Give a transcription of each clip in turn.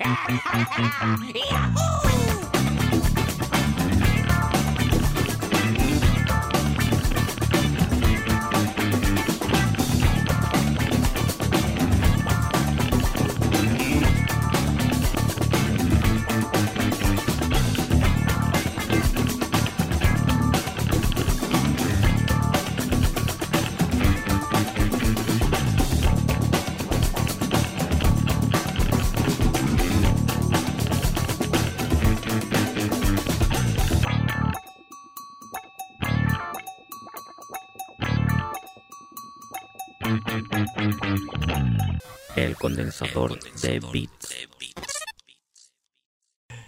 El condensador de bits.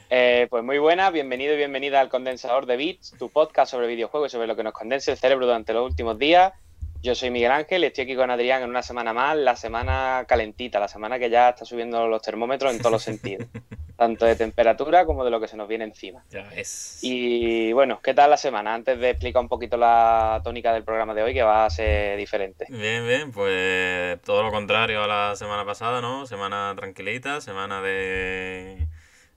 Eh, pues muy buena, bienvenido y bienvenida al Condensador de Bits, tu podcast sobre videojuegos y sobre lo que nos condensa el cerebro durante los últimos días. Yo soy Miguel Ángel, estoy aquí con Adrián en una semana más, la semana calentita, la semana que ya está subiendo los termómetros en todos los sentidos, tanto de temperatura como de lo que se nos viene encima. Ya ves. Y bueno, ¿qué tal la semana? Antes de explicar un poquito la tónica del programa de hoy, que va a ser diferente. Bien, bien, pues todo lo contrario a la semana pasada, ¿no? Semana tranquilita, semana de,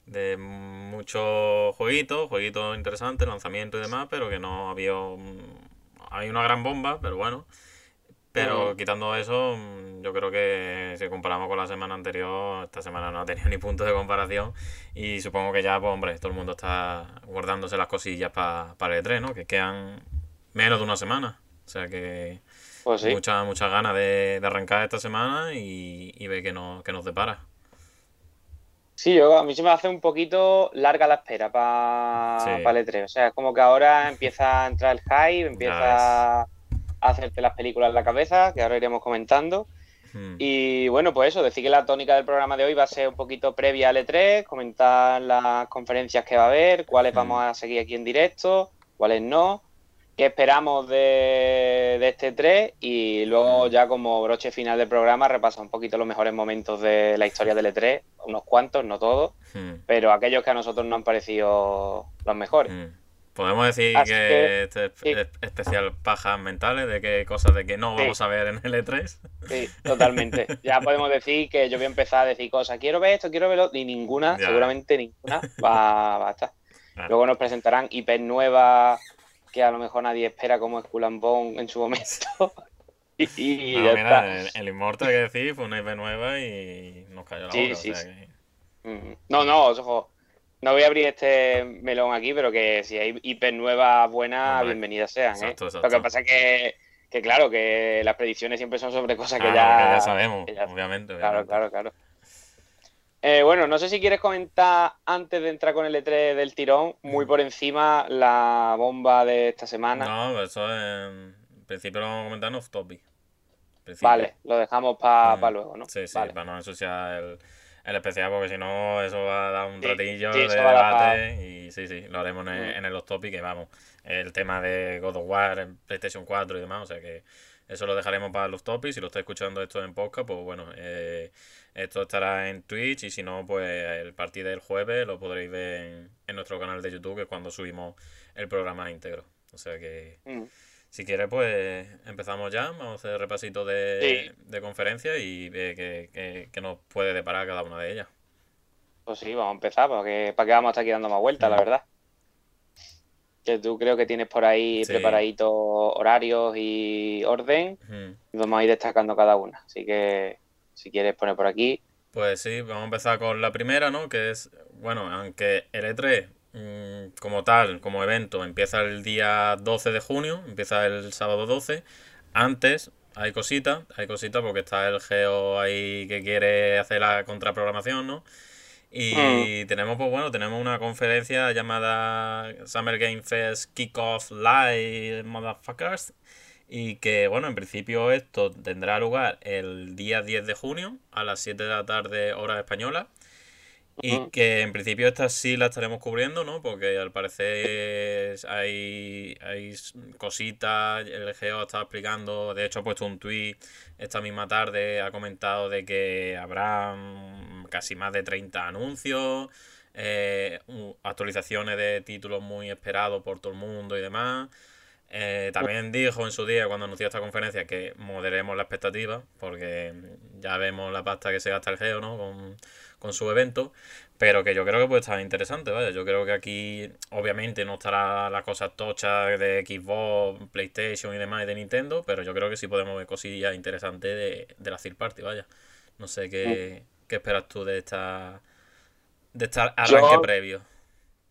de muchos jueguitos, jueguitos interesantes, lanzamientos y demás, pero que no había un- hay una gran bomba, pero bueno. Pero quitando eso, mm, yo creo que si comparamos con la semana anterior, esta semana no ha tenido ni punto de comparación. Y supongo que ya, pues hombre, todo el mundo está guardándose las cosillas pa- para el E3, ¿no? Que quedan menos de una semana. O sea que Pues sí. muchas muchas ganas de, de arrancar esta semana y, y ver qué nos, qué nos depara. Sí, yo, a mí se me hace un poquito larga la espera para Sí. el E3. O sea, es como que ahora empieza a entrar el hype, empieza a hacerte las películas en la cabeza, que ahora iremos comentando. Hmm. Y bueno, pues eso, decir que la tónica del programa de hoy va a ser un poquito previa al E3, comentar las conferencias que va a haber, cuáles Mm. vamos a seguir aquí en directo, cuáles no, qué esperamos de, de este E3 y luego ya como broche final del programa repasar un poquito los mejores momentos de la historia del E3, unos cuantos, no todos, Hmm. pero aquellos que a nosotros nos han parecido los mejores. Podemos decir Así que, que, este es sí. es- especial pajas mentales de que cosas de que no Sí. vamos a ver en el E E3. Sí, totalmente. Ya podemos decir que yo voy a empezar a decir cosas, quiero ver esto, quiero verlo, y ninguna, Ya. seguramente ninguna, va, va a estar. Claro. Luego nos presentarán IPs nuevas que a lo mejor nadie espera como and Bone en su momento. y, No, ya mira, el, el Immortal que decir fue una IP nueva y nos cayó la Sí, boca. sí, o sea sí. que- Mm. No, no, ojo. No voy a abrir este melón aquí, pero que si hay IPs nuevas buenas, Hombre, bienvenidas sean. ¿eh? exacto, Lo que pasa es que, que, claro, que las predicciones siempre son sobre cosas que ya, que ya sabemos, que ya- obviamente. Claro, obviamente. claro, claro. Eh, bueno, no sé si quieres comentar antes de entrar con el E3 del tirón, muy por encima la bomba de esta semana. No, eso en principio lo vamos a comentar en off topic. Vale, lo dejamos para Mm, luego, ¿no? Sí, sí, Vale. para no ensuciar el, el especial, porque si no, eso va a dar un Sí, ratillo sí, de debate. Y sí, sí, lo haremos en el, Mm. en el off topic, que vamos. El tema de God of War, en PlayStation 4 y demás, o sea que eso lo dejaremos para los topics. Si lo está escuchando esto en podcast, pues bueno, eh, esto estará en Twitch y si no, pues el partido del jueves lo podréis ver en, en nuestro canal de YouTube, que es cuando subimos el programa íntegro. O sea que. Mm. Si quieres, pues empezamos ya. Vamos a hacer repasito de, Sí. de conferencias y ver qué, qué- qué nos puede deparar cada una de ellas. Pues sí, vamos a empezar, porque para qué vamos a estar aquí dando más vueltas, la verdad. Que tú creo que tienes por ahí Sí. preparaditos horarios y orden, y vamos a ir destacando cada una. Así que si quieres poner por aquí. Pues sí, vamos a empezar con la primera, ¿no? Que es, bueno, aunque el E3 mm, como tal, como evento, empieza el día 12 de junio, empieza el sábado 12. Antes hay cositas, hay cositas porque está el Geo ahí que quiere hacer la contraprogramación, ¿no? Y tenemos, pues bueno, tenemos una conferencia llamada Summer Game Fest Kickoff Live Motherfuckers. Y que, bueno, en principio esto tendrá lugar el día 10 de junio a las 7 de la tarde, hora española. Y que en principio estas sí las estaremos cubriendo, ¿no? Porque al parecer hay, hay cositas, el Geo estaba explicando, de hecho ha puesto un tweet esta misma tarde, ha comentado de que habrá casi más de 30 anuncios, eh, actualizaciones de títulos muy esperados por todo el mundo y demás. Eh, también dijo en su día, cuando anunció esta conferencia, que moderemos la expectativa, porque ya vemos la pasta que se gasta el Geo, ¿no? Con, con su evento, pero que yo creo que puede estar interesante, vaya. Yo creo que aquí, obviamente, no estará las cosas tochas de Xbox, PlayStation y demás de Nintendo, pero yo creo que sí podemos ver cosillas interesantes de, de la Third Party, vaya. No sé qué, qué esperas tú de esta de esta arranque previo.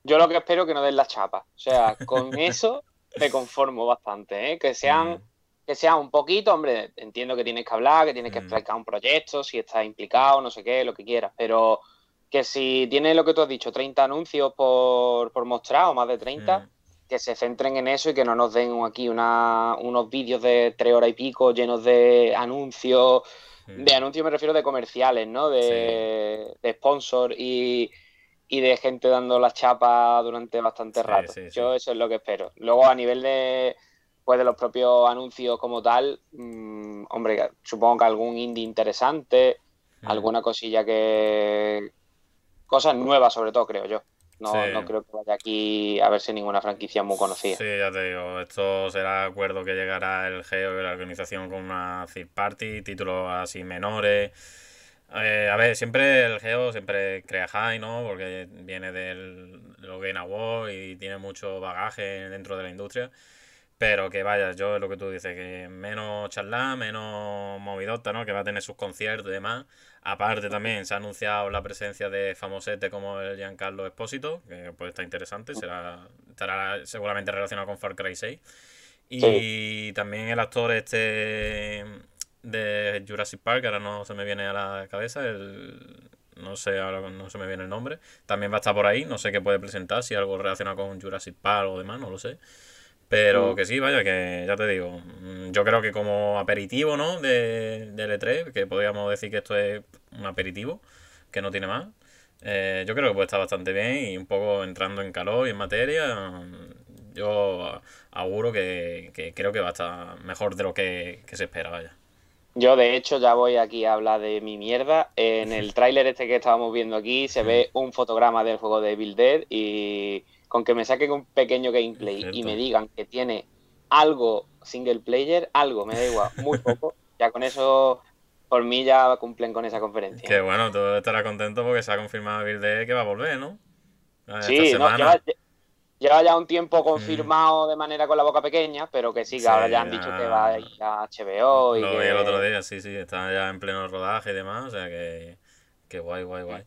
Yo lo que espero es que no den la chapa. O sea, con eso me conformo bastante, ¿eh? Que sean. Mm. Que sea un poquito, hombre, entiendo que tienes que hablar, que tienes que explicar un proyecto, si estás implicado, no sé qué, lo que quieras, pero que si tiene lo que tú has dicho, 30 anuncios por, por mostrar o más de 30, mm. que se centren en eso y que no nos den aquí una, unos vídeos de tres horas y pico llenos de anuncios, de anuncios me refiero de comerciales, ¿no? De, de sponsor y, y de gente dando la chapa durante bastante rato. Yo eso es lo que espero. Luego a nivel de pues de los propios anuncios como tal, mm, hombre, supongo que algún indie interesante, mm. alguna cosilla que cosas nuevas sobre todo creo yo. No, no, creo que vaya aquí a verse ninguna franquicia muy conocida. Sí, ya te digo, esto será acuerdo que llegará el GEO y la organización con una third party, títulos así menores eh, a ver, siempre el Geo siempre crea high, ¿no? Porque viene del, de los Game Awards y tiene mucho bagaje dentro de la industria. Pero que vaya, yo es lo que tú dices, que menos charla, menos movidota, ¿no? Que va a tener sus conciertos y demás. Aparte también se ha anunciado la presencia de famosete como el Giancarlo Espósito, que puede estar interesante, será, estará seguramente relacionado con Far Cry 6. Y también el actor este de Jurassic Park, ahora no se me viene a la cabeza, el, no sé, ahora no se me viene el nombre. También va a estar por ahí, no sé qué puede presentar, si algo relacionado con Jurassic Park o demás, no lo sé. Pero mm. que sí, vaya, que ya te digo, mm, yo creo que como aperitivo, ¿no? De, de L3, que podríamos decir que esto es un aperitivo, que no tiene más. Eh, yo creo que puede estar bastante bien y un poco entrando en calor y en materia. Yo auguro que, que creo que va a estar mejor de lo que, que se espera, vaya. Yo, de hecho, ya voy aquí a hablar de mi mierda. En el tráiler este que estábamos viendo aquí se ve un fotograma del juego de Bill Dead y con que me saquen un pequeño gameplay y me digan que tiene algo single player, algo, me da igual, muy poco, ya con eso por mí ya cumplen con esa conferencia. Que bueno, tú estarás contento porque se ha confirmado Bill Dead que va a volver, ¿no? sí, no, lleva ya un tiempo mm. confirmado de manera con la boca pequeña, pero que sí, que ahora ya han dicho que va a ir a HBO. Y lo vi el otro día, sí, sí, está ya en pleno rodaje y demás, o sea que, que guay, guay, guay.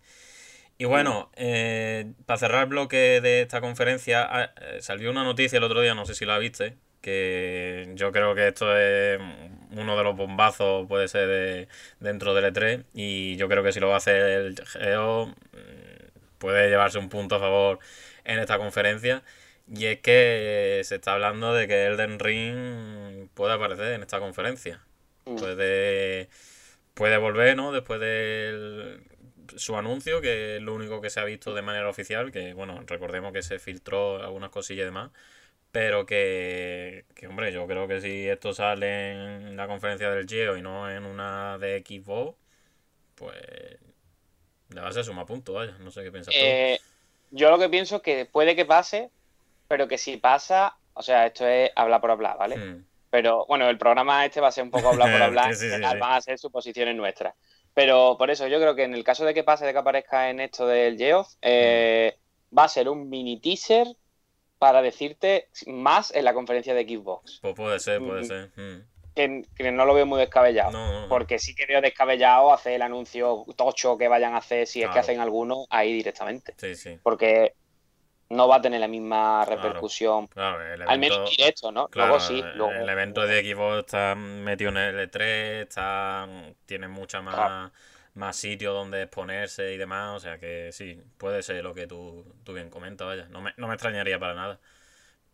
Y bueno, eh, para cerrar el bloque de esta conferencia, ah, eh, salió una noticia el otro día, no sé si la viste, que yo creo que esto es uno de los bombazos, puede ser de, dentro del E3, y yo creo que si lo va a hacer el Geo, mm, puede llevarse un punto a favor en esta conferencia. Y es que se está hablando de que Elden Ring puede aparecer en esta conferencia. Mm. Puede, puede volver, ¿no? Después de su anuncio, que es lo único que se ha visto de manera oficial, que bueno, recordemos que se filtró algunas cosillas y demás. Pero que, que, hombre, yo creo que si esto sale en la conferencia del Geo y no en una de Xbox, pues le va a ser suma punto, vaya. No sé qué piensas tú. Yo lo que pienso es que puede que pase, pero que si pasa, o sea, esto es hablar por hablar, ¿vale? Hmm. Pero bueno, el programa este va a ser un poco hablar por hablar, van a ser suposiciones nuestras. Pero por eso yo creo que en el caso de que pase, de que aparezca en esto del Geoff, eh, va a ser un mini teaser para decirte más en la conferencia de Xbox. Pues puede ser, puede mm. ser. Hmm que, no lo veo muy descabellado. Porque sí que veo descabellado hacer el anuncio tocho que vayan a hacer, si es que hacen alguno, ahí directamente. Sí, sí. Porque no va a tener la misma repercusión. Al menos directo, ¿no? luego sí. el evento de Xbox está metido en el E3, está, tiene mucha más, más sitio donde exponerse y demás. O sea que sí, puede ser lo que tú, tú bien comentas, vaya. No me, no me extrañaría para nada.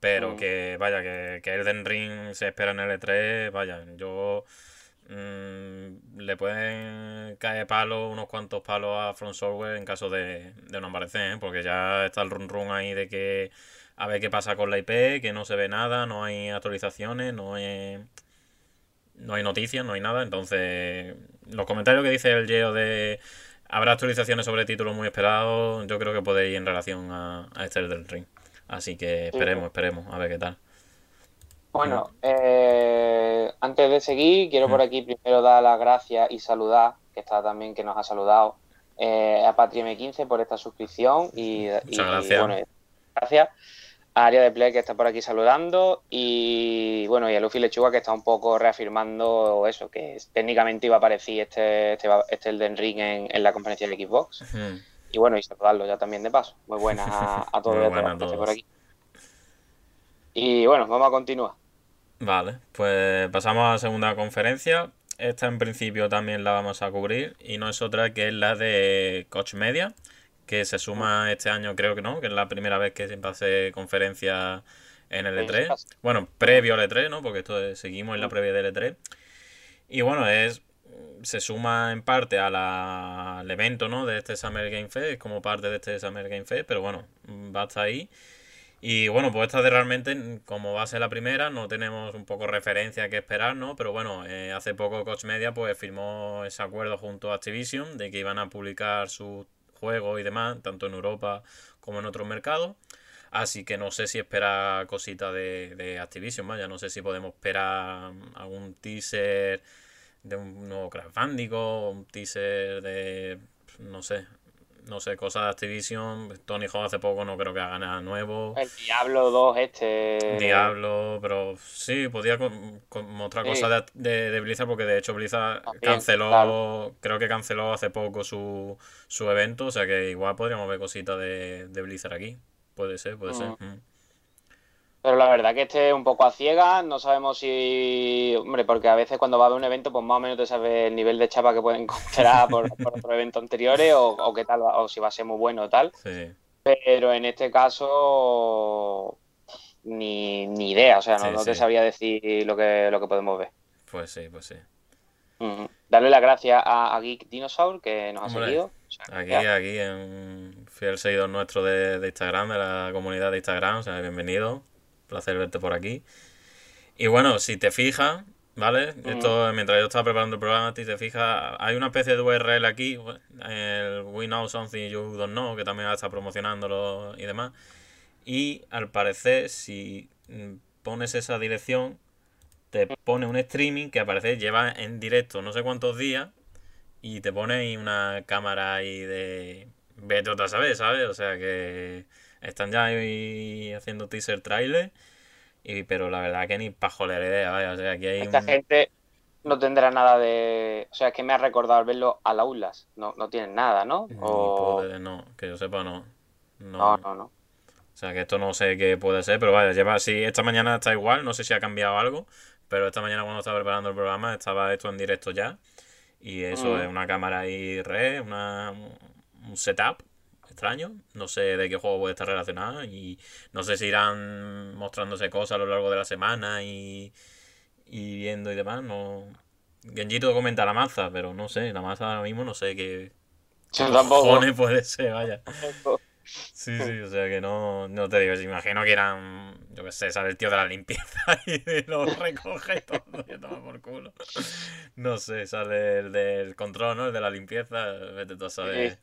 Pero mm. que, vaya, que, que Elden Ring se espera en el E3, vaya, yo mm, le pueden caer palos, unos cuantos palos a Front Software en caso de, de no aparecer, ¿eh? porque ya está el run run ahí de que a ver qué pasa con la IP, que no se ve nada, no hay actualizaciones, no hay, no hay noticias, no hay nada. Entonces, los comentarios que dice el Geo de habrá actualizaciones sobre títulos muy esperados, yo creo que puede ir en relación a, a este Elden Ring. Así que esperemos, esperemos, a ver qué tal. Bueno, eh, antes de seguir, quiero por aquí primero dar las gracias y saludar, que está también que nos ha saludado, eh, a Patria M15 por esta suscripción y, y gracias. bueno, gracias a Área de Play que está por aquí saludando y bueno, y a Luffy Lechuga que está un poco reafirmando eso, que técnicamente iba a aparecer este, este, este Elden Ring en, en la conferencia de Xbox. Ujú. Y bueno, y saludarlo ya también de paso. Muy buenas a, a todos Muy buenas a que estéis por todos. aquí. Y bueno, vamos a continuar. Vale, pues pasamos a la segunda conferencia. Esta en principio también la vamos a cubrir y no es otra que es la de Coach Media, que se suma este año, creo que no, que es la primera vez que se hace conferencia en el E3. Bueno, previo al E3, ¿no? Porque esto es- seguimos en la previa del E3. Y bueno, es se suma en parte a la- al evento, ¿no? De este Summer Game Fest, es como parte de este Summer Game Fest, pero bueno, va a estar ahí. Y bueno, pues esta de realmente, como va a ser la primera, no tenemos un poco referencia que esperar, ¿no? Pero bueno, eh, hace poco Coach Media pues firmó ese acuerdo junto a Activision de que iban a publicar sus juegos y demás, tanto en Europa como en otros mercados. Así que no sé si espera cositas de, de Activision, vaya, no sé si podemos esperar algún teaser de un nuevo Crash Bandicoot, un teaser de, no sé, no sé, cosas de Activision. Tony Hawk hace poco no creo que haga nada nuevo. El Diablo 2 este... Diablo, pero sí, podía con- con- mostrar Sí. cosas de, de, de Blizzard porque de hecho Blizzard También, canceló, claro. creo que canceló hace poco su, su evento, o sea que igual podríamos ver cositas de, de Blizzard aquí. Puede ser, puede ser. Mm. Pero la verdad que este es un poco a ciegas, no sabemos si... Hombre, porque a veces cuando va a haber un evento, pues más o menos te sabes el nivel de chapa que pueden encontrar por, por otros eventos anteriores o, o qué tal, o si va a ser muy bueno o tal. Sí, Pero en este caso, ni, ni idea, o sea, no, Sí, no te sí. sabría decir lo que, lo que podemos ver. pues sí, pues sí. Darle las gracias a, a Geek Dinosaur que nos ha seguido. O sea, Aquí, ya. aquí, en fiel seguidor nuestro de, de Instagram, de la comunidad de Instagram, o sea, bienvenido. Placer verte por aquí. Y bueno, si te fijas, ¿vale? Esto, mientras yo estaba preparando el programa, si te fijas, hay una especie de URL aquí, el We Know Something You Don't Know, que también está promocionándolo y demás. Y al parecer, si mm, pones esa dirección, te pone un streaming que aparece, lleva en directo no sé cuántos días y te pone ahí una cámara ahí de vete otra vez, ¿sabes? O sea que están ya ahí haciendo teaser trailer y pero la verdad que ni pajolera idea, vaya, o sea, aquí hay Esta un... gente no tendrá nada de. O sea, es que me ha recordado al verlo a la ULAS. No, no tienen nada, ¿no? O... no, que yo sepa no. No, no, no. O sea, que esto no sé qué puede ser, pero vaya, lleva así. Esta mañana está igual, no sé si ha cambiado algo, pero esta mañana cuando estaba preparando el programa estaba esto en directo ya. Y eso Mm. es una cámara ahí red, una, un setup extraño. No sé de qué juego puede estar relacionado y no sé si irán mostrándose cosas a lo largo de la semana y, y viendo y demás. No... Genjito comenta la maza, pero no sé, la maza ahora mismo no sé qué, qué tampoco. puede ser, vaya. Sí, sí, o sea que no, no te digo, imagino que eran, yo qué sé, sale el tío de la limpieza y lo recoge todo y toma por culo. No sé, sale el del control, ¿no? El de la limpieza, vete tú a saber.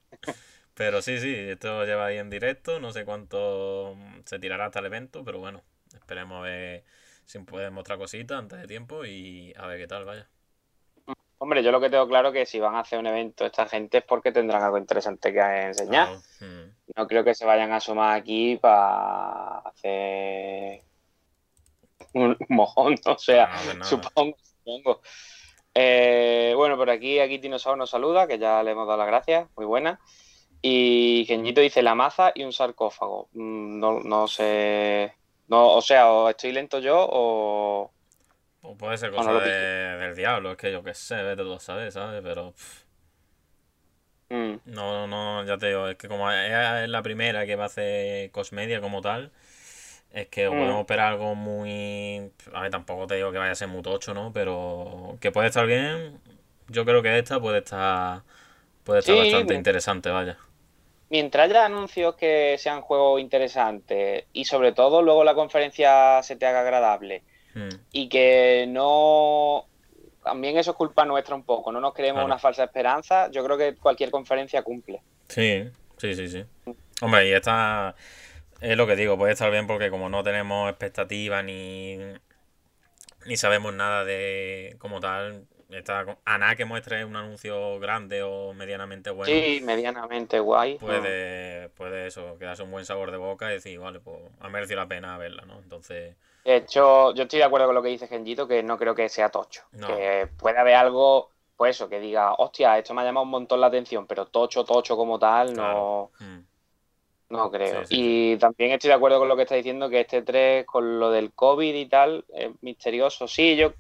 Pero sí, sí, esto lleva ahí en directo, no sé cuánto se tirará hasta el evento, pero bueno, esperemos a ver si pueden mostrar cositas antes de tiempo y a ver qué tal, vaya. Hombre, yo lo que tengo claro es que si van a hacer un evento esta gente es porque tendrán algo interesante que enseñar. Claro, mm. No creo que se vayan a asomar aquí para hacer un mojón, o sea, no supongo, supongo. Eh, bueno, por aquí, aquí Dinosaur nos saluda, que ya le hemos dado las gracias, muy buena. Y Genjito dice la maza y un sarcófago. Mm, No, no sé, no, o sea, o estoy lento yo o... O puede ser cosa no lo de- del diablo, es que yo qué sé, vete tú a saber, ¿sabes? Pero Mm, no, no, ya te digo, es que como es la primera que va a hacer Cosmedia como tal, es que Mm. podemos esperar algo muy... A ver, tampoco te digo que vaya a ser muy tocho, ¿no? Pero que puede estar bien, yo creo que esta puede estar, puede estar Sí, bastante interesante, vaya. Mientras haya anuncios que sean juegos interesantes y sobre todo luego la conferencia se te haga agradable Mm, y que no... También eso es culpa nuestra un poco, no nos creemos Claro. una falsa esperanza. Yo creo que cualquier conferencia cumple. Sí, sí, sí, sí. Hombre, y esta es lo que digo, puede estar bien porque como no tenemos expectativas ni, ni sabemos nada de como tal. Está, a nada que muestre un anuncio grande o medianamente bueno. Sí, medianamente guay. Puede, puede eso, quedarse un buen sabor de boca y decir, vale, pues ha merecido la pena verla, ¿no? Entonces. De hecho, yo estoy de acuerdo con lo que dice Genjito, que no creo que sea tocho. Que puede haber algo, pues eso, que diga, hostia, esto me ha llamado un montón la atención, pero tocho, tocho como tal, no. Mm. No creo. y también estoy de acuerdo con lo que está diciendo, que este 3 con lo del COVID y tal, es misterioso. Sí, yo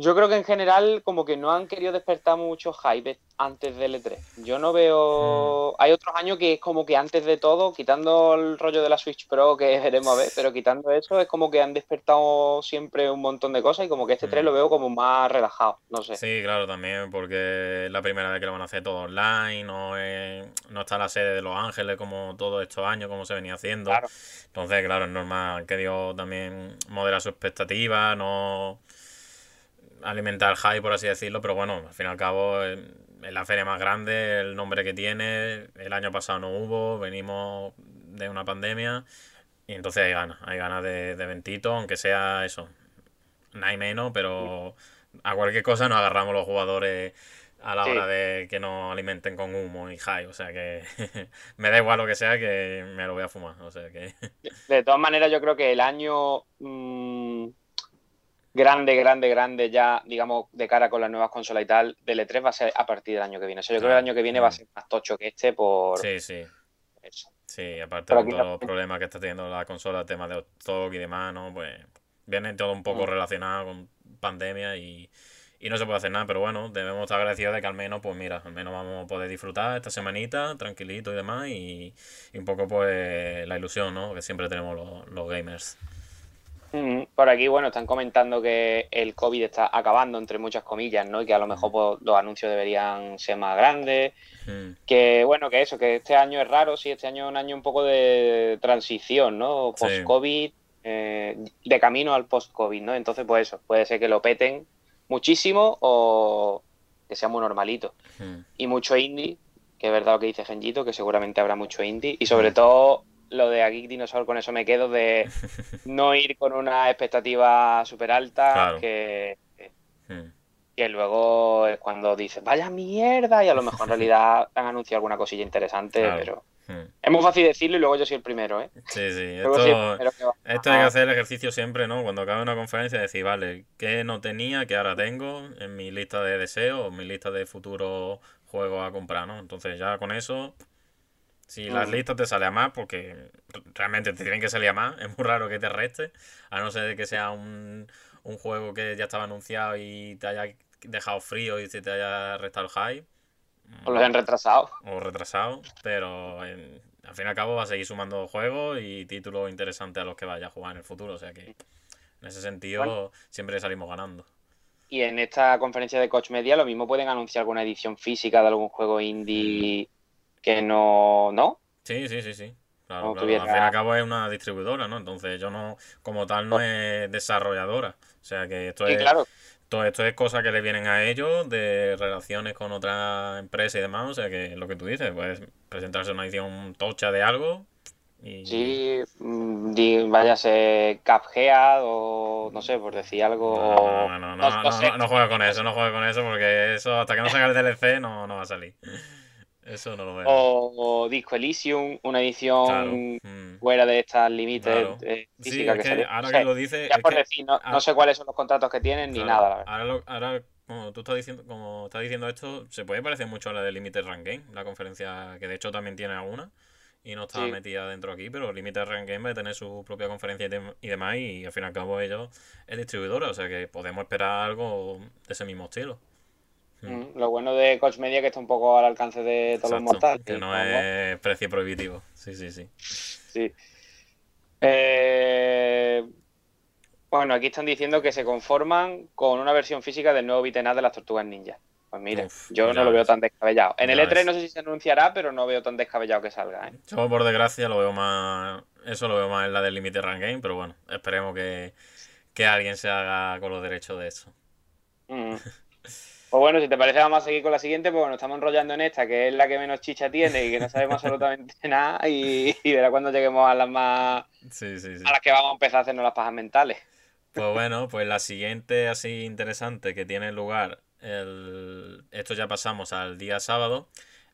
yo creo que en general como que no han querido despertar mucho hype antes del E3. Yo no veo... Mm. Hay otros años que es como que antes de todo, quitando el rollo de la Switch Pro que veremos a ver, pero quitando eso es como que han despertado siempre un montón de cosas y como que este 3 mm. lo veo como más relajado, no sé. Sí, claro, también porque es la primera vez que lo van a hacer todo online, no, no está la sede de Los Ángeles como todos estos años, como se venía haciendo. Entonces, claro, es normal que Dios también modera su expectativa, no alimentar el hype, por así decirlo, pero bueno, al fin y al cabo es la feria más grande, el nombre que tiene, el año pasado no hubo, venimos de una pandemia y entonces hay ganas, hay ganas de, de ventito, aunque sea eso, no hay menos, pero a cualquier cosa nos agarramos los jugadores a la hora de que nos alimenten con humo y hype, o sea que me da igual lo que sea que me lo voy a fumar, o sea que... de todas maneras yo creo que el año... Mm, grande, grande, grande ya, digamos, de cara con las nuevas consolas y tal, del E3 va a ser a partir del año que viene. O sea, yo creo que el año que viene va a ser más tocho que este por... Sí, sí. Sí, aparte de todos los problemas que está teniendo la consola, temas de stock y demás, ¿no? Pues viene todo un poco mm. relacionado con pandemia y, y no se puede hacer nada, pero bueno, debemos estar agradecidos de que al menos, pues mira, al menos vamos a poder disfrutar esta semanita, tranquilito y demás, y, un poco pues la ilusión, ¿no? Que siempre tenemos los, los gamers. Por aquí, bueno, están comentando que el COVID está acabando, entre muchas comillas, ¿no? Y que a lo mejor pues, los anuncios deberían ser más grandes. Que, bueno, que eso, que este año es raro, sí, este año es un año un poco de transición, ¿no? Post-COVID, eh, de camino al post-COVID, ¿no? Entonces, pues eso, puede ser que lo peten muchísimo o que sea muy normalito. Y mucho indie, que es verdad lo que dice Genjito, que seguramente habrá mucho indie. Y sobre todo lo de A Geek Dinosaur, con eso me quedo, de no ir con una expectativa súper alta, que, hmm. que luego es cuando dices, vaya mierda, y a lo mejor en realidad han anunciado alguna cosilla interesante, pero es muy fácil decirlo y luego yo soy el primero, ¿eh? Sí, sí, esto, esto hay que hacer el ejercicio siempre, ¿no? Cuando acabe una conferencia, decir, vale, ¿qué no tenía, qué ahora tengo en mi lista de deseos, en mi lista de futuros juegos a comprar, ¿no? Entonces ya con eso si las listas te sale a más, porque realmente te tienen que salir a más, es muy raro que te reste, a no ser que sea un, juego que ya estaba anunciado y te haya dejado frío y se te haya restado el hype. O lo hayan retrasado. O retrasado, pero al fin y al cabo va a seguir sumando juegos y títulos interesantes a los que vaya a jugar en el futuro, o sea que en ese sentido siempre salimos ganando. Y en esta conferencia de Coach Media lo mismo pueden anunciar alguna edición física de algún juego indie que no, ¿no? Sí, sí, sí, sí. Claro, Al fin y al cabo es una distribuidora, ¿no? Entonces yo no, como tal, no es desarrolladora. O sea que esto es. Claro. Todo esto es cosas que le vienen a ellos de relaciones con otras empresas y demás. O sea que lo que tú dices, puedes presentarse una edición tocha de algo. Y... Sí, mm, váyase Cuphead o no sé, por decir algo. No, no, no, no, no, no, juega con eso, no juega con eso porque eso hasta que no salga el DLC no, no va a salir. Eso no lo veo. O, Disco Elysium, una edición mm. fuera de estas límites eh, físicas que, Ahora que lo dices. Ya por decir, no, sé cuáles son los contratos que tienen ni nada. Ahora, ahora, como tú estás diciendo, como estás diciendo esto, se puede parecer mucho a la de Limited Rank Game, la conferencia que de hecho también tiene alguna y no está metida dentro aquí, pero Limited Rank Game va a tener su propia conferencia y, demás, y al fin y al cabo ellos es distribuidora, o sea que podemos esperar algo de ese mismo estilo. Mm, lo bueno de Coach Media es que está un poco al alcance de todos los mortales. Que no es precio prohibitivo. Sí, sí, sí. Sí. Eh, bueno, aquí están diciendo que se conforman con una versión física del nuevo Vitenaz de las Tortugas Ninja. Pues mire, yo no lo veo tan descabellado. En el E3 no sé si se anunciará, pero no veo tan descabellado que salga. ¿eh? Yo, por desgracia, lo veo más. Eso lo veo más en la del Limited Run Game, pero bueno, esperemos que, alguien se haga con los derechos de eso. Mm. Pues bueno, si te parece, vamos a seguir con la siguiente, pues bueno, estamos enrollando en esta, que es la que menos chicha tiene y que no sabemos absolutamente nada, y, verá cuando lleguemos a las más. Sí, sí, sí. A las que vamos a empezar a hacernos las pajas mentales. Pues bueno, pues la siguiente así interesante que tiene lugar, el... esto ya pasamos al día sábado,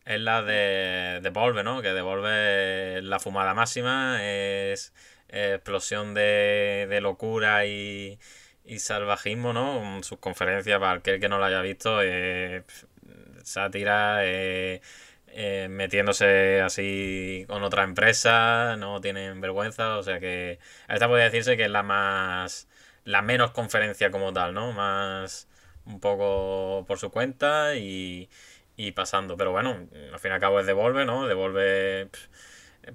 es la de Devolve, ¿no? Que Devolve la fumada máxima, es explosión de, de locura y, y salvajismo, ¿no? Sus conferencias, para aquel que no lo haya visto, eh, sátira, eh, eh, metiéndose así con otra empresa, no tienen vergüenza, o sea que esta podría decirse que es la más, la menos conferencia como tal, ¿no? Más un poco por su cuenta y, y pasando, pero bueno, al fin y al cabo es Devolve, ¿no? Devolve...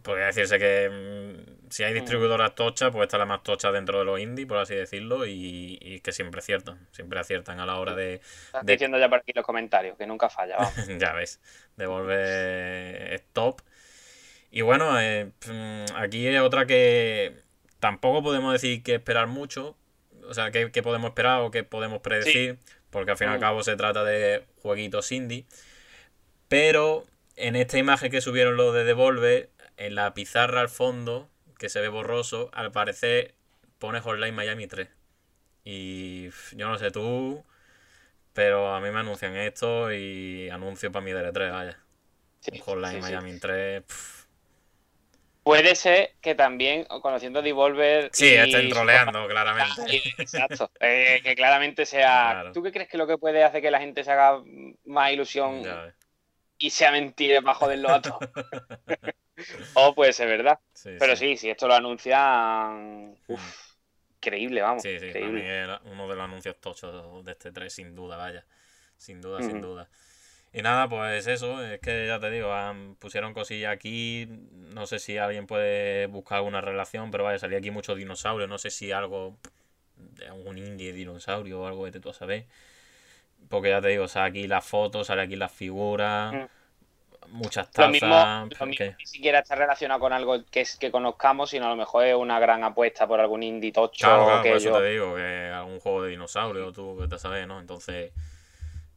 Podría decirse que mm, si hay mm. distribuidoras tochas, pues esta es la más tocha dentro de los indie, por así decirlo, y, que siempre aciertan, siempre aciertan a la hora de... Estás diciendo ya por aquí los comentarios, que nunca falla. ya ves, devolver es top. Y bueno, eh, mm, aquí hay otra que tampoco podemos decir que esperar mucho, o sea, que, podemos esperar o que podemos predecir, porque al fin y al cabo se trata de jueguitos indie, pero en esta imagen que subieron los de Devolver, en la pizarra al fondo, que se ve borroso, al parecer pone Hotline Miami 3. Y yo no sé tú, pero a mí me anuncian esto y anuncio para mi DL3, vaya. Hotline Miami 3. Puede ser que también, conociendo Devolver. Sí, estén troleando, claramente. exacto. Eh, que claramente sea. ¿Tú qué crees que lo que puede hacer que la gente se haga más ilusión y sea mentira para joderlo a todos? o puede ser verdad. Pero sí. si esto lo anuncian. Uf, increíble, vamos. Sí, sí, increíble. uno de los anuncios tochos de este 3, sin duda, vaya. Sin duda, sin duda. Y nada, pues eso, es que ya te digo, pusieron cosillas aquí, no sé si alguien puede buscar alguna relación, pero vaya, salía aquí mucho dinosaurio, no sé si algo de algún indie dinosaurio o algo de tú a saber. Porque ya te digo, sale aquí las fotos, sale aquí las figuras. Mm muchas tazas. Lo mismo, ni siquiera está relacionado con algo que es que conozcamos, sino a lo mejor es una gran apuesta por algún indie tocho. Claro, que por eso te digo, que algún juego de dinosaurio, tú que te sabes, ¿no? Entonces,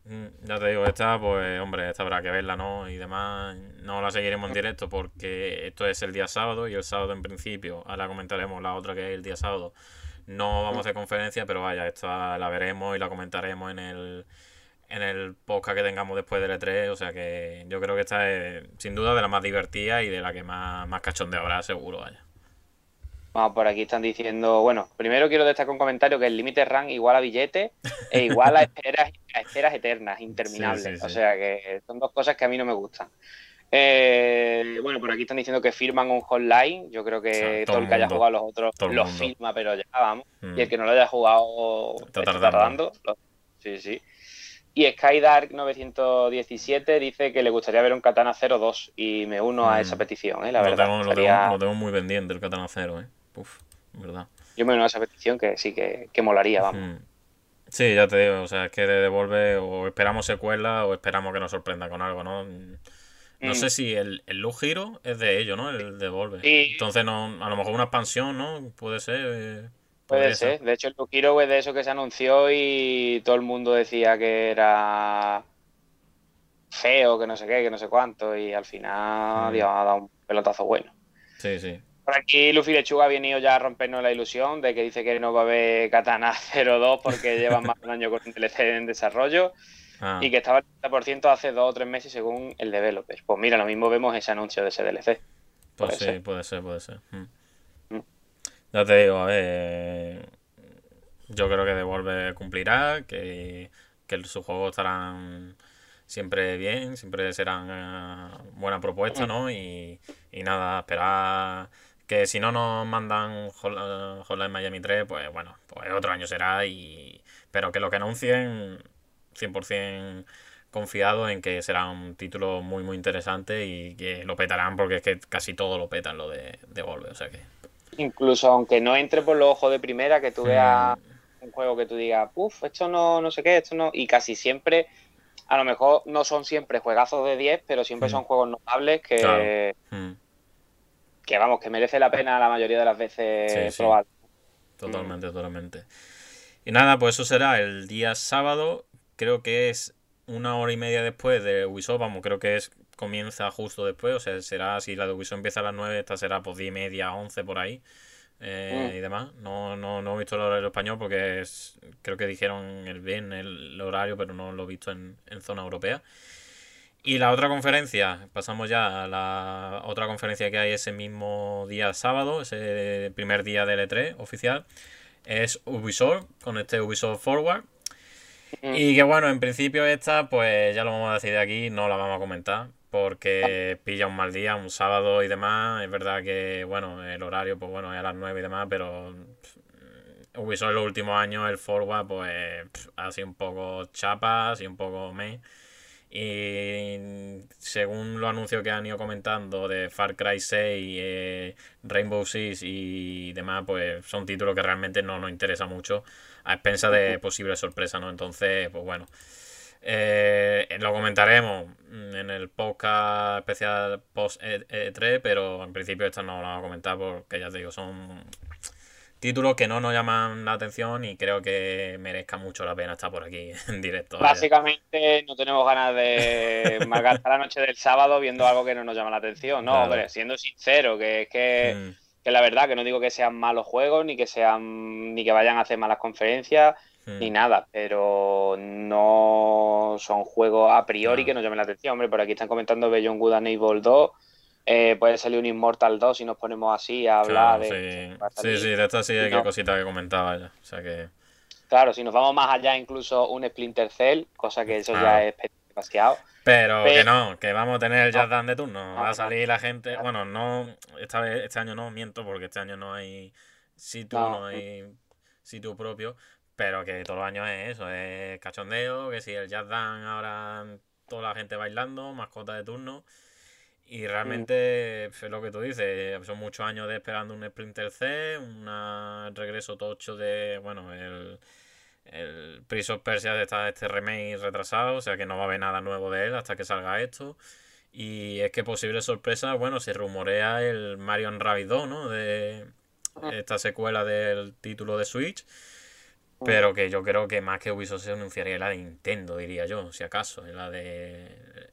mm, ya te digo, esta, pues, hombre, esta habrá que verla, ¿no? Y demás, no la seguiremos en directo porque esto es el día sábado y el sábado en principio, ahora comentaremos la otra que es el día sábado. No vamos a hacer conferencia, pero vaya, esta la veremos y la comentaremos en el en el podcast que tengamos después del E3. O sea que yo creo que esta es sin duda de la más divertida y de la que más, más cachondeo habrá, seguro. Vaya. Vamos, por aquí están diciendo, bueno, primero quiero destacar un comentario que el límite rank igual a billete e igual a esperas, a esperas eternas, interminables. O sea que son dos cosas que a mí no me gustan. Eh, bueno, por aquí están diciendo que firman un hotline. Yo creo que todo, el que haya jugado los otros lo firma, pero ya vamos. Y el mm. que no lo haya jugado está, tardando. Sí, sí. Y Skydark 917 dice que le gustaría ver un Katana 02 y me uno a esa mm. petición, ¿eh? la verdad. Lo tengo, muy pendiente el Katana 0, ¿eh? Uf, verdad. Yo me uno a esa petición que sí que, que molaría, vamos. Sí, ya te digo, o sea, es que de devuelve o esperamos secuela o esperamos que nos sorprenda con algo, ¿no? No mm. sé si el, el Luz Hero es de ello, ¿no? El devuelve. Entonces, no, a lo mejor una expansión, ¿no? Puede ser. Eh, Puede ser. De hecho, el Lukiro es de eso que se anunció y todo el mundo decía que era feo, que no sé qué, que no sé cuánto, y al final mm. ha dado un pelotazo bueno. Sí, sí. Por aquí Luffy Lechuga ha venido ya a rompernos la ilusión de que dice que no va a haber Katana 02 porque lleva más de un año con un DLC en desarrollo ah. y que estaba al 30% hace dos o tres meses según el developer. Pues mira, lo mismo vemos ese anuncio de ese DLC. Pues sí, puede ser, puede ser. Mm. Ya te digo, a ver. Yo creo que Devolve cumplirá, que, sus juegos estarán siempre bien, siempre serán eh, buena propuesta, ¿no? Y, nada, esperar que si no nos mandan Hotline Miami 3, pues bueno, pues otro año será, y pero que lo que anuncien 100% confiado en que será un título muy muy interesante y que lo petarán porque es que casi todo lo petan lo de Devolve, o sea que incluso aunque no entre por los ojos de primera, que tú veas un juego que tú digas, uff, esto no, no sé qué, esto no, y casi siempre, a lo mejor no son siempre juegazos de 10, pero siempre son juegos notables que, que vamos, que merece la pena la mayoría de las veces probar. Totalmente, totalmente. Y nada, pues eso será el día sábado, creo que es una hora y media después de Ubisoft, vamos, creo que es comienza justo después, o sea, será, si la de Ubisoft empieza a las 9, esta será pues 10 y media, 11 por ahí. eh, Mm. y demás. No, no, no he visto el horario español porque es- creo que dijeron el bien el horario, pero no lo he visto en, en zona europea. Y la otra conferencia, pasamos ya a la otra conferencia que hay ese mismo día sábado, ese primer día del E3 oficial, es Ubisoft, con este Ubisoft Forward. Mm. Y que bueno, en principio esta, pues ya lo vamos a decir de aquí, no la vamos a comentar, porque pilla un mal día, un sábado y demás. Es verdad que, bueno, el horario, pues bueno, es a las 9 y demás, pero pff, Ubisoft en los últimos años, el forward, pues pff, ha sido un poco chapa, ha sido un poco me. Y según los anuncios que han ido comentando de Far Cry 6, eh, Rainbow Six y demás, pues son títulos que realmente no nos interesa mucho a expensa de posibles sorpresas, ¿no? Entonces, pues bueno. Eh, lo comentaremos en el podcast especial post E3, pero en principio esta no la vamos a comentar porque ya te digo, son títulos que no nos llaman la atención y creo que merezca mucho la pena estar por aquí en directo. Básicamente no tenemos ganas de malgastar la noche del sábado viendo algo que no nos llama la atención. No, Claro. hombre, siendo sincero, que es que, Mm, que la verdad, que no digo que sean malos juegos, ni que sean, ni que vayan a hacer malas conferencias, mm. ni nada, pero no son juegos a priori que nos llamen la atención. Hombre, por aquí están comentando Beyond Good and Evil 2. eh, puede salir un Immortal 2 si nos ponemos así a hablar Claro, de. sí. sí, de esta sí hay que No. cosita que comentaba ya. O sea que. Claro, si nos vamos más allá, incluso un Splinter Cell, cosa que eso ya es demasiado. Pero Pe- que no, que vamos a tener el Jazz Dance de turno. No, Va a salir la gente. Bueno, no, esta vez, este año no, miento, porque este año no hay sitio, No. no hay sitio propio. Pero que todos los años es eso, es cachondeo, que si el Jazz Dance ahora toda la gente bailando, mascota de turno. Y realmente es lo que tú dices, son muchos años de esperando un Splinter C, un regreso tocho de, bueno, el, el Prince of Persia está este remake retrasado, o sea que no va a haber nada nuevo de él hasta que salga esto. Y es que posible sorpresa, bueno, se rumorea el Mario Rabbids 2, ¿no? De esta secuela del título de Switch. Pero que yo creo que más que Ubisoft se anunciaría la de Nintendo, diría yo, si acaso, la de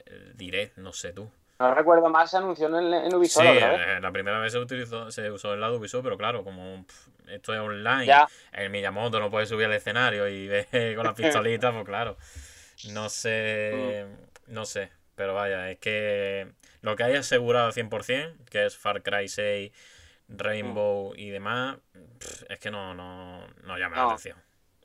el Direct, no sé tú. No recuerdo más, se anunció en, en Ubisoft Sí, eh, la primera vez se utilizó, se usó el lado Ubisoft, pero claro, como pf, esto es online, Ya. el Miyamoto no puede subir al escenario y ver con las pistolitas, pues claro. No sé, Mm. no sé, pero vaya, es que lo que hay asegurado al 100%, que es Far Cry 6, Rainbow y demás, es que no, no, no llama la atención.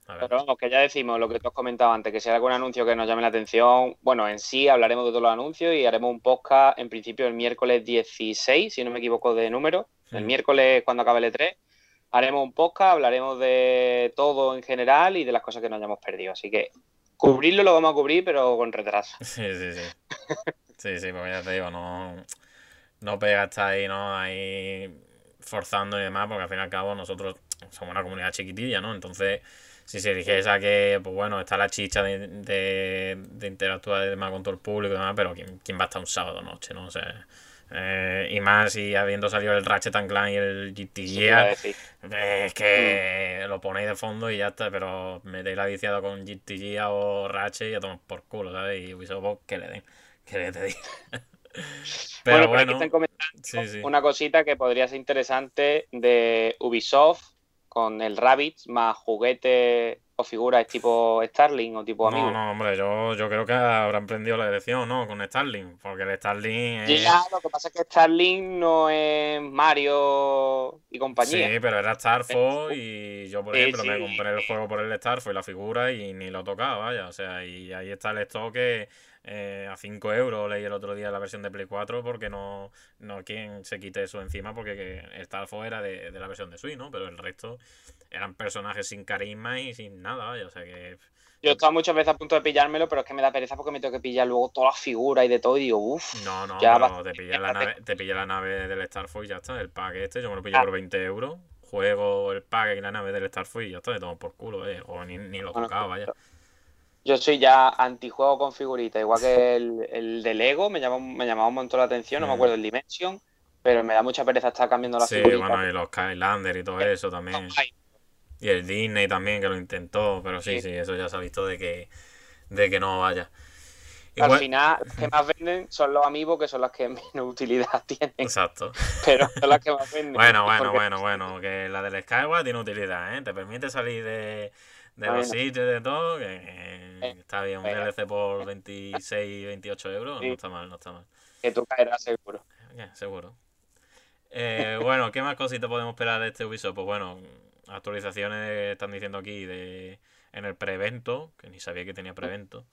Pero vamos, que ya decimos lo que tú has comentado antes, que si hay algún anuncio que nos llame la atención, bueno, en sí hablaremos de todos los anuncios y haremos un podcast en principio el miércoles 16, si no me equivoco de número, el miércoles cuando acabe el E3, haremos un podcast, hablaremos de todo en general y de las cosas que nos hayamos perdido. Así que cubrirlo lo vamos a cubrir, pero con retraso. Sí, sí, sí. Sí, sí, porque ya te digo, no, no pega estar ahí, ¿no? Ahí forzando y demás, porque al fin y al cabo nosotros somos una comunidad chiquitilla, ¿no? Entonces, si se dijese que, pues bueno, está la chicha de, de, de interactuar y demás con todo el público y demás, pero ¿quién, quién va a estar un sábado noche, no? O sea, eh, y más si habiendo salido el Ratchet and Clank y el GT Gear, es que lo ponéis de fondo y ya está, pero metéis la viciada con GT Gear o Ratchet y a tomar por culo, ¿sabes? Y Ubisoft, pues, que le den, que le te diga. Pero bueno, aquí bueno, están comentando sí, sí. una cosita que podría ser interesante de Ubisoft con el Rabbids más juguetes o figuras tipo Starling o tipo amigo. No, no, hombre, yo, yo creo que habrán prendido la dirección, ¿no? Con Starlink, porque el Starlink es... Ya, lo que pasa es que Starling no es Mario y compañía. Sí, pero era Star Fox y yo, por Sí, ejemplo, me compré el juego por el Star Fox y la figura y ni lo tocaba, vaya. O sea, y ahí está el stock que eh, a 5 euros leí el otro día la versión de Play 4 porque no, no quien se quite eso encima porque que el Star Fox era de, de la versión de Switch, ¿no? Pero el resto eran personajes sin carisma y sin nada, vaya. O sea que... Yo he estado muchas veces a punto de pillármelo, pero es que me da pereza porque me tengo que pillar luego todas las figuras y de todo. Y digo, uff, No, no, Ya pero te pilla la nave, te pilla la nave del Star Fox y ya está, el pack este, yo me lo pillo Ah. por 20 euros, juego el pack y la nave del Star Fox y ya está, te tomo por culo, eh, o ni, ni lo Bueno, tocaba, vaya. Yo soy ya antijuego con figuritas. Igual que el, el de Lego me, llama, me llamaba un montón la atención, no me Mm. acuerdo el Dimension, pero me da mucha pereza estar cambiando las Sí, figuritas. bueno, y los Skylander y todo eso también. Y el Disney también que lo intentó, pero sí, Sí. sí, eso ya se ha visto de que, de que no vaya. Al final, los que más venden son los amigos, que son los que menos utilidad tienen. Exacto. Pero son los que más venden. Bueno, bueno, bueno, bueno, que la del Skyward tiene utilidad, ¿eh? Te permite salir de, de los sitios de todo, que eh, está bien, un. DLC por 26, 28 euros, Sí. no está mal, no está mal. Que tú caerás seguro. Ya, seguro. Eh, bueno, ¿qué más cositas podemos esperar de este Ubisoft? Pues bueno, actualizaciones están diciendo aquí de en el prevento, que ni sabía que tenía prevento.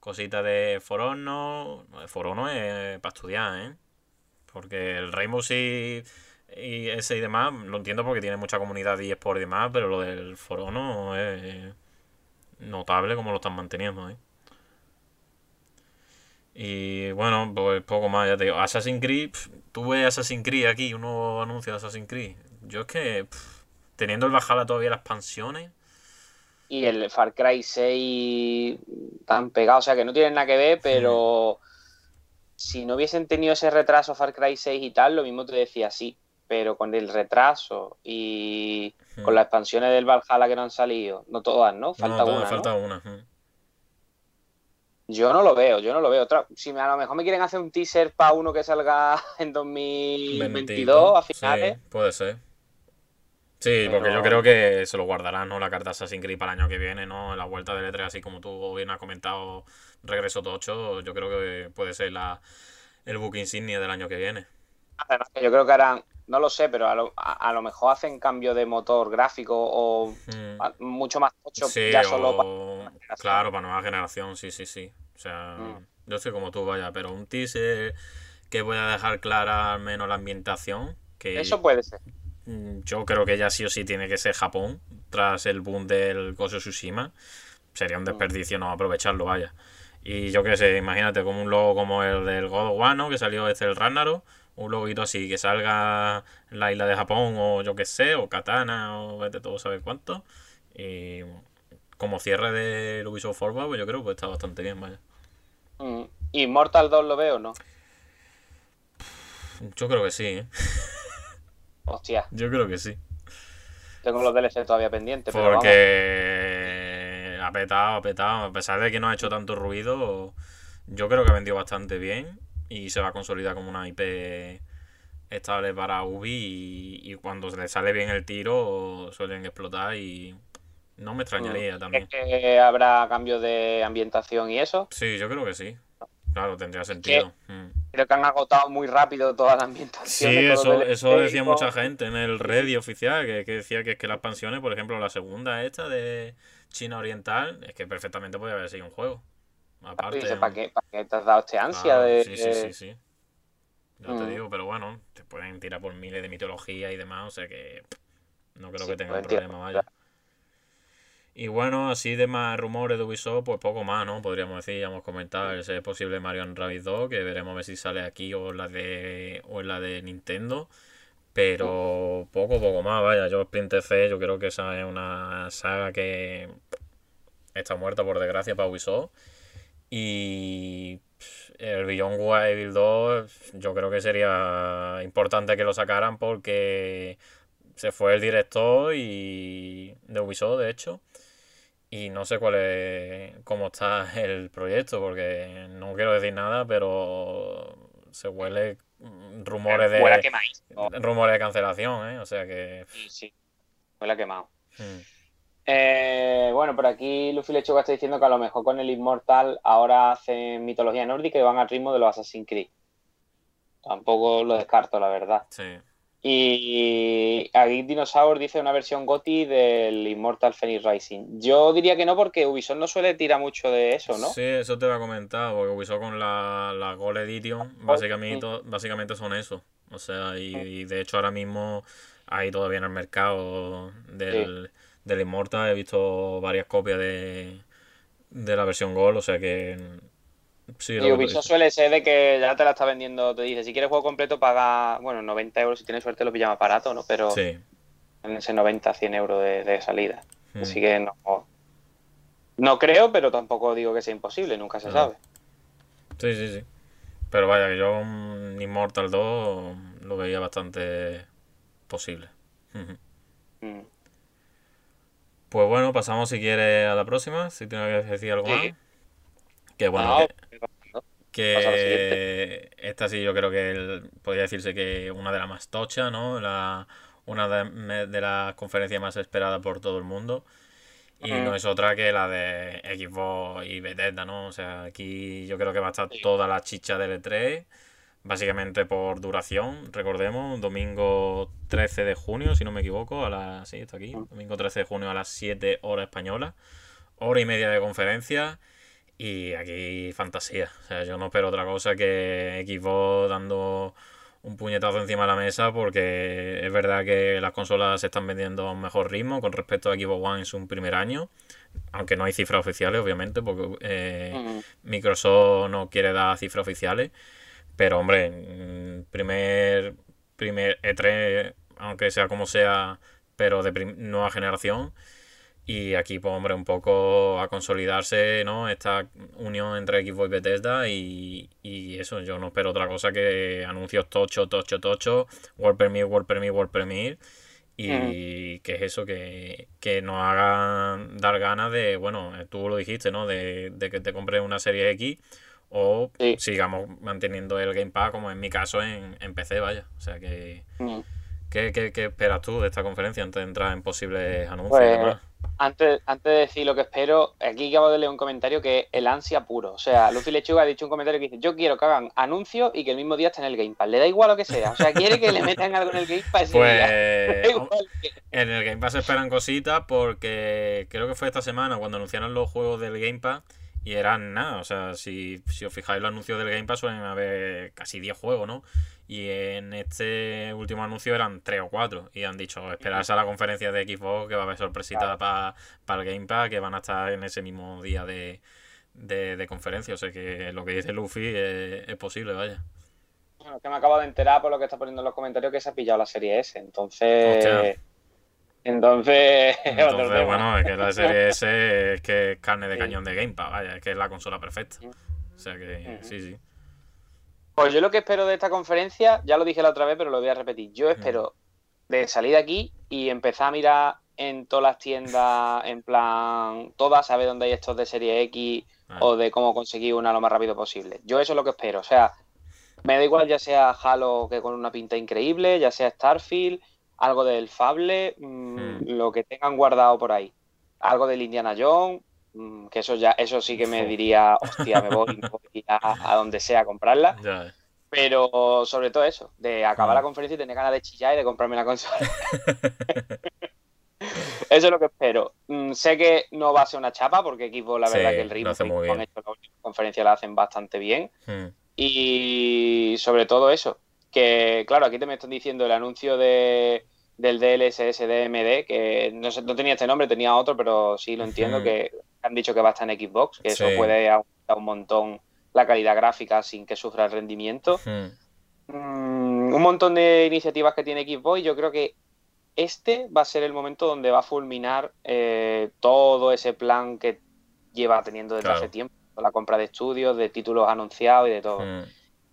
Cositas de For Honor. no, For Honor es para estudiar, ¿eh? Porque el Rainbow Six y ese y demás, lo entiendo porque tiene mucha comunidad de eSport y demás, pero lo del For Honor es notable como lo están manteniendo, ¿eh? Y bueno, pues poco más, ya te digo. Assassin's Creed, pf, tú ves Assassin's Creed aquí, un nuevo anuncio de Assassin's Creed. Yo es que, teniendo el Valhalla todavía las expansiones, Y el Far Cry 6 tan pegado, o sea que no tienen nada que ver, pero si no hubiesen tenido ese retraso Far Cry 6 y tal, lo mismo te decía sí, pero con el retraso y con las expansiones del Valhalla que no han salido, no todas, ¿no? Falta no, todavía una, ¿no? falta una. Yo no lo veo, yo no lo veo. Si a lo mejor me quieren hacer un teaser para uno que salga en 2022 a finales. Sí, puede ser. Sí, porque Pero- yo creo que se lo guardarán, ¿no? La carta Assassin's Creed para el año que viene, ¿no? En la vuelta del E3, así como tú bien has comentado, Regreso Tocho, yo creo que puede ser la, el book insignia del año que viene. Yo creo que harán, no lo sé, pero a lo, a, a lo mejor hacen cambio de motor gráfico o Mm. a- mucho más tocho Sí, ya solo para o- generación. claro, para nueva generación, sí, sí, sí. O sea, Mm. yo estoy como tú, vaya, pero un teaser que pueda dejar clara al menos la ambientación, que Eso puede ser. mm, yo creo que ya sí o sí tiene que ser Japón, tras el boom del of Tsushima. Sería un desperdicio no aprovecharlo, vaya. Y yo qué sé, imagínate como un logo como el del God of War, ¿no? Que salió este el Ragnarok, un loguito así, que salga en la isla de Japón o yo qué sé, o Katana o vete todo saber cuánto. Y como cierre del Ubisoft Forward, pues yo creo que está bastante bien, vaya. Mm. ¿Y Mortal 2 lo veo o no? Yo creo que sí, ¿eh? Hostia, Yo creo que sí. tengo los DLC todavía pendientes, pero vamos. Porque ha petado, ha petado. A pesar de que no ha hecho tanto ruido, yo creo que ha vendido bastante bien y se va a consolidar como una IP estable para Ubi y, y cuando se le sale bien el tiro suelen explotar y no me extrañaría también. ¿Es que habrá cambio de ambientación y eso? Sí, yo creo que sí. Claro, tendría sentido. Mm. Creo que han agotado muy rápido toda la ambientación. Sí, eso, eso decía mucha gente en el Reddit oficial, que, que decía que es que las expansiones, por ejemplo, la segunda esta de China Oriental, es que perfectamente podía haber sido un juego. Aparte, ¿no? ¿para qué, ¿para qué te has dado este ansia Claro, de, Sí, sí, sí, sí. Ya te Mm. digo, pero bueno, te pueden tirar por miles de mitología y demás, o sea que pff, no creo Sí, que pueden tirar, problema, vaya. Y bueno, así de más rumores de Ubisoft, pues poco más, ¿no? Podríamos decir, ya hemos comentado ese posible Mario Rabbids 2, que veremos a ver si sale aquí o en la de, o en la de Nintendo. Pero poco, poco más, vaya. Yo Splinter Cell, yo creo que esa es una saga que está muerta por desgracia para Ubisoft. Y el Beyond Wild 2, yo creo que sería importante que lo sacaran porque se fue el director y de Ubisoft, de hecho. Y no sé cuál es, cómo está el proyecto, porque no quiero decir nada, pero se huele mm, rumores de rumores de cancelación, ¿eh? O sea que sí, sí. Huele a quemado. mm, Eh, bueno, por aquí Luffy Lechuga está diciendo que a lo mejor con el Immortal ahora hacen mitología nórdica y van al ritmo de los Assassin's Creed. Tampoco lo descarto, la verdad. sí. Y aquí Dinosaur dice una versión GOTI del Immortal Phoenix Rising. Yo diría que no, porque Ubisoft no suele tirar mucho de eso, ¿no? Sí, eso te voy a comentar, porque Ubisoft con la, la Gold Edition básicamente, básicamente son eso. O sea, y, y de hecho ahora mismo hay todavía en el mercado del, del Immortal, he visto varias copias de, de la versión Gold, o sea que sí, Y Ubisoft suele ser de que ya te la está vendiendo, te dice, si quieres juego completo paga, bueno, 90 euros, si tienes suerte lo pilla más barato, ¿no? Pero Sí. en ese 90, 100 euros de, de salida. Mm. Así que no, no creo, pero tampoco digo que sea imposible, nunca se No. sabe. Sí, sí, sí. Pero vaya, que yo un Immortal 2 lo veía bastante posible. Mm. Pues bueno, pasamos si quieres a la próxima, si tienes que decir algo Sí. más. Que bueno, No, que- que esta sí yo creo que podría decirse que una de las más tochas, ¿no? La, una de, las conferencias más esperadas por todo el mundo. Y no es otra que la de Xbox y Bethesda, ¿no? O sea, aquí yo creo que va a estar toda la chicha del E3, básicamente por duración, recordemos, domingo 13 de junio, si no me equivoco, a las... Sí, está aquí, domingo 13 de junio a las 7 horas españolas, hora y media de conferencia y aquí fantasía. O sea, yo no espero otra cosa que Xbox dando un puñetazo encima de la mesa porque es verdad que las consolas se están vendiendo a un mejor ritmo con respecto a Xbox One en su primer año. Aunque no hay cifras oficiales, obviamente, porque eh, Microsoft no quiere dar cifras oficiales. Pero, hombre, mm, primer, primer E3, aunque sea como sea, pero de nueva generación, y aquí, pues, hombre, un poco a consolidarse, ¿no? Esta unión entre Xbox y Bethesda y, y eso, yo no espero otra cosa que anuncios tocho, tocho, tocho, World Premiere, World Premiere, World Premiere. Y que es eso, que, que nos haga dar ganas de, bueno, tú lo dijiste, ¿no? De, que te compres una serie X o sigamos manteniendo el Game Pass, como en mi caso en, en PC, vaya. O sea que... ¿qué, qué, esperas tú de esta conferencia antes de entrar en posibles anuncios? Pues, antes, antes de decir lo que espero, aquí acabo de leer un comentario que es el ansia puro. O sea, Luffy Lechuga ha dicho un comentario que dice, yo quiero que hagan anuncios y que el mismo día esté en el Game Pass. Le da igual lo que sea. O sea, quiere que le metan algo en el Game Pass. Pues en el Game Pass esperan cositas porque creo que fue esta semana cuando anunciaron los juegos del Game Pass y eran nada. O sea, si, si os fijáis los anuncios del Game Pass suelen haber casi 10 juegos, ¿no? Y en este último anuncio eran tres o cuatro. Y han dicho, esperarse a la conferencia de Xbox que va a haber sorpresita para el Game Pass, que van a estar en ese mismo día de, conferencia. O sea que lo que dice Luffy es, posible, vaya. Bueno, que me acabo de enterar por lo que está poniendo en los comentarios que se ha pillado la serie S. Entonces. Entonces. Entonces, bueno, es que la serie S es que es carne de cañón de Game Pass, vaya, es que es la consola perfecta. O sea que, sí, sí. Pues yo lo que espero de esta conferencia, ya lo dije la otra vez, pero lo voy a repetir. Yo espero de salir de aquí y empezar a mirar en todas las tiendas, en plan, todas, saber dónde hay estos de serie X o de cómo conseguir una lo más rápido posible. Yo eso es lo que espero. O sea, me da igual ya sea Halo que con una pinta increíble, ya sea Starfield, algo del Fable, mm, hmm. lo que tengan guardado por ahí. Algo del Indiana Jones, Mm, que eso ya, eso sí que me diría, hostia, me voy, a, donde sea a comprarla. Pero sobre todo eso, de acabar la mm. conferencia y tener ganas de chillar y de comprarme la consola. eso es lo que espero. Mm, sé que no va a ser una chapa, porque equipo, la verdad que el ritmo con la conferencia la hacen bastante bien. Y sobre todo eso, que claro, aquí te me están diciendo el anuncio de del DLSS DMD, que no, no tenía este nombre, tenía otro, pero sí lo entiendo, que han dicho que va a estar en Xbox, que eso puede aumentar un montón la calidad gráfica sin que sufra el rendimiento. Mm, un montón de iniciativas que tiene Xbox y yo creo que este va a ser el momento donde va a fulminar eh, todo ese plan que lleva teniendo desde hace tiempo, la compra de estudios, de títulos anunciados y de todo.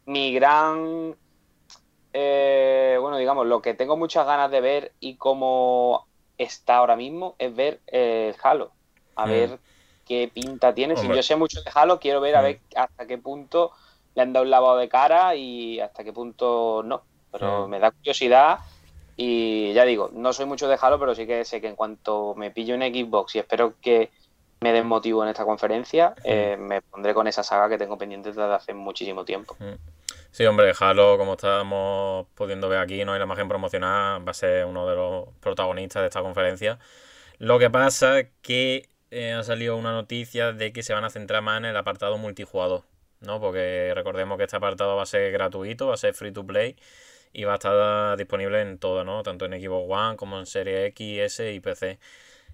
Mi gran, eh, bueno, digamos, lo que tengo muchas ganas de ver y cómo está ahora mismo es ver el Halo. A ver qué pinta tiene. Si yo sé mucho de Halo, quiero ver a mm. ver hasta qué punto le han dado un lavado de cara y hasta qué punto no. Pero mm. me da curiosidad y ya digo, no soy mucho de Halo, pero sí que sé que en cuanto me pillo en Xbox y espero que me den motivo en esta conferencia, eh, me pondré con esa saga que tengo pendiente desde hace muchísimo tiempo. Sí, hombre, Halo, como estamos pudiendo ver aquí, no hay la imagen promocional, va a ser uno de los protagonistas de esta conferencia. Lo que pasa es que eh, ha salido una noticia de que se van a centrar más en el apartado multijugador, ¿no? Porque recordemos que este apartado va a ser gratuito, va a ser free to play y va a estar disponible en todo, ¿no? Tanto en Xbox One como en Serie X, S y PC.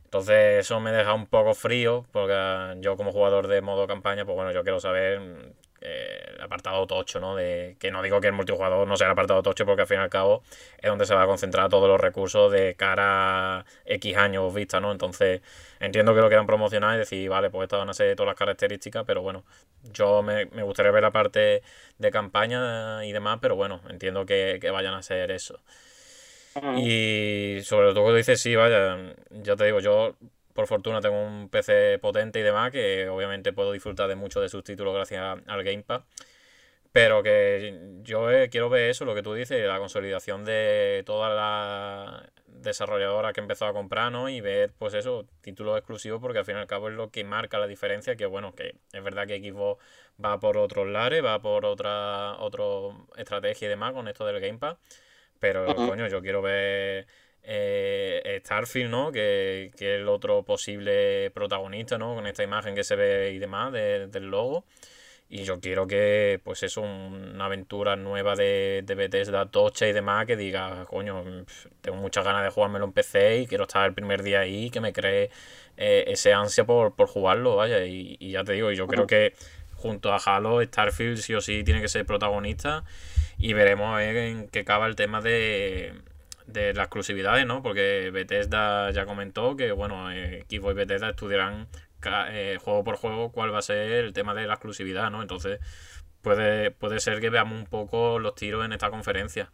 Entonces eso me deja un poco frío porque yo como jugador de modo campaña, pues bueno, yo quiero saber eh, el apartado tocho, ¿no? De, que no digo que el multijugador no sea el apartado tocho porque al fin y al cabo es donde se va a concentrar todos los recursos de cara a X años vista, ¿no? Entonces entiendo que lo quieran promocionar y decir, vale, pues estas van a ser todas las características, pero bueno, yo me, gustaría ver la parte de campaña y demás, pero bueno, entiendo que, que vayan a ser eso. Y sobre todo dices, sí, vaya, ya te digo, yo por fortuna tengo un PC potente y demás, que obviamente puedo disfrutar de mucho de sus títulos gracias al Game Pass. Pero que yo eh, quiero ver eso, lo que tú dices, la consolidación de toda la desarrolladora que empezó a comprar, ¿no? Y ver, pues eso, títulos exclusivos, porque al fin y al cabo es lo que marca la diferencia, que bueno, que es verdad que Xbox va por otros lares, va por otra, otra estrategia y demás con esto del Game Pass, pero coño, yo quiero ver eh, Starfield, ¿no? Que, que, es el otro posible protagonista, ¿no? Con esta imagen que se ve y demás del logo. Y yo quiero que, pues eso, una aventura nueva de, de Bethesda tocha y demás, que diga, coño, tengo muchas ganas de jugármelo en PC y quiero estar el primer día ahí, que me cree eh, ese ansia por, jugarlo, vaya. Y, ya te digo, yo creo que junto a Halo, Starfield sí o sí tiene que ser protagonista y veremos en qué acaba el tema de, de las exclusividades, ¿no? Porque Bethesda ya comentó que, bueno, eh, Xbox y Bethesda estudiarán eh, juego por juego cuál va a ser el tema de la exclusividad, ¿no? Entonces puede, puede ser que veamos un poco los tiros en esta conferencia.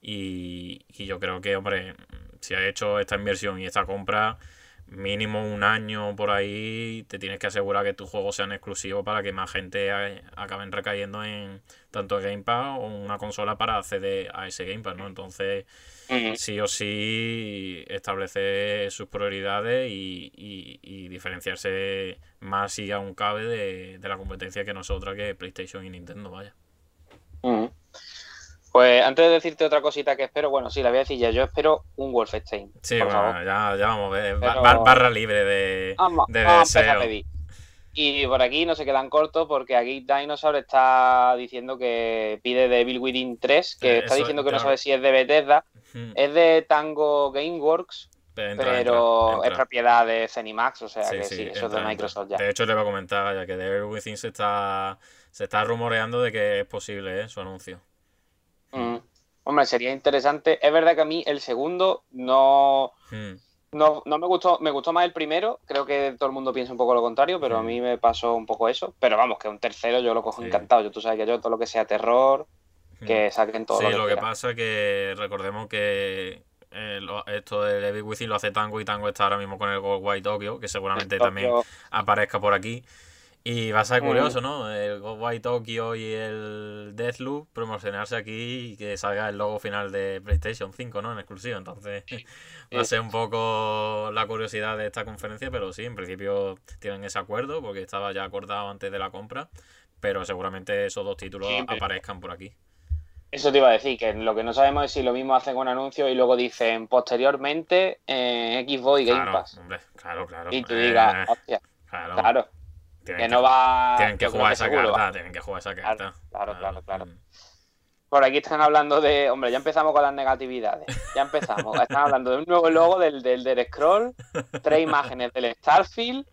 Y, y yo creo que, hombre, si ha hecho esta inversión y esta compra, mínimo un año por ahí, te tienes que asegurar que tus juegos sean exclusivos para que más gente acaben recayendo en tanto Game Pass o una consola para acceder a ese Game Pass, ¿no? Entonces, sí o sí, establecer sus prioridades y, y, diferenciarse más si aún cabe de, de, la competencia que nosotras, que PlayStation y Nintendo, vaya. Pues antes de decirte otra cosita que espero, bueno, sí, la voy a decir ya, yo espero un Wolfenstein. Sí, bueno, ya, ya, vamos a ver. barra libre de, de Y por aquí no se quedan cortos porque aquí Dinosaur está diciendo que pide de Bill Within 3, que está diciendo que no sabe si es de Bethesda. Es de Tango Gameworks, pero, es propiedad de Zenimax, o sea que sí, eso es de Microsoft ya. De hecho, le voy a comentar ya que Bill Within se está, se está rumoreando de que es posible ¿eh? su anuncio. Mm. Hombre, sería interesante. Es verdad que a mí el segundo no, hmm. no, no, me gustó, me gustó más el primero. Creo que todo el mundo piensa un poco lo contrario, pero a mí me pasó un poco eso. Pero vamos, que un tercero yo lo cojo encantado. Yo, tú sabes que yo todo lo que sea terror, hmm. que saquen todo sí, lo que lo que pasa que recordemos que eh, esto de Within lo hace Tango y Tango está ahora mismo con el Gold White Tokyo, que seguramente también aparezca por aquí. Y va a ser curioso, ¿no? El White Tokyo y el Deathloop promocionarse aquí y que salga el logo final de PlayStation 5, ¿no? En exclusivo. Entonces, va a ser un poco la curiosidad de esta conferencia, pero sí, en principio tienen ese acuerdo porque estaba ya acordado antes de la compra, pero seguramente esos dos títulos aparezcan por aquí. Eso te iba a decir, que lo que no sabemos es si lo mismo hacen un anuncio y luego dicen posteriormente en Xbox y Game Pass. claro, claro. Y tú digas, eh, hostia, claro que, no va. Tienen que jugar esa carta, tienen que jugar esa carta. Claro, claro, claro. Mm. Por aquí están hablando de. Hombre, ya empezamos con las negatividades. Ya empezamos. están hablando de un nuevo logo del, del, Scroll, tres imágenes del Starfield.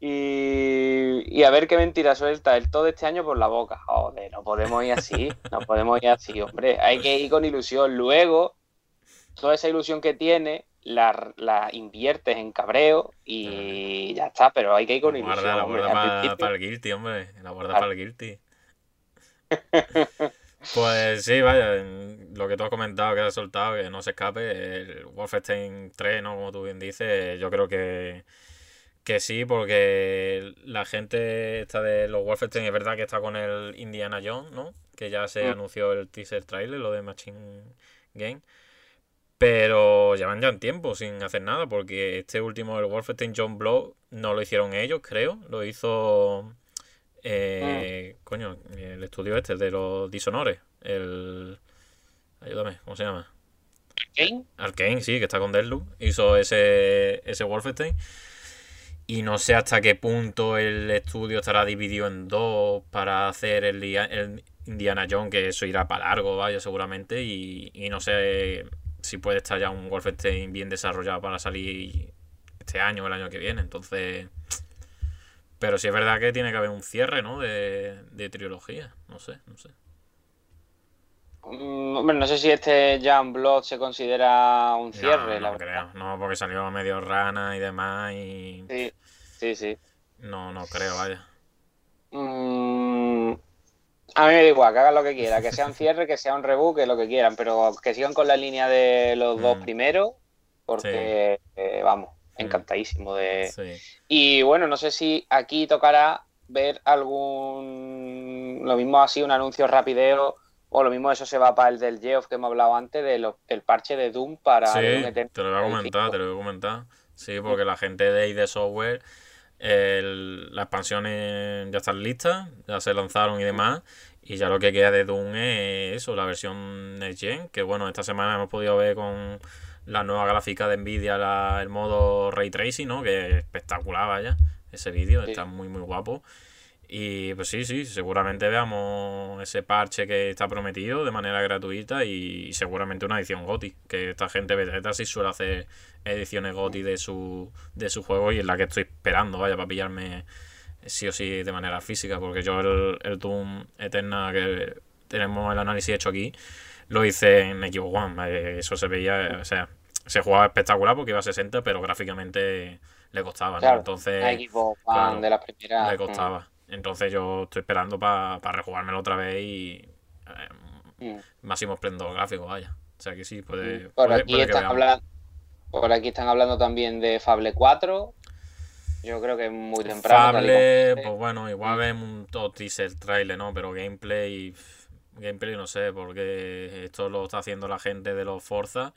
Y, y, a ver qué mentira suelta el todo este año por la boca. Joder, no podemos ir así. No podemos ir así, hombre. Hay que ir con ilusión. Luego, toda esa ilusión que tiene, la, la, inviertes en cabreo y ya está, pero hay que ir con ilusión. Guarda, la guarda para, el guilty, hombre. La guarda para el guilty. pues sí, vaya, lo que tú has comentado, que has soltado, que no se escape, el Wolfenstein 3, ¿no? Como tú bien dices, yo creo que, que sí, porque la gente está de los Wolfenstein es verdad que está con el Indiana Jones, ¿no? Que ya se mm. anunció el teaser trailer, lo de Machine Game. Pero llevan ya un tiempo sin hacer nada, porque este último, el Wolfenstein John Blow, no lo hicieron ellos, creo. Lo hizo. Eh, mm. Coño, el estudio este de los Disonores. El. Ayúdame, ¿cómo se llama? Arkane. Arkane, sí, que está con Deadloop. Hizo ese, ese Wolfenstein. Y no sé hasta qué punto el estudio estará dividido en dos para hacer el, el Indiana Jones, que eso irá para largo, vaya, seguramente. Y, y no sé si puede estar ya un Wolfenstein bien desarrollado para salir este año o el año que viene. Entonces. Pero sí es verdad que tiene que haber un cierre, ¿no? De, de trilogía. No sé, no sé. Mm, hombre, no sé si este Jam Blood se considera un cierre. No, no creo, no, porque salió medio rana y demás y... Sí, sí, sí. No, no creo, vaya. Mmm... A mí me da igual, que hagan lo que quieran, que sea un cierre, que sea un reboot, que lo que quieran, pero que sigan con la línea de los dos mm. primeros, porque eh, vamos, mm. encantadísimo de. Y bueno, no sé si aquí tocará ver algún lo mismo así, un anuncio rapideo, o lo mismo eso se va para el del Geoff que hemos hablado antes, de lo, del parche de Doom para Sí, Doom te lo voy a comentar, te lo voy a comentar. Sí, porque la gente de ID Software, el- las expansiones ya están listas, ya se lanzaron y demás, y ya lo que queda de Doom es eso, la versión Next Gen, que bueno, esta semana hemos podido ver con la nueva gráfica de Nvidia la- el modo Ray Tracing, ¿no? Que es espectacular, vaya, ese vídeo, Sí. está muy muy guapo. Y pues sí, sí, seguramente veamos ese parche que está prometido de manera gratuita y, seguramente una edición GOTI, que esta gente Bethesda sí suele hacer ediciones GOTI de su, de su juego y es la que estoy esperando, vaya, para pillarme sí o sí de manera física, porque yo el, el Doom Eterna que tenemos el análisis hecho aquí, lo hice en Xbox One, eso se veía, o sea, se jugaba espectacular porque iba a 60, pero gráficamente le costaba, ¿no? Claro, Entonces... Una Xbox One claro, de las primeras. le costaba. Entonces yo estoy esperando para rejugármelo otra vez y eh, Mm. máximo esplendor gráfico, vaya. O sea que sí, puede, Por puede- aquí puede están hablando, por aquí están hablando también de Fable 4. Yo creo que es muy temprano. Fable, pues bueno, igual Mm. vemos un todo teaser trailer, ¿no? Pero gameplay, gameplay no sé, porque esto lo está haciendo la gente de los Forza.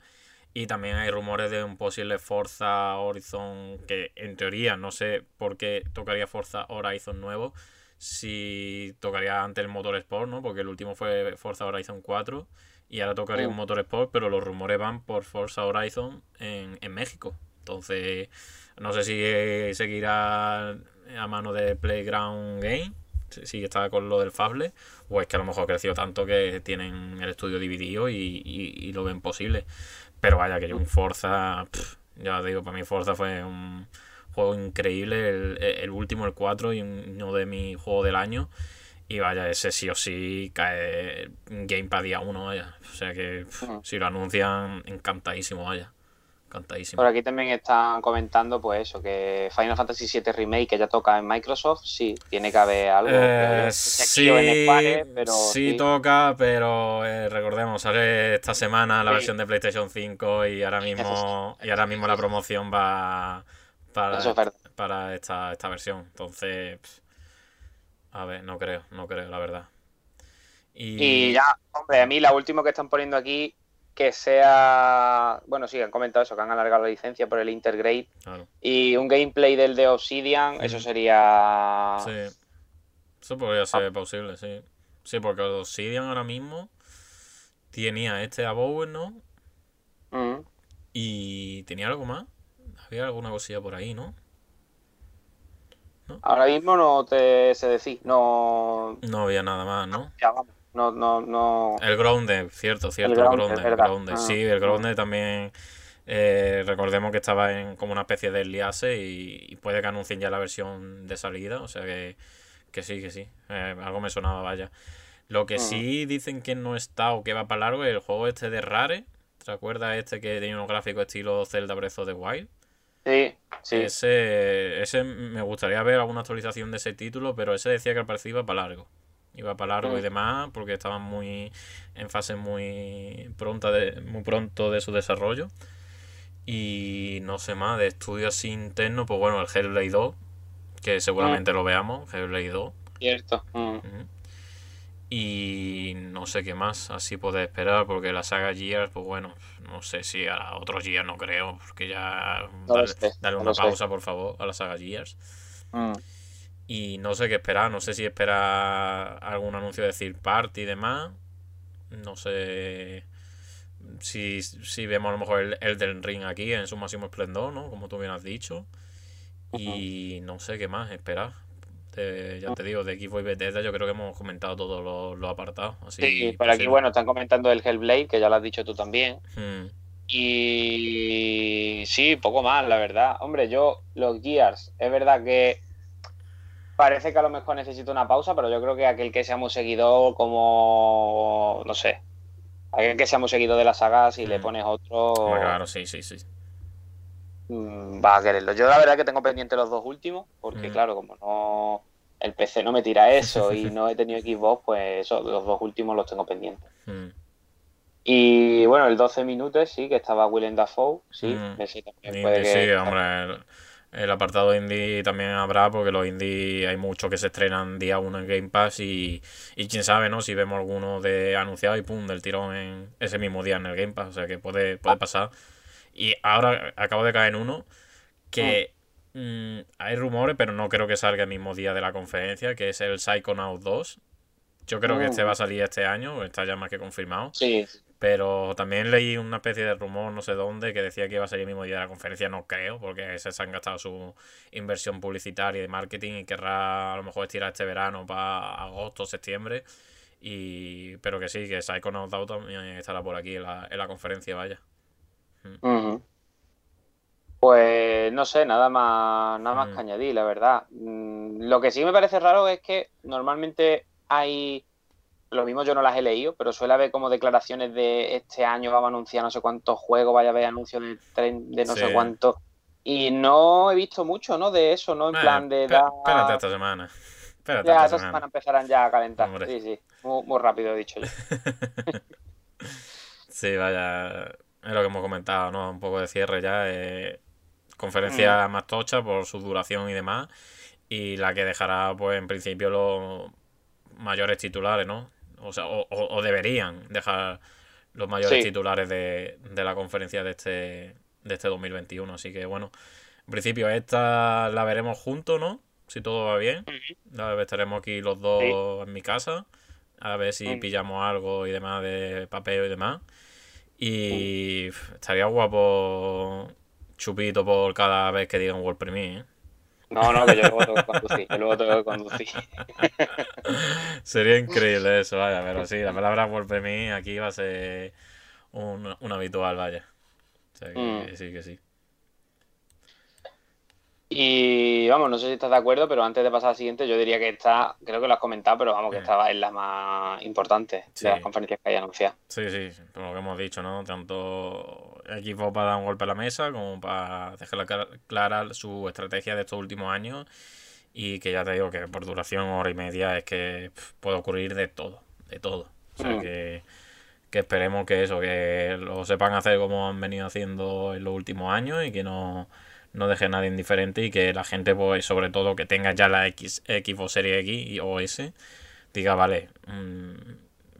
Y también hay rumores de un posible Forza Horizon que en teoría no sé por qué tocaría Forza Horizon nuevo. Si tocaría antes el motor Sport, ¿no? Porque el último fue Forza Horizon 4 y ahora tocaría Mm. un motor Sport, pero los rumores van por Forza Horizon en, en México. Entonces, no sé si eh, seguirá a mano de Playground Game, si está con lo del Fable, o es que a lo mejor ha crecido tanto que tienen el estudio dividido y, y- y lo ven posible. Pero vaya, que yo un Forza, pff, ya te digo, para mí Forza fue un juego increíble, el, el último, el 4, y uno de mis juegos del año. Y vaya, ese sí o sí cae en Game Pass día 1, vaya. O sea que pff, Ujú. si lo anuncian, encantadísimo, vaya. Por aquí también están comentando, pues eso, que Final Fantasy VII Remake, que ya toca en Microsoft, sí, tiene que haber algo. Eh, sí, en Square, pero sí sí. toca, pero eh, recordemos, sale esta semana la Sí. versión de PlayStation 5 y ahora mismo, y ahora mismo la promoción va para, es para esta, esta versión. Entonces, pff, a ver, no creo, no creo, la verdad. Y ya, hombre, a mí la última que están poniendo aquí, que sea. Bueno, sí, han comentado eso, que han alargado la licencia por el Intergrade. claro, Y un gameplay del de Obsidian, eso Ujú. sería. sí. Eso podría ser posible, sí. Sí, porque Obsidian ahora mismo tenía este Abower, ¿no? Mm. Y tenía algo más. Había alguna cosilla por ahí, ¿no? Ahora mismo no te sé decir, no. No había nada más, ¿no? Ya vamos, no, no, no. El Grounded, cierto, cierto, el Grounded, el. Grounded. Ah, Sí, el ah. Grounded también. eh, recordemos que estaba en como una especie de liase y, y puede que anuncien ya la versión de salida. O sea que, que sí, que sí. Eh, algo me sonaba, vaya. Lo que sí dicen que no está o que va para largo es el juego este de Rare. ¿Te acuerdas este que tenía unos gráficos estilo Zelda Breath of the Wild? Sí, sí. Ese, ese me gustaría ver alguna actualización de ese título, pero ese decía que al parecer iba para largo. Iba para largo y Mm. demás, porque estaban muy en fase muy pronta de, muy pronto de su desarrollo. Y no sé más, de estudios internos, pues bueno, el Hellblade 2, que seguramente lo veamos, Hellblade 2. Cierto. Mm. Y no sé qué más así puede esperar, porque la saga Gears, pues bueno, no sé si a otros Gears no creo, porque ya No dale, sé, dale no una sé. pausa, por favor, a la saga Gears. Mm. Y no sé qué esperar, no sé si esperar algún anuncio de third party y demás. No sé si, si vemos a lo mejor el Elden Ring aquí en su máximo esplendor, ¿no? Como tú bien has dicho. Y no sé qué más esperar. Ya te digo, de Xbox y Bethesda yo creo que hemos comentado todos los, los apartados. Así Sí, por aquí, bueno, están comentando el Hellblade, que ya lo has dicho tú también. Hmm, Y sí, poco más, la verdad. Hombre, yo, los Gears, es verdad que parece que a lo mejor necesito una pausa, pero yo creo que aquel que seamos seguidor como, no sé, aquel que seamos seguidor de la saga, si le Mm. pones otro, hombre, claro, sí, sí, sí. mm, va a quererlo. Yo la verdad que tengo pendiente los dos últimos, porque Mm. claro, como no, el PC no me tira eso y no he tenido Xbox, pues eso, los dos últimos los tengo pendientes. Y bueno, el 12 minutos sí, que estaba Willem Dafoe, sí, Mm. ese también que... sí, hombre, el, el apartado indie también habrá, porque los indie hay muchos que se estrenan día uno en Game Pass y, y quién sabe, ¿no? Si vemos alguno de anunciado y pum, del tirón en ese mismo día en el Game Pass, o sea que puede, puede pasar. Y ahora acabo de caer en uno que mm, hay rumores, pero no creo que salga el mismo día de la conferencia, que es el Psychonaut 2. Yo creo que este va a salir este año, está ya más que confirmado. Sí, Pero también leí una especie de rumor, no sé dónde, que decía que iba a salir el mismo día de la conferencia. No creo, porque se han gastado su inversión publicitaria y de marketing y querrá a lo mejor estirar este verano para agosto, septiembre. Y, pero que sí, que Psychonaut 2 también estará por aquí en la, en la conferencia, vaya. Ujú. Pues no sé, nada más, nada más Mm. que añadir, la verdad. Mm, Lo que sí me parece raro es que normalmente hay, lo mismo yo no las he leído, pero suele haber como declaraciones de este año vamos a anunciar no sé cuántos juegos, vaya a haber anuncios de, tren- de no Sí. sé cuántos. Y no he visto mucho, ¿no? De eso, ¿no? En plan de dar... Espérate esta semana. Espérate Ya, esta esta semana. semana empezarán ya a calentar. Hombre. Sí, sí. Muy, muy rápido he dicho yo. Sí, vaya, es lo que hemos comentado, ¿no? Un poco de cierre ya. eh, conferencia más tocha por su duración y demás. Y la que dejará, pues, en principio, los mayores titulares, ¿no? O sea, o, o- deberían dejar los mayores Sí. titulares de, de la conferencia de este, de este 2021. Así que, bueno, en principio esta la veremos juntos, ¿no? Si todo va bien. La estaremos aquí los dos en mi casa. A ver si Mm. pillamos algo y demás de papel y demás. Y pf, estaría guapo chupito por cada vez que digan World Premiere. ¿eh? No, no, que yo luego tengo que conducir. Yo luego tengo que conducir. Sería increíble eso, vaya. Pero sí, la palabra World Premiere aquí va a ser un, un habitual, vaya. O sea que Mm. sí, que sí. Y vamos, no sé si estás de acuerdo, pero antes de pasar al siguiente, yo diría que esta, creo que lo has comentado, pero vamos, que Mm. esta es la más importante Sí. de las conferencias que hay anunciadas. Sí, sí, por lo que hemos dicho, ¿no? Tanto equipo para dar un golpe a la mesa como para dejar clara- su estrategia de estos últimos años y que ya te digo que por duración hora y media es que puede ocurrir de todo, de todo. O sea Mm. que, que esperemos que eso, que lo sepan hacer como han venido haciendo en los últimos años y que no, no deje a nadie indiferente y que la gente, pues sobre todo que tenga ya la X, Xbox Series X o S, diga, vale, mm,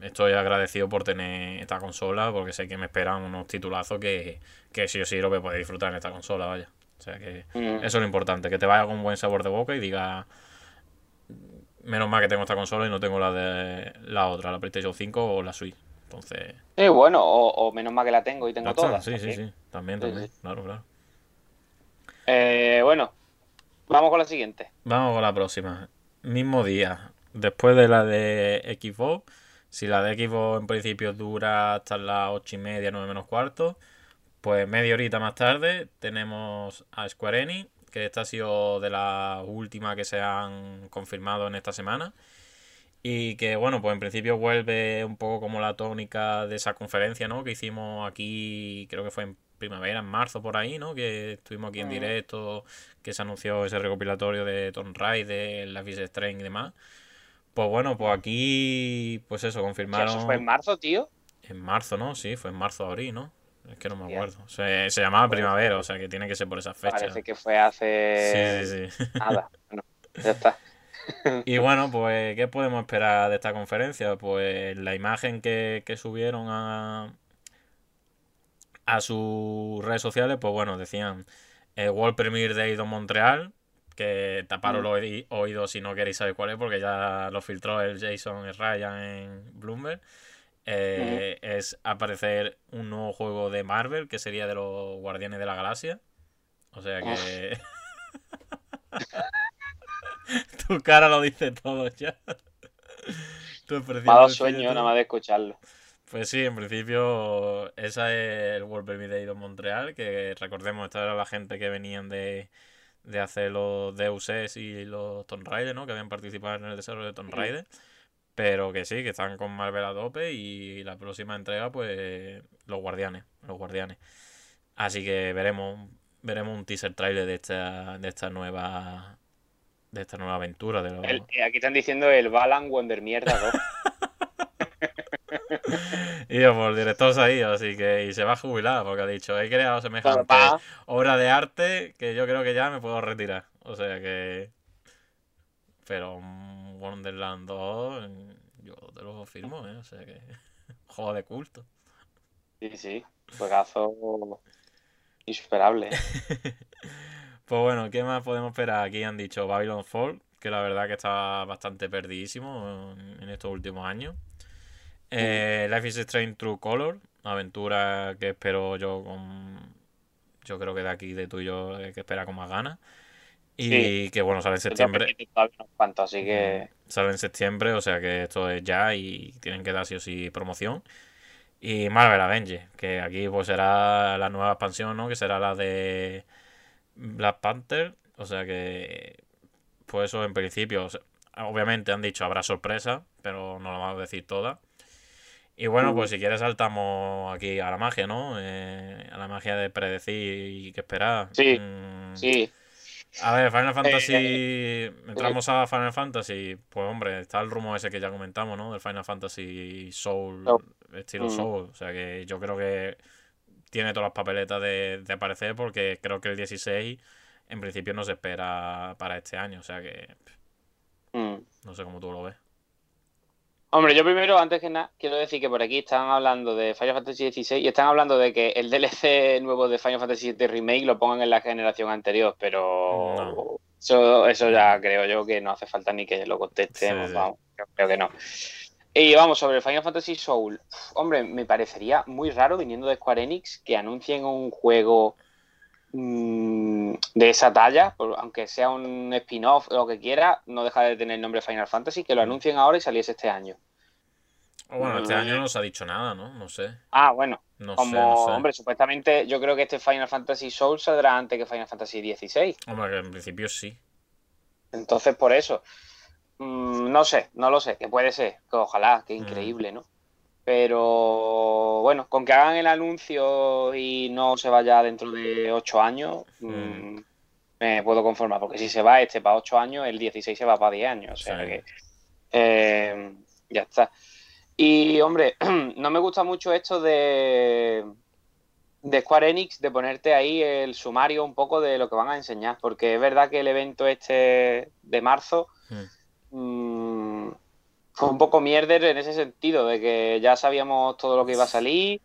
estoy agradecido por tener esta consola porque sé que me esperan unos titulazos que, que sí o sí lo voy a poder disfrutar en esta consola, vaya. O sea que Mm. eso es lo importante, que te vaya con buen sabor de boca y diga, menos mal que tengo esta consola y no tengo la de la otra, la PlayStation 5 o la Switch. Entonces, Sí, bueno, o, o menos mal que la tengo y tengo está. todas. Sí, sí, sí, también, Sí, también, sí. claro, claro. Eh, bueno, vamos con la siguiente. Vamos con la próxima. Mismo día. Después de la de Xbox. Si la de Xbox en principio dura hasta las ocho y media, 9 menos cuarto. Pues media horita más tarde tenemos a Square Enix. Que esta ha sido de las últimas que se han confirmado en esta semana. Y que bueno, pues en principio vuelve un poco como la tónica de esa conferencia, ¿no? Que hicimos aquí, creo que fue en primavera, en marzo por ahí, ¿no? Que estuvimos aquí en Ujú. directo, que se anunció ese recopilatorio de Tomb Raider, Life is Strange y demás. Pues bueno, pues aquí, pues eso, confirmaron eso fue en marzo, tío. en marzo, ¿no? Sí, fue en marzo abril, ¿no? Es que no me acuerdo. Se, se llamaba Pues- primavera, o sea que tiene que ser por esas fechas. Parece que fue hace Sí, sí, sí. nada. Bueno, ya está. Y bueno, pues, ¿qué podemos esperar de esta conferencia? Pues la imagen que, que subieron a, a sus redes sociales, pues bueno, decían eh, World Premiere de Eidos Montreal, que taparon Mm. los oí- oídos si no queréis saber cuál es, porque ya lo filtró el Jason Ryan en Bloomberg. Eh, Es aparecer un nuevo juego de Marvel, que sería de los Guardianes de la Galaxia. O sea que... tu cara lo dice todo ya. Tu Me expresión ha dado lo dice sueño nada más de escucharlo. Pues sí, en principio esa es el World Premiere de Montreal, que recordemos, esta era la gente que venían de, de hacer los Deus Ex y los Tomb Raider, ¿no? Que habían participado en el desarrollo de Tomb. Raider. Pero que sí, que están con Marvel a tope y la próxima entrega, pues, los Guardianes, los Guardianes. Así que veremos, veremos un teaser trailer de esta, de esta nueva, de esta nueva aventura de los... El- eh, aquí están diciendo el Balan Wonder Mierda 2. y yo, por el director se ha ido, así que y se va a jubilar, porque ha dicho, he creado semejante Papá. obra de arte que yo creo que ya me puedo retirar. O sea que... Pero Wonderland 2, yo te lo firmo, ¿eh? O sea que... Juego de culto. Sí, sí, juegazo insuperable. Pues bueno, ¿qué más podemos esperar? Aquí han dicho Babylon Fall, que la verdad que está bastante perdidísimo en estos últimos años. Eh, Life is Strange True Color, aventura que espero yo con... Yo creo que de aquí, de tuyo, que espera con más ganas. Y Sí. que bueno, sale en septiembre. cuantos, así que Sale en septiembre, o sea que esto es ya y tienen que dar sí o sí promoción. Y Marvel Avengers, que aquí pues será la nueva expansión, ¿no? Que será la de Black Panther. O sea que, pues eso en principio, o sea, obviamente han dicho habrá sorpresa, pero no lo vamos a decir todas. Y bueno, pues si quieres saltamos aquí a la magia, ¿no? Eh, a la magia de predecir y que esperar. Sí, Mm, sí. a ver, Final Fantasy. Eh, Entramos a Final Fantasy. Pues hombre, está el rumor ese que ya comentamos, ¿no? Del Final Fantasy Soul, estilo Mm. Soul. O sea que yo creo que tiene todas las papeletas de, de aparecer porque creo que el 16 en principio no se espera para este año. O sea que Mm. no sé cómo tú lo ves. Hombre, yo primero, antes que nada, quiero decir que por aquí están hablando de Final Fantasy XVI y están hablando de que el DLC nuevo de Final Fantasy VII Remake lo pongan en la generación anterior, pero No. eso, eso ya creo yo que no hace falta ni que lo contestemos, Sí, vamos, yo creo que no. Y vamos, sobre Final Fantasy Soul, hombre, me parecería muy raro viniendo de Square Enix que anuncien un juego mm, de esa talla, aunque sea un spin-off o lo que quiera, no deja de tener el nombre Final Fantasy, que lo anuncien ahora y saliese este año. O bueno, este Mm. año no se ha dicho nada, ¿no? No sé. Ah, bueno, No como, sé, no sé. hombre, supuestamente yo creo que este Final Fantasy Soul saldrá antes que Final Fantasy XVI. Hombre, que en principio sí. Entonces, por eso. Mm, no sé, no lo sé, que puede ser, que ojalá, que Mm. increíble, ¿no? Pero bueno, con que hagan el anuncio y no se vaya dentro de ocho años, mm, me puedo conformar, porque si se va este para ocho años, el 16 se va para 10 años, o sea Sí. que eh, ya está. Y hombre, no me gusta mucho esto de, de Square Enix de ponerte ahí el sumario un poco de lo que van a enseñar, porque es verdad que el evento este de marzo Mm. mm, fue un poco mierder en ese sentido, de que ya sabíamos todo lo que iba a salir,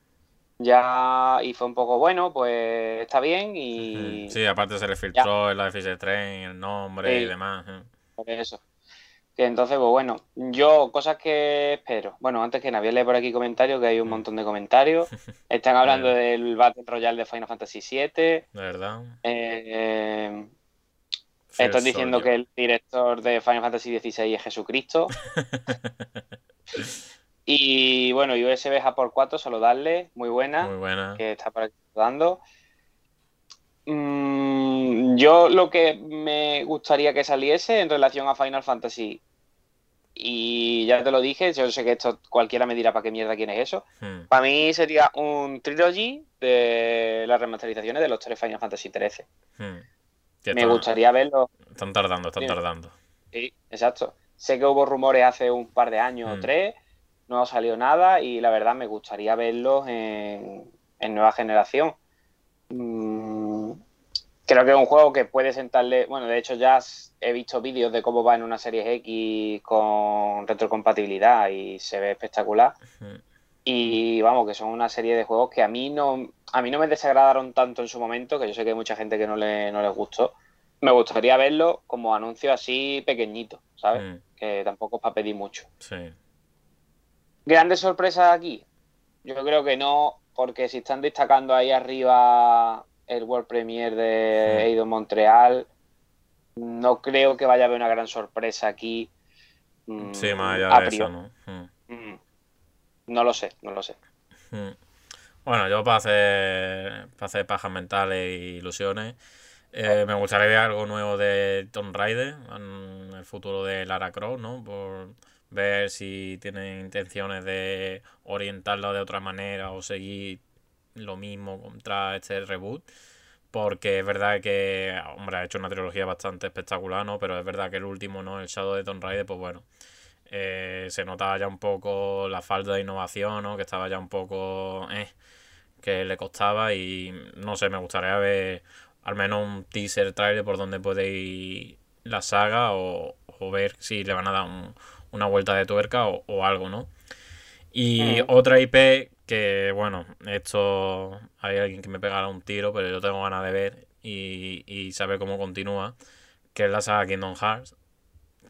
ya y fue un poco bueno, pues está bien y Sí, aparte se le filtró el Life is Strange, el nombre y demás. ¿eh? por eso. Que entonces, pues bueno, yo cosas que espero. Bueno, antes que nada, voy a leer por aquí comentarios, que hay un Mm. montón de comentarios. Están hablando del Battle Royale de Final Fantasy VII. De verdad. eh, están diciendo Soldier. que el director de Final Fantasy XVI es Jesucristo. Y bueno, USB por 4, solo darle, muy buena, Muy buena. que está por aquí dando. Mm, yo lo que me gustaría que saliese en relación a Final Fantasy, y ya te lo dije, yo sé que esto cualquiera me dirá para qué mierda quién es eso. Hmm. Para mí sería un trilogy de las remasterizaciones de los tres Final Fantasy XIII. Hmm. Me están- gustaría verlo. Están tardando, están tardando. Sí, exacto. Sé que hubo rumores hace un par de años o Mm. tres, no ha salido nada y la verdad me gustaría verlos en, en nueva generación. Mm, creo que es un juego que puede sentarle. Bueno, de hecho, ya he visto vídeos de cómo va en una serie X con retrocompatibilidad y se ve espectacular. Y vamos, que son una serie de juegos que a mí no, a mí no me desagradaron tanto en su momento, que yo sé que hay mucha gente que no, le, no les gustó. Me gustaría verlo como anuncio así pequeñito, ¿sabes? Hmm. Que tampoco es para pedir mucho. Sí. Grandes sorpresas aquí. Yo creo que no, porque si están destacando ahí arriba el World Premiere de. Eidos Montreal, no creo que vaya a haber una gran sorpresa aquí. mm, Sí, más allá de eso, ¿no? Hmm. Mm. No lo sé, no lo sé. Hmm. Bueno, yo para hacer, para hacer pajas mentales e ilusiones, eh, me gustaría ver algo nuevo de Tomb Raider en el futuro de Lara Croft, ¿no? Por ver si tienen intenciones de orientarlo de otra manera o seguir lo mismo contra este reboot. Porque es verdad que, hombre, ha hecho una trilogía bastante espectacular, ¿no? Pero es verdad que el último, ¿no? El Shadow de Tomb Raider, pues bueno. eh, se notaba ya un poco la falta de innovación, ¿no? Que estaba ya un poco... Eh, que le costaba y no sé, me gustaría ver al menos un teaser trailer por donde puede ir la saga o, ver si le van a dar una vuelta de tuerca o, algo, ¿no? Y otra IP que, bueno, esto hay alguien que me pegará un tiro, pero yo tengo ganas de ver y, y saber cómo continúa, que es la saga Kingdom Hearts,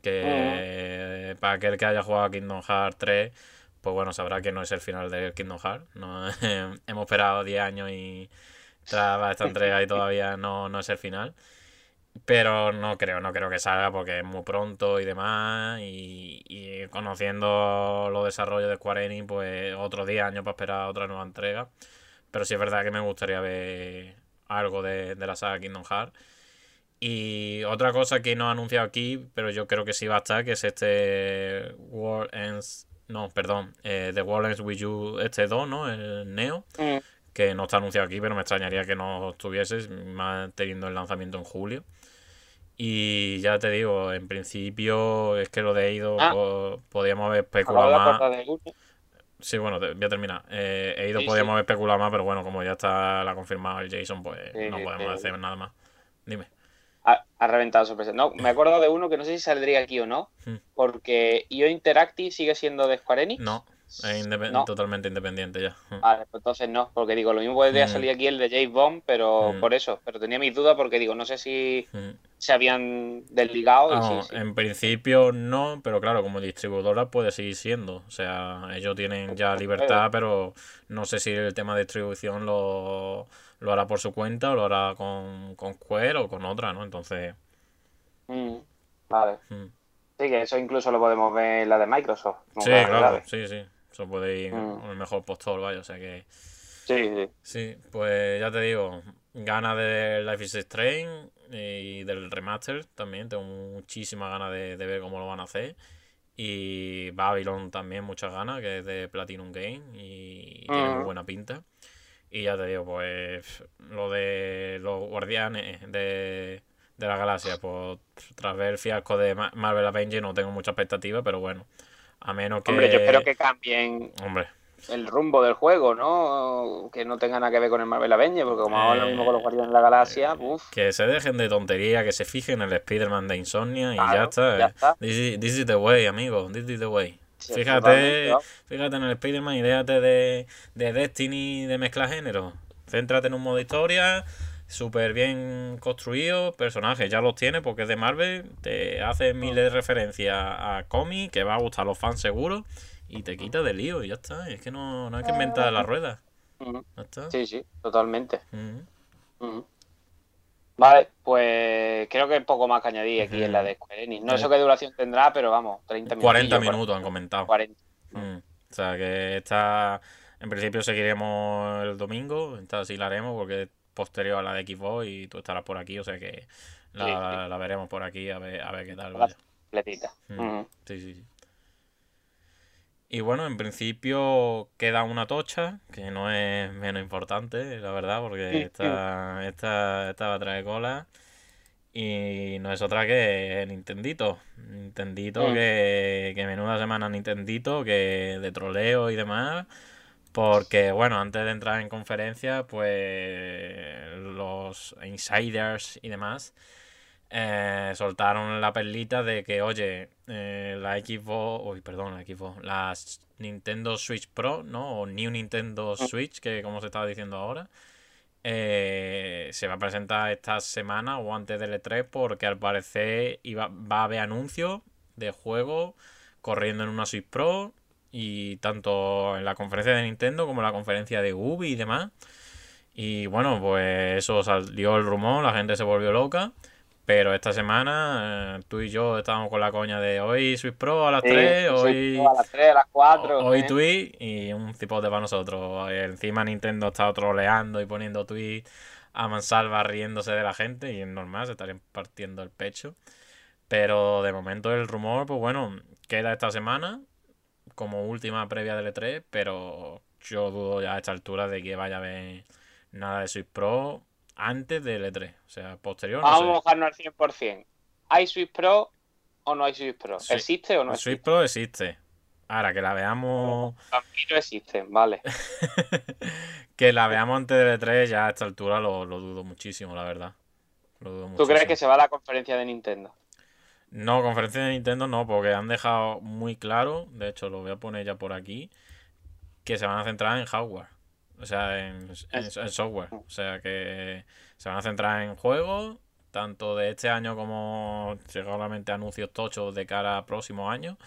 que para aquel que haya jugado a Kingdom Hearts 3, pues bueno, sabrá que no es el final del Kingdom Hearts. No, hemos esperado 10 años y tras esta entrega y todavía no, no es el final. Pero no creo, no creo que salga porque es muy pronto y demás. Y, conociendo los desarrollos de Square Enix, pues otros 10 años para esperar otra nueva entrega. Pero sí es verdad que me gustaría ver algo de, de la saga Kingdom Hearts. Y otra cosa que no ha anunciado aquí, pero yo creo que sí va a estar, que es este World Ends. No, perdón. Eh, The World Ends With You, este 2, ¿no? El Neo. Mm. Que no está anunciado aquí, pero me extrañaría que no estuviese, más teniendo el lanzamiento en julio. Y ya te digo, en principio es que lo de Eido ah. podíamos haber especulado más. Sí, bueno, voy a terminar. Eh, Eido podíamos haber especulado más, pero bueno, como ya está la confirmado el Jason, pues no podemos hacer nada más. Dime ha, reventado sorpresa. No, me acuerdo de uno que no sé si saldría aquí o no, hmm. porque IO Interactive sigue siendo de Square Enix. No, es totalmente independiente ya. Vale, pues entonces no, porque digo, lo mismo podría hmm. salir aquí el de James Bond, pero por eso, pero tenía mis dudas porque digo, no sé si se habían desligado. No, En principio no, pero claro, como distribuidora puede seguir siendo. O sea, ellos tienen ya libertad, pero no sé si el tema de distribución lo lo hará por su cuenta o lo hará con, con Square o con otra, ¿no? Entonces. Mm, vale. Mm. Sí, que eso incluso lo podemos ver en la de Microsoft. Sí, claro, sí, sí. Eso puede ir mm. el mejor postor, vaya, o sea que. Sí, sí. Sí, pues ya te digo, ganas de Life is Strange y del remaster también. Tengo muchísimas ganas de, ver cómo lo van a hacer. Y Babylon también, muchas ganas, que es de Platinum Game y tiene muy buena pinta. Y ya te digo, pues lo de los guardianes de, la galaxia, pues tras ver el fiasco de Marvel Avengers no tengo mucha expectativa, pero bueno, a menos que... Hombre, yo espero que cambien Hombre. el rumbo del juego, ¿no? Que no tenga nada que ver con el Marvel Avengers, porque como ahora lo mismo con los guardianes de la galaxia, eh, Que se dejen de tontería, que se fijen en el Spider-Man de Insomnia y ya está. Ya está. This, is, the way, amigo, this is the way fíjate, fíjate en el Spider-Man y déjate de, de Destiny de mezcla género. Céntrate en un modo historia, súper bien construido, personajes ya los tiene porque es de Marvel, te hace miles de referencias a cómics que va a gustar a los fans seguro y te quita de lío y ya está. Es que no, no hay que inventar la rueda. Sí, sí, totalmente. Vale, pues creo que poco más que añadir aquí en la de Square Enix. No sé qué duración tendrá, pero vamos, 30 minutos. 40 minutos han comentado. 40. Mm. O sea que esta, en principio seguiremos el domingo, esta sí la haremos porque posterior a la de Xbox y tú estarás por aquí, o sea que la, veremos por aquí a ver, a ver qué tal. Vaya. Completita. Mm. Sí, sí, sí. Y bueno, en principio queda una tocha, que no es menos importante, la verdad, porque esta, esta, esta va a traer cola. Y no es otra que Nintendito. Nintendito mm. que, que menuda semana Nintendito, que de troleo y demás. Porque, bueno, antes de entrar en conferencia, pues los insiders y demás eh, soltaron la perlita de que, oye, eh, la Xbox, uy, perdón, la Xbox, la Nintendo Switch Pro, ¿no? O New Nintendo mm. Switch, que como se estaba diciendo ahora, eh, se va a presentar esta semana o antes del E3 porque al parecer iba, va a haber anuncios de juegos corriendo en una Switch Pro y tanto en la conferencia de Nintendo como en la conferencia de Ubi y demás. Y bueno, pues eso salió el rumor, la gente se volvió loca. Pero esta semana eh, tú y yo estábamos con la coña de hoy Swiss Pro a las 3, hoy. a las 3, a las 4. Hoy ¿eh? tweet y un cipote para nosotros. Encima Nintendo está troleando y poniendo tweets a mansalva riéndose de la gente y es normal, se estarían partiendo el pecho. Pero de momento el rumor, pues bueno, queda esta semana como última previa del E3, pero yo dudo ya a esta altura de que vaya a haber nada de Swiss Pro antes del E3, o sea, posterior. Vamos a mojarnos al 100%. ¿Hay Switch Pro o no hay Switch Pro? Sí. ¿Existe o no existe? Switch Pro existe. Ahora, que la veamos. Vampiro existe, vale. que la veamos antes del E3 ya a esta altura lo, lo dudo muchísimo, la verdad. Lo dudo ¿Tú muchísimo. crees que se va a la conferencia de Nintendo? No, conferencia de Nintendo no, porque han dejado muy claro, de hecho lo voy a poner ya por aquí, que se van a centrar en hardware, o sea, en, en- en software. O sea, que se van a centrar en juegos, tanto de este año como seguramente anuncios tochos de cara a próximos años,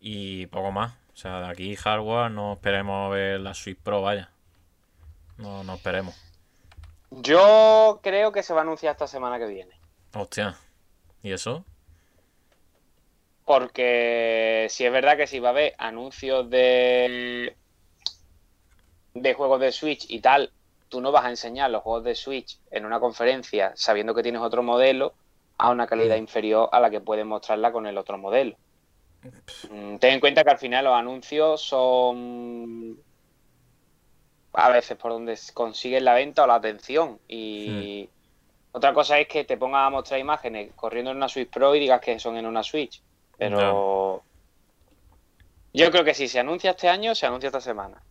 y poco más. O sea, de aquí hardware no esperemos ver la Switch Pro, vaya. No, no esperemos. Yo creo que se va a anunciar esta semana que viene. Hostia. ¿Y eso? Porque si es verdad que si va a haber anuncios de, de juegos de Switch y tal, tú no vas a enseñar los juegos de Switch en una conferencia sabiendo que tienes otro modelo a una calidad inferior a la que puedes mostrarla con el otro modelo. Mm, Ten en cuenta que al final los anuncios son a veces por donde consiguen la venta o la atención. Y otra cosa es que te pongas a mostrar imágenes corriendo en una Switch Pro y digas que son en una Switch. Pero yo creo que si se anuncia este año, se anuncia esta semana.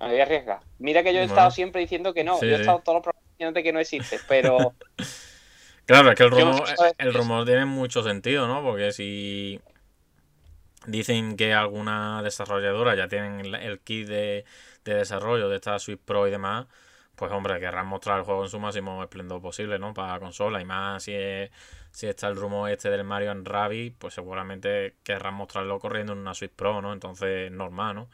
Me voy a arriesgar. Mira que yo he Bueno. estado siempre diciendo que no. Sí, yo he estado todos los programas diciéndote que no existe. Pero Claro, es que el rumor, el rumor tiene mucho sentido, ¿no? Porque si dicen que alguna desarrolladora ya tienen el, kit de, de desarrollo de esta Switch Pro y demás, pues hombre, querrán mostrar el juego en su máximo esplendor posible, ¿no? Para la consola. Y más si, es- si está el rumor este del Mario en Rabbids, pues seguramente querrán mostrarlo corriendo en una Switch Pro, ¿no? Entonces, normal, ¿no?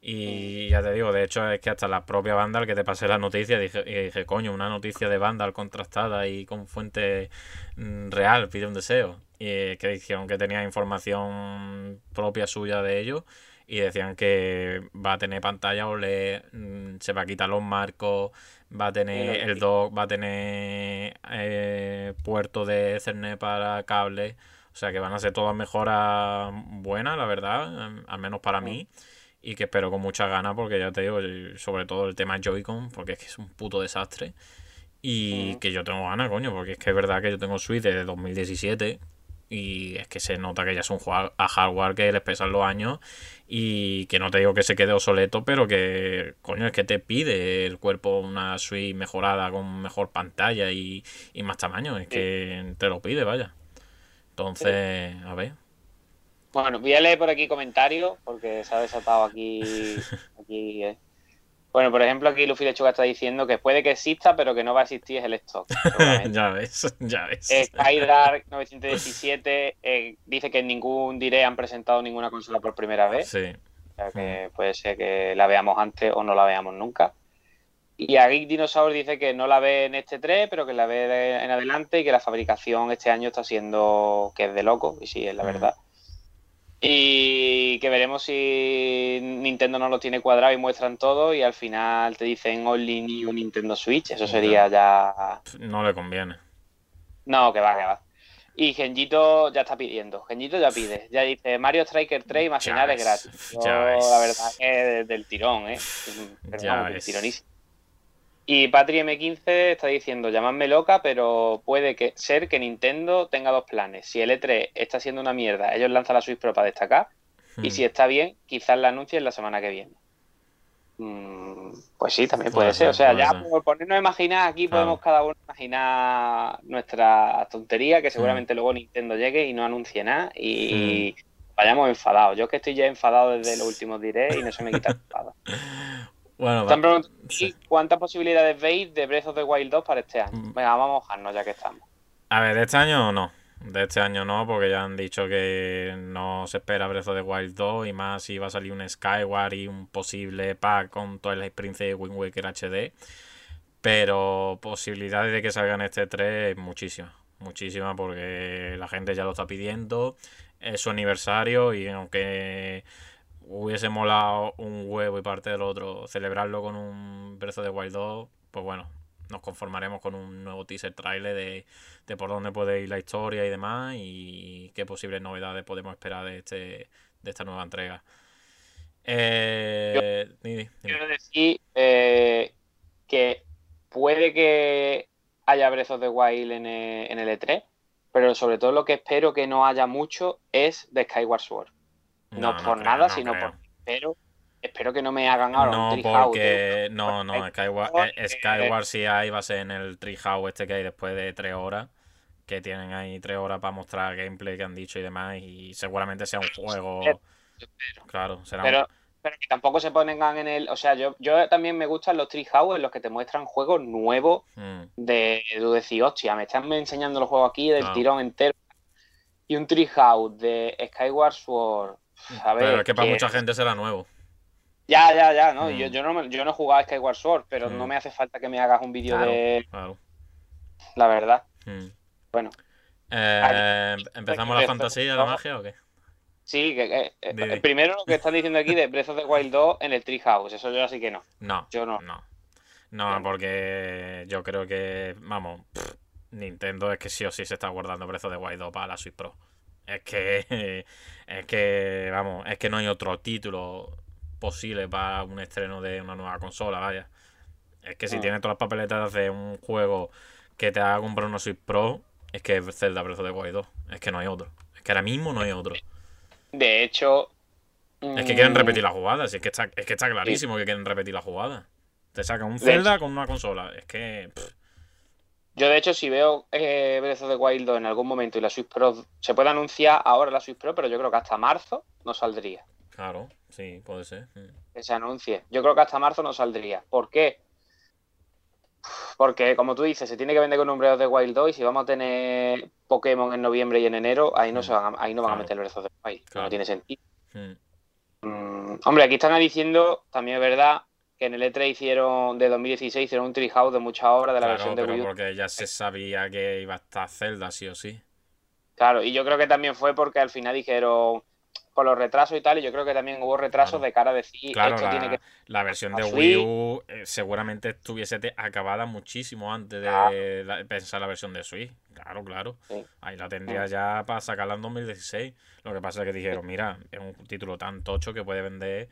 Y ya te digo, de hecho es que hasta la propia Vandal que te pasé la noticia, dije, y dije, coño, una noticia de Vandal contrastada y con fuente mm, real, pide un deseo. Y eh, que dijeron que tenía información propia suya de ello y decían que va a tener pantalla OLED, mm, se va a quitar los marcos, va a tener Sí, el dock, va a tener eh, puerto de Ethernet para cable. O sea que van a ser todas mejoras buenas, la verdad, em, al menos para mí. Y que espero con muchas ganas, porque ya te digo, sobre todo el tema Joy-Con, porque es que es un puto desastre. Y que yo tengo ganas, coño, porque es que es verdad que yo tengo Switch de 2017 y es que se nota que ya es un juego a hardware que les pesan los años y que no te digo que se quede obsoleto, pero que, coño, es que te pide el cuerpo una Switch mejorada con mejor pantalla y, y más tamaño, es que te lo pide, vaya. Entonces, a ver. bueno, voy a leer por aquí comentarios porque se ha desatado aquí. aquí eh. Bueno, por ejemplo, aquí Luffy Lechuga está diciendo que puede que exista, pero que no va a existir es el stock. ya ves, ya ves. Eh, Skydark 917 eh, dice que en ningún diré han presentado ninguna consola por primera vez. Sí. O sea que puede ser que la veamos antes o no la veamos nunca. Y a Geek Dinosaur dice que no la ve en este 3, pero que la ve en adelante y que la fabricación este año está siendo que es de loco, y sí, es la Mm. verdad. Y que veremos si Nintendo no lo tiene cuadrado y muestran todo y al final te dicen Only New Nintendo Switch. Eso sería ya No le conviene. no, que va, que va. Y Genjito ya está pidiendo. Genjito ya pide. Ya dice Mario Striker 3 imaginar es gratis. Yo, ya ves. la verdad que del tirón, ¿eh? Pero Ya vamos, del ves. tironísimo. Y Patri M15 está diciendo, llamadme loca, pero puede que ser que Nintendo tenga dos planes. Si el E3 está siendo una mierda, ellos lanzan la Switch Pro para destacar. Y Hmm. si está bien, quizás la anuncien la semana que viene. Mm, pues sí, también puede, Puede ser. ser, O sea, ya ser. por ponernos a imaginar, aquí Claro. podemos cada uno imaginar nuestra tontería, que seguramente luego Nintendo llegue y no anuncie nada y vayamos enfadados. Yo es que estoy ya enfadado desde los últimos diré y no se me quita el enfado. Bueno, Están preguntando sí. cuántas posibilidades veis de Breath of the Wild 2 para este año. Mm. Venga, vamos a mojarnos ya que estamos. A ver, de este año no. De este año no, porque ya han dicho que no se espera Breath of the Wild 2 y más si va a salir un Skyward y un posible pack con Twilight Princess y Wind Waker HD. Pero posibilidades de que salgan este 3 muchísimas. Muchísimas porque la gente ya lo está pidiendo. Es su aniversario y aunque hubiese molado un huevo y parte del otro celebrarlo con un Breath of the Wild 2, pues bueno, nos conformaremos con un nuevo teaser trailer de, de por dónde puede ir la historia y demás y qué posibles novedades podemos esperar de este de esta nueva entrega. Eh. Quiero decir eh, que puede que haya Breath of the Wild en el, en el E3, pero sobre todo lo que espero que no haya mucho es de Skyward Sword. No, por creo, nada, no sino creo. por espero, espero que no me hagan ahora No, un porque de- no, no, Skyward Skyward, eh, eh, Skyward si hay va a ser en el Treehouse este que hay después de tres horas, que tienen ahí tres horas para mostrar gameplay que han dicho y demás, y seguramente sea un juego, claro, será un- Pero, pero que tampoco se pongan en el. O sea, yo, yo también me gustan los Treehouse en los que te muestran juegos nuevos Mm, de tú decís, hostia, me están enseñando los juegos aquí del tirón entero. Y un Treehouse de Skyward Sword. A ver, pero es que para que- mucha gente será nuevo. Ya, ya, ya, ¿no? Mm. Yo, yo no yo no he jugado a Skyward Sword, pero Mm. no me hace falta que me hagas un vídeo Claro. de Claro. la verdad. Mm. Bueno, Eh, ¿Empezamos la fantasía, la magia o qué? sí, que, que- eh, di. primero lo que estás diciendo aquí de Breath of the Wild 2 en el Treehouse, eso yo así que no. No, Yo no. no. No, porque yo creo que, vamos, pff, Nintendo es que sí o sí se está guardando Breath of the Wild 2 para la Switch Pro. Es que, es que, vamos, es que no hay otro título posible para un estreno de una nueva consola, vaya. Es que si Ah. tienes todas las papeletas de un juego que te haga comprar una Switch Pro, es que es Zelda Breath of the Wild 2. Es que no hay otro. Es que ahora mismo no hay otro. De hecho. Es que quieren mm, repetir la jugada, si es que está, es que está clarísimo que quieren repetir la jugada. Te sacan un Zelda con una consola. Es que. pff, Yo, de hecho, si veo eh, Breath of the Wild 2 en algún momento y la Switch Pro se puede anunciar ahora la Switch Pro, pero yo creo que hasta marzo no saldría claro, sí, puede ser. Que se anuncie. Yo creo que hasta marzo no saldría. ¿Por qué? Porque, como tú dices, se tiene que vender con un Breath of the Wild 2 y si vamos a tener Pokémon en noviembre y en enero, ahí no, Mm. se van a, ahí no van Claro. a meter Breath of the Wild. Claro. No tiene sentido. Mm. Mm, hombre, aquí están diciendo, también es verdad, que en el E3 hicieron, de 2016, hicieron un Treehouse de muchas obras de la Claro, versión de pero Wii U. porque ya se sabía que iba a estar Zelda, sí o sí. Claro, y yo creo que también fue porque al final dijeron con los retrasos y tal, y yo creo que también hubo retrasos Claro. de cara a decir Claro, esto tiene la, que la versión de. Wii U eh, seguramente estuviese acabada muchísimo antes de la- pensar la versión de Switch. Claro, claro. Sí. Ahí la tendría Mm. ya para sacarla en 2016. Lo que pasa es que dijeron, mira, es un título tan tocho que puede vender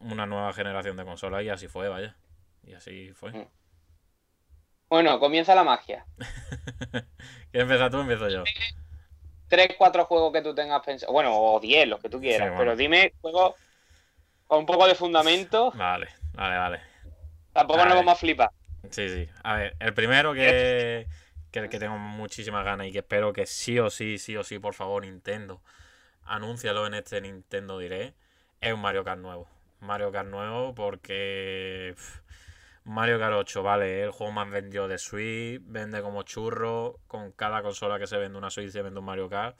una nueva generación de consolas y así fue, vaya. Y así fue. Mm. Bueno, comienza la magia. ¿Quieres empezar tú o empiezo yo? Tres, cuatro juegos que tú tengas pensado, bueno, o diez, los que tú quieras, Sí, bueno. pero dime juegos con un poco de fundamento, Vale, vale, vale. tampoco Vale. nos vamos a flipar. Sí, sí. A ver, el primero que, que el que tengo muchísimas ganas y que espero que sí o sí, sí o sí, por favor, Nintendo, anúncialo en este Nintendo Direct, es un Mario Kart nuevo. Mario Kart nuevo porque Mario Kart 8, vale, el juego más vendido de Switch, vende como churro, con cada consola que se vende una Switch se vende un Mario Kart,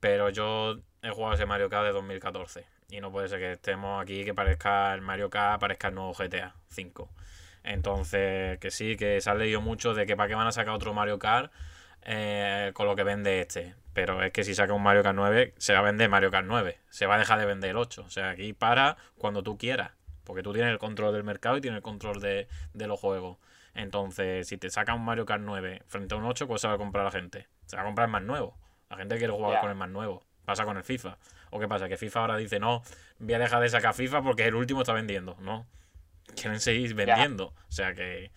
pero yo he jugado ese Mario Kart de 2014 y no puede ser que estemos aquí que parezca el Mario Kart, parezca el nuevo GTA 5. Entonces, que sí, que se ha leído mucho de que para qué van a sacar otro Mario Kart eh, con lo que vende este. Pero es que si saca un Mario Kart 9, se va a vender Mario Kart 9. Se va a dejar de vender el 8. O sea, aquí para cuando tú quieras. Porque tú tienes el control del mercado y tienes el control de, de los juegos. Entonces, si te saca un Mario Kart 9 frente a un 8, pues se va a comprar la gente. Se va a comprar el más nuevo. La gente quiere jugar con el más nuevo. Pasa con el FIFA. ¿O qué pasa? Que FIFA ahora dice, no, voy a dejar de sacar FIFA porque el último está vendiendo. No. Quieren seguir vendiendo. O sea que...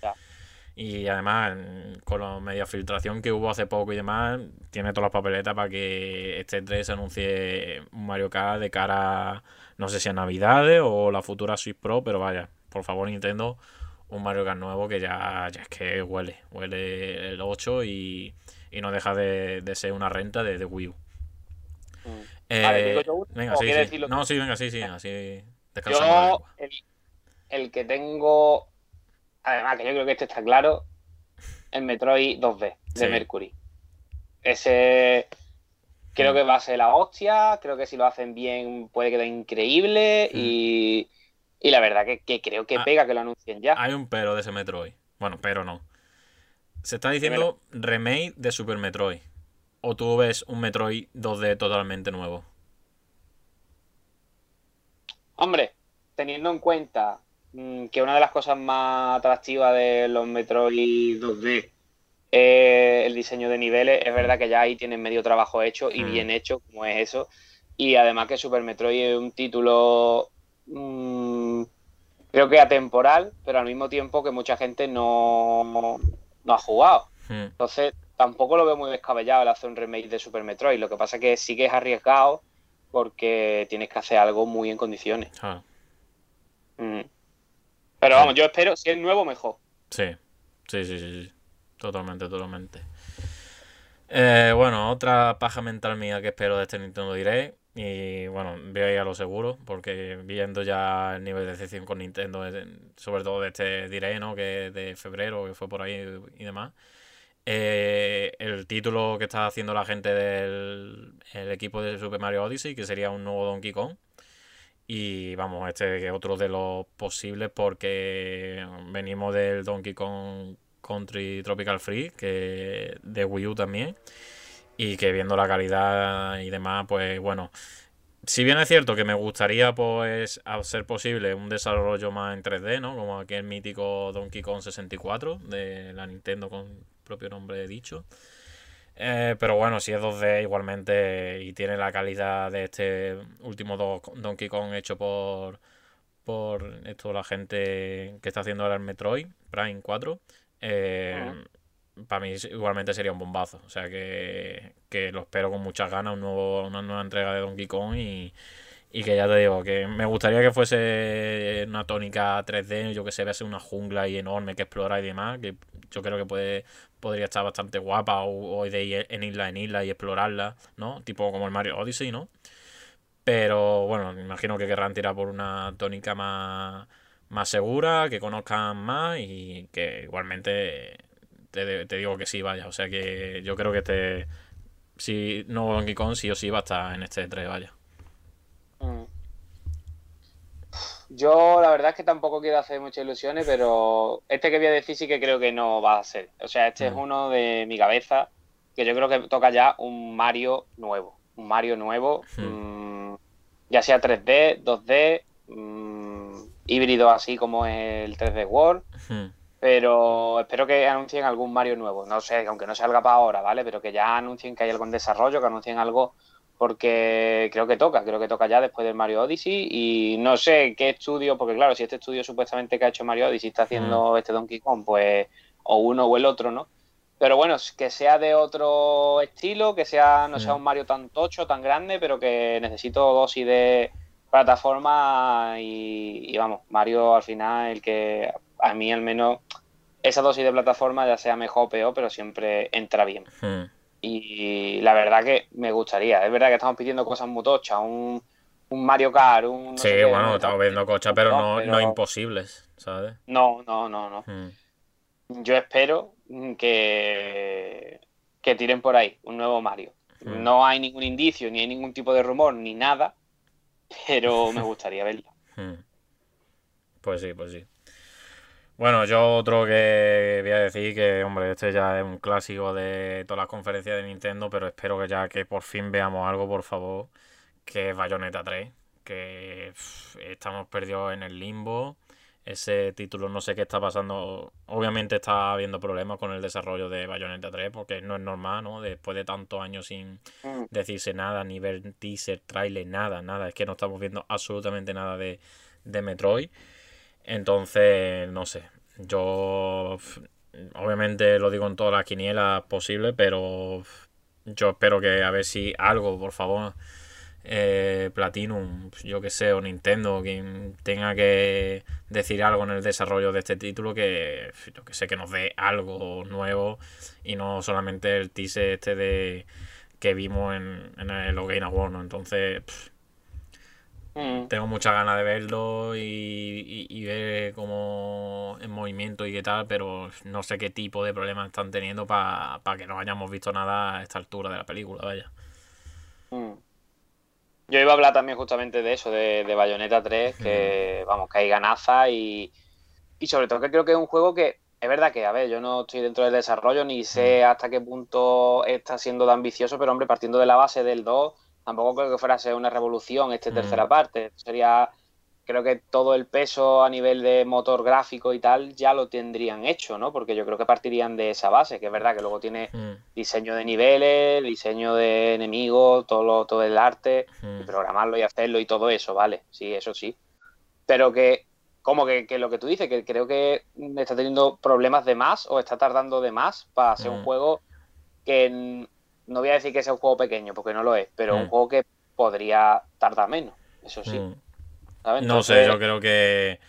Y además, con la media filtración que hubo hace poco y demás, tiene todas las papeletas para que este 3 se anuncie un Mario Kart de cara, no sé si a Navidades o la futura Switch Pro, pero vaya, por favor Nintendo, un Mario Kart nuevo que ya, ya es que huele, huele el 8 y, y no deja de, de ser una renta de, de Wii U. Mm. Eh, Vale, ¿digo yo venga, sí, sí. No, sí, venga, sí, sí, así Yo, el que tengo, además que yo creo que este está claro, el Metroid 2D de Sí. Mercury. Ese creo Mm. que va a ser la hostia, creo que si lo hacen bien puede quedar increíble y, y la verdad que, que creo que Ah. pega que lo anuncien ya. Hay un pero de ese Metroid. Bueno, pero no. Se está diciendo remake de Super Metroid. O tú ves un Metroid 2D totalmente nuevo. Hombre, teniendo en cuenta mm, que una de las cosas más atractivas de los Metroid 2D es el diseño de niveles, es verdad que ya ahí tienen medio trabajo hecho y Mm. bien hecho, como es eso. Y además que Super Metroid es un título mm, creo que atemporal, pero al mismo tiempo que mucha gente no, no ha jugado. Entonces, tampoco lo veo muy descabellado el hacer un remake de Super Metroid. Lo que pasa es que sí que es arriesgado porque tienes que hacer algo muy en condiciones. Ah, Mm. Pero vamos, yo espero, si es nuevo, mejor. sí, sí, sí, sí, sí. Totalmente, totalmente. Eh, bueno, otra paja mental mía que espero de este Nintendo Direct. Y bueno, voy a ir a lo seguro, porque viendo ya el nivel de decepción con Nintendo, eh, sobre todo de este Direct, ¿no? Que es de febrero, que fue por ahí y demás. Eh, el título que está haciendo la gente del el equipo de Super Mario Odyssey, que sería un nuevo Donkey Kong. Y vamos, este es otro de los posibles porque venimos del Donkey Kong Country Tropical Free, que de Wii U también. Y que viendo la calidad y demás, pues bueno. Si bien es cierto que me gustaría, pues, a ser posible, un desarrollo más en 3D, ¿no? Como aquel mítico Donkey Kong 64 de la Nintendo con propio nombre dicho. Eh, pero bueno, si es 2D igualmente y tiene la calidad de este último do- Donkey Kong hecho por, por esto, la gente que está haciendo ahora el Metroid Prime 4, para mí igualmente sería un bombazo. O sea que, que lo espero con muchas ganas, un nuevo, una nueva entrega de Donkey Kong y, y que ya te digo, que me gustaría que fuese una tónica 3D, yo que sé, vease una jungla ahí enorme que explora y demás, que yo creo que puede, podría estar bastante guapa o, o de ir en isla en isla y explorarla, ¿no? Tipo como el Mario Odyssey, ¿no? Pero bueno, me imagino que querrán tirar por una tónica más, más segura, que conozcan más y que igualmente te, te digo que sí, vaya. O sea que yo creo que este, si no Donkey Kong, sí o sí va a estar en este 3, vaya. Mm. Yo la verdad es que tampoco quiero hacer muchas ilusiones, pero este que voy a decir sí que creo que no va a ser. O sea, este es Mm. uno de mi cabeza que yo creo que toca ya un Mario nuevo. Un Mario nuevo, mm, ya sea 3D, 2D, mm, híbrido así como el 3D World. Hmm. Pero espero que anuncien algún Mario nuevo. No sé, aunque no salga para ahora, ¿vale? Pero que ya anuncien que hay algo en desarrollo, que anuncien algo, porque creo que toca, creo que toca ya después del Mario Odyssey. Y no sé qué estudio, porque claro, si este estudio supuestamente que ha hecho Mario Odyssey está haciendo este Donkey Kong, pues o uno o el otro, ¿no? Pero bueno, que sea de otro estilo, que sea no sea Mm. un Mario tan tocho, tan grande, pero que necesito dosis de plataforma y, y vamos, Mario al final el que a mí al menos esa dosis de plataforma ya sea mejor o peor, pero siempre entra bien. Hmm. Y la verdad que me gustaría. Es verdad que estamos pidiendo cosas muy tochas, un, un Mario Kart, un... no Sí, sé bueno, ¿no? estamos viendo cochas, pero no, pero- no imposibles, ¿sabes? No, no, no, no. Hmm. Yo espero que, que tiren por ahí un nuevo Mario. Hmm. No hay ningún indicio, ni hay ningún tipo de rumor, ni nada, pero me gustaría verlo. Hmm. Pues sí, pues sí. Bueno, yo otro que voy a decir que, hombre, este ya es un clásico de todas las conferencias de Nintendo, pero espero que ya que por fin veamos algo, por favor, que es Bayonetta 3, que pff, estamos perdidos en el limbo. Ese título no sé qué está pasando. Obviamente está habiendo problemas con el desarrollo de Bayonetta 3, porque no es normal, ¿no? Después de tantos años sin Mm. decirse nada, ni ver teaser, trailer, nada, nada. Es que no estamos viendo absolutamente nada de, de Metroid. Entonces, no sé. Yo, obviamente lo digo en todas las quinielas posibles, pero yo espero que a ver si algo, por favor, eh, Platinum, yo que sé, o Nintendo, quien tenga que decir algo en el desarrollo de este título, que yo que sé, que nos dé algo nuevo y no solamente el teaser este de que vimos en, en el Game Award, ¿no? Entonces, Mm. tengo muchas ganas de verlo y, y- y ver cómo en movimiento y qué tal, pero no sé qué tipo de problemas están teniendo para que no hayamos visto nada a esta altura de la película, vaya. Mm. Yo iba a hablar también justamente de eso, de, de Bayonetta 3, que vamos, que hay ganaza y, y sobre todo que creo que es un juego que es verdad que, a ver, yo no estoy dentro del desarrollo ni sé hasta qué punto está siendo de ambicioso, pero hombre, partiendo de la base del 2, tampoco creo que fuera a ser una revolución esta Mm. tercera parte. Sería, creo que todo el peso a nivel de motor gráfico y tal ya lo tendrían hecho, ¿no? Porque yo creo que partirían de esa base, que es verdad que luego tiene Mm, diseño de niveles, diseño de enemigos, todo, lo, todo el arte, mm, y programarlo y hacerlo y todo eso, vale, sí, eso sí. Pero que, como que, que lo que tú dices, que creo que está teniendo problemas de más o está tardando de más para hacer un juego que no voy a decir que sea un juego pequeño, porque no lo es, pero un Mm. juego que podría tardar menos, eso sí. Mm. No sé, yo creo que.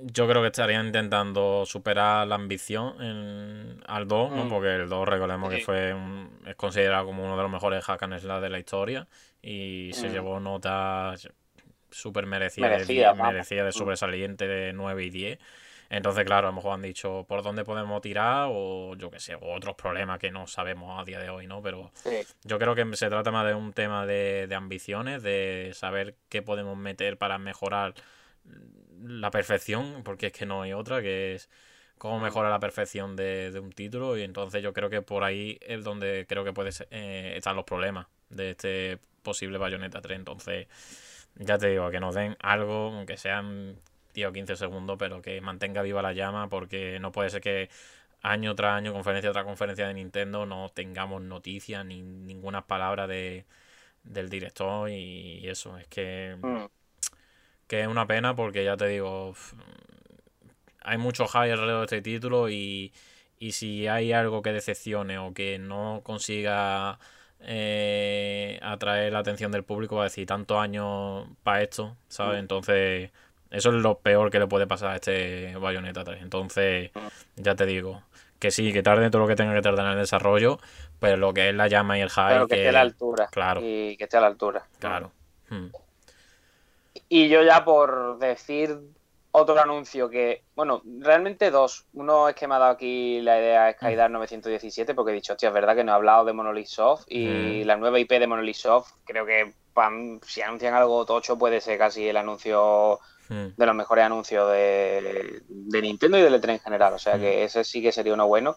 Yo creo que estarían intentando superar la ambición en- al 2, ¿no? Mm. Porque el 2, recordemos que fue un- es considerado como uno de los mejores hack and slash de la historia y se llevó notas súper merecidas, Merecidas, de, 10, vamos. merecidas de sobresaliente de 9 y 10. Entonces, claro, a lo mejor han dicho por dónde podemos tirar o yo qué sé, o otros problemas que no sabemos a día de hoy, ¿no? Pero sí. yo creo que se trata más de un tema de, de ambiciones, de saber qué podemos meter para mejorar la perfección, porque es que no hay otra, que es cómo mejora la perfección de, de un título. Y entonces yo creo que por ahí es donde creo que puede ser- eh, estar los problemas de este posible Bayonetta 3. Entonces, ya te digo, que nos den algo, aunque sean 10 o 15 segundos, pero que mantenga viva la llama, porque no puede ser que año tras año, conferencia tras conferencia de Nintendo, no tengamos noticias ni ninguna palabra de, del director y eso. Es que, Mm. que es una pena porque ya te digo, hay mucho hype alrededor de este título y, y si hay algo que decepcione o que no consiga eh, atraer la atención del público, va a decir tantos años para esto, ¿sabes? Mm. Entonces, eso es lo peor que le puede pasar a este Bayonetta 3. Entonces, ya te digo, que sí, que tarde todo lo que tenga que tardar en el desarrollo, pero lo que es la llama y el hype, Pero que esté a la altura. claro. Y que esté a la altura. Claro. Hmm. Y yo ya por decir otro anuncio que, bueno, realmente dos. Uno es que me ha dado aquí la idea de Skydar 917 porque he dicho, hostia, es verdad que no he hablado de Monolith Soft y Mm. la nueva IP de Monolith Soft, creo que pam, si anuncian algo tocho puede ser casi el anuncio Hmm. de los mejores anuncios de, de Nintendo y del E3 en general. O sea Mm. que ese sí que sería uno bueno.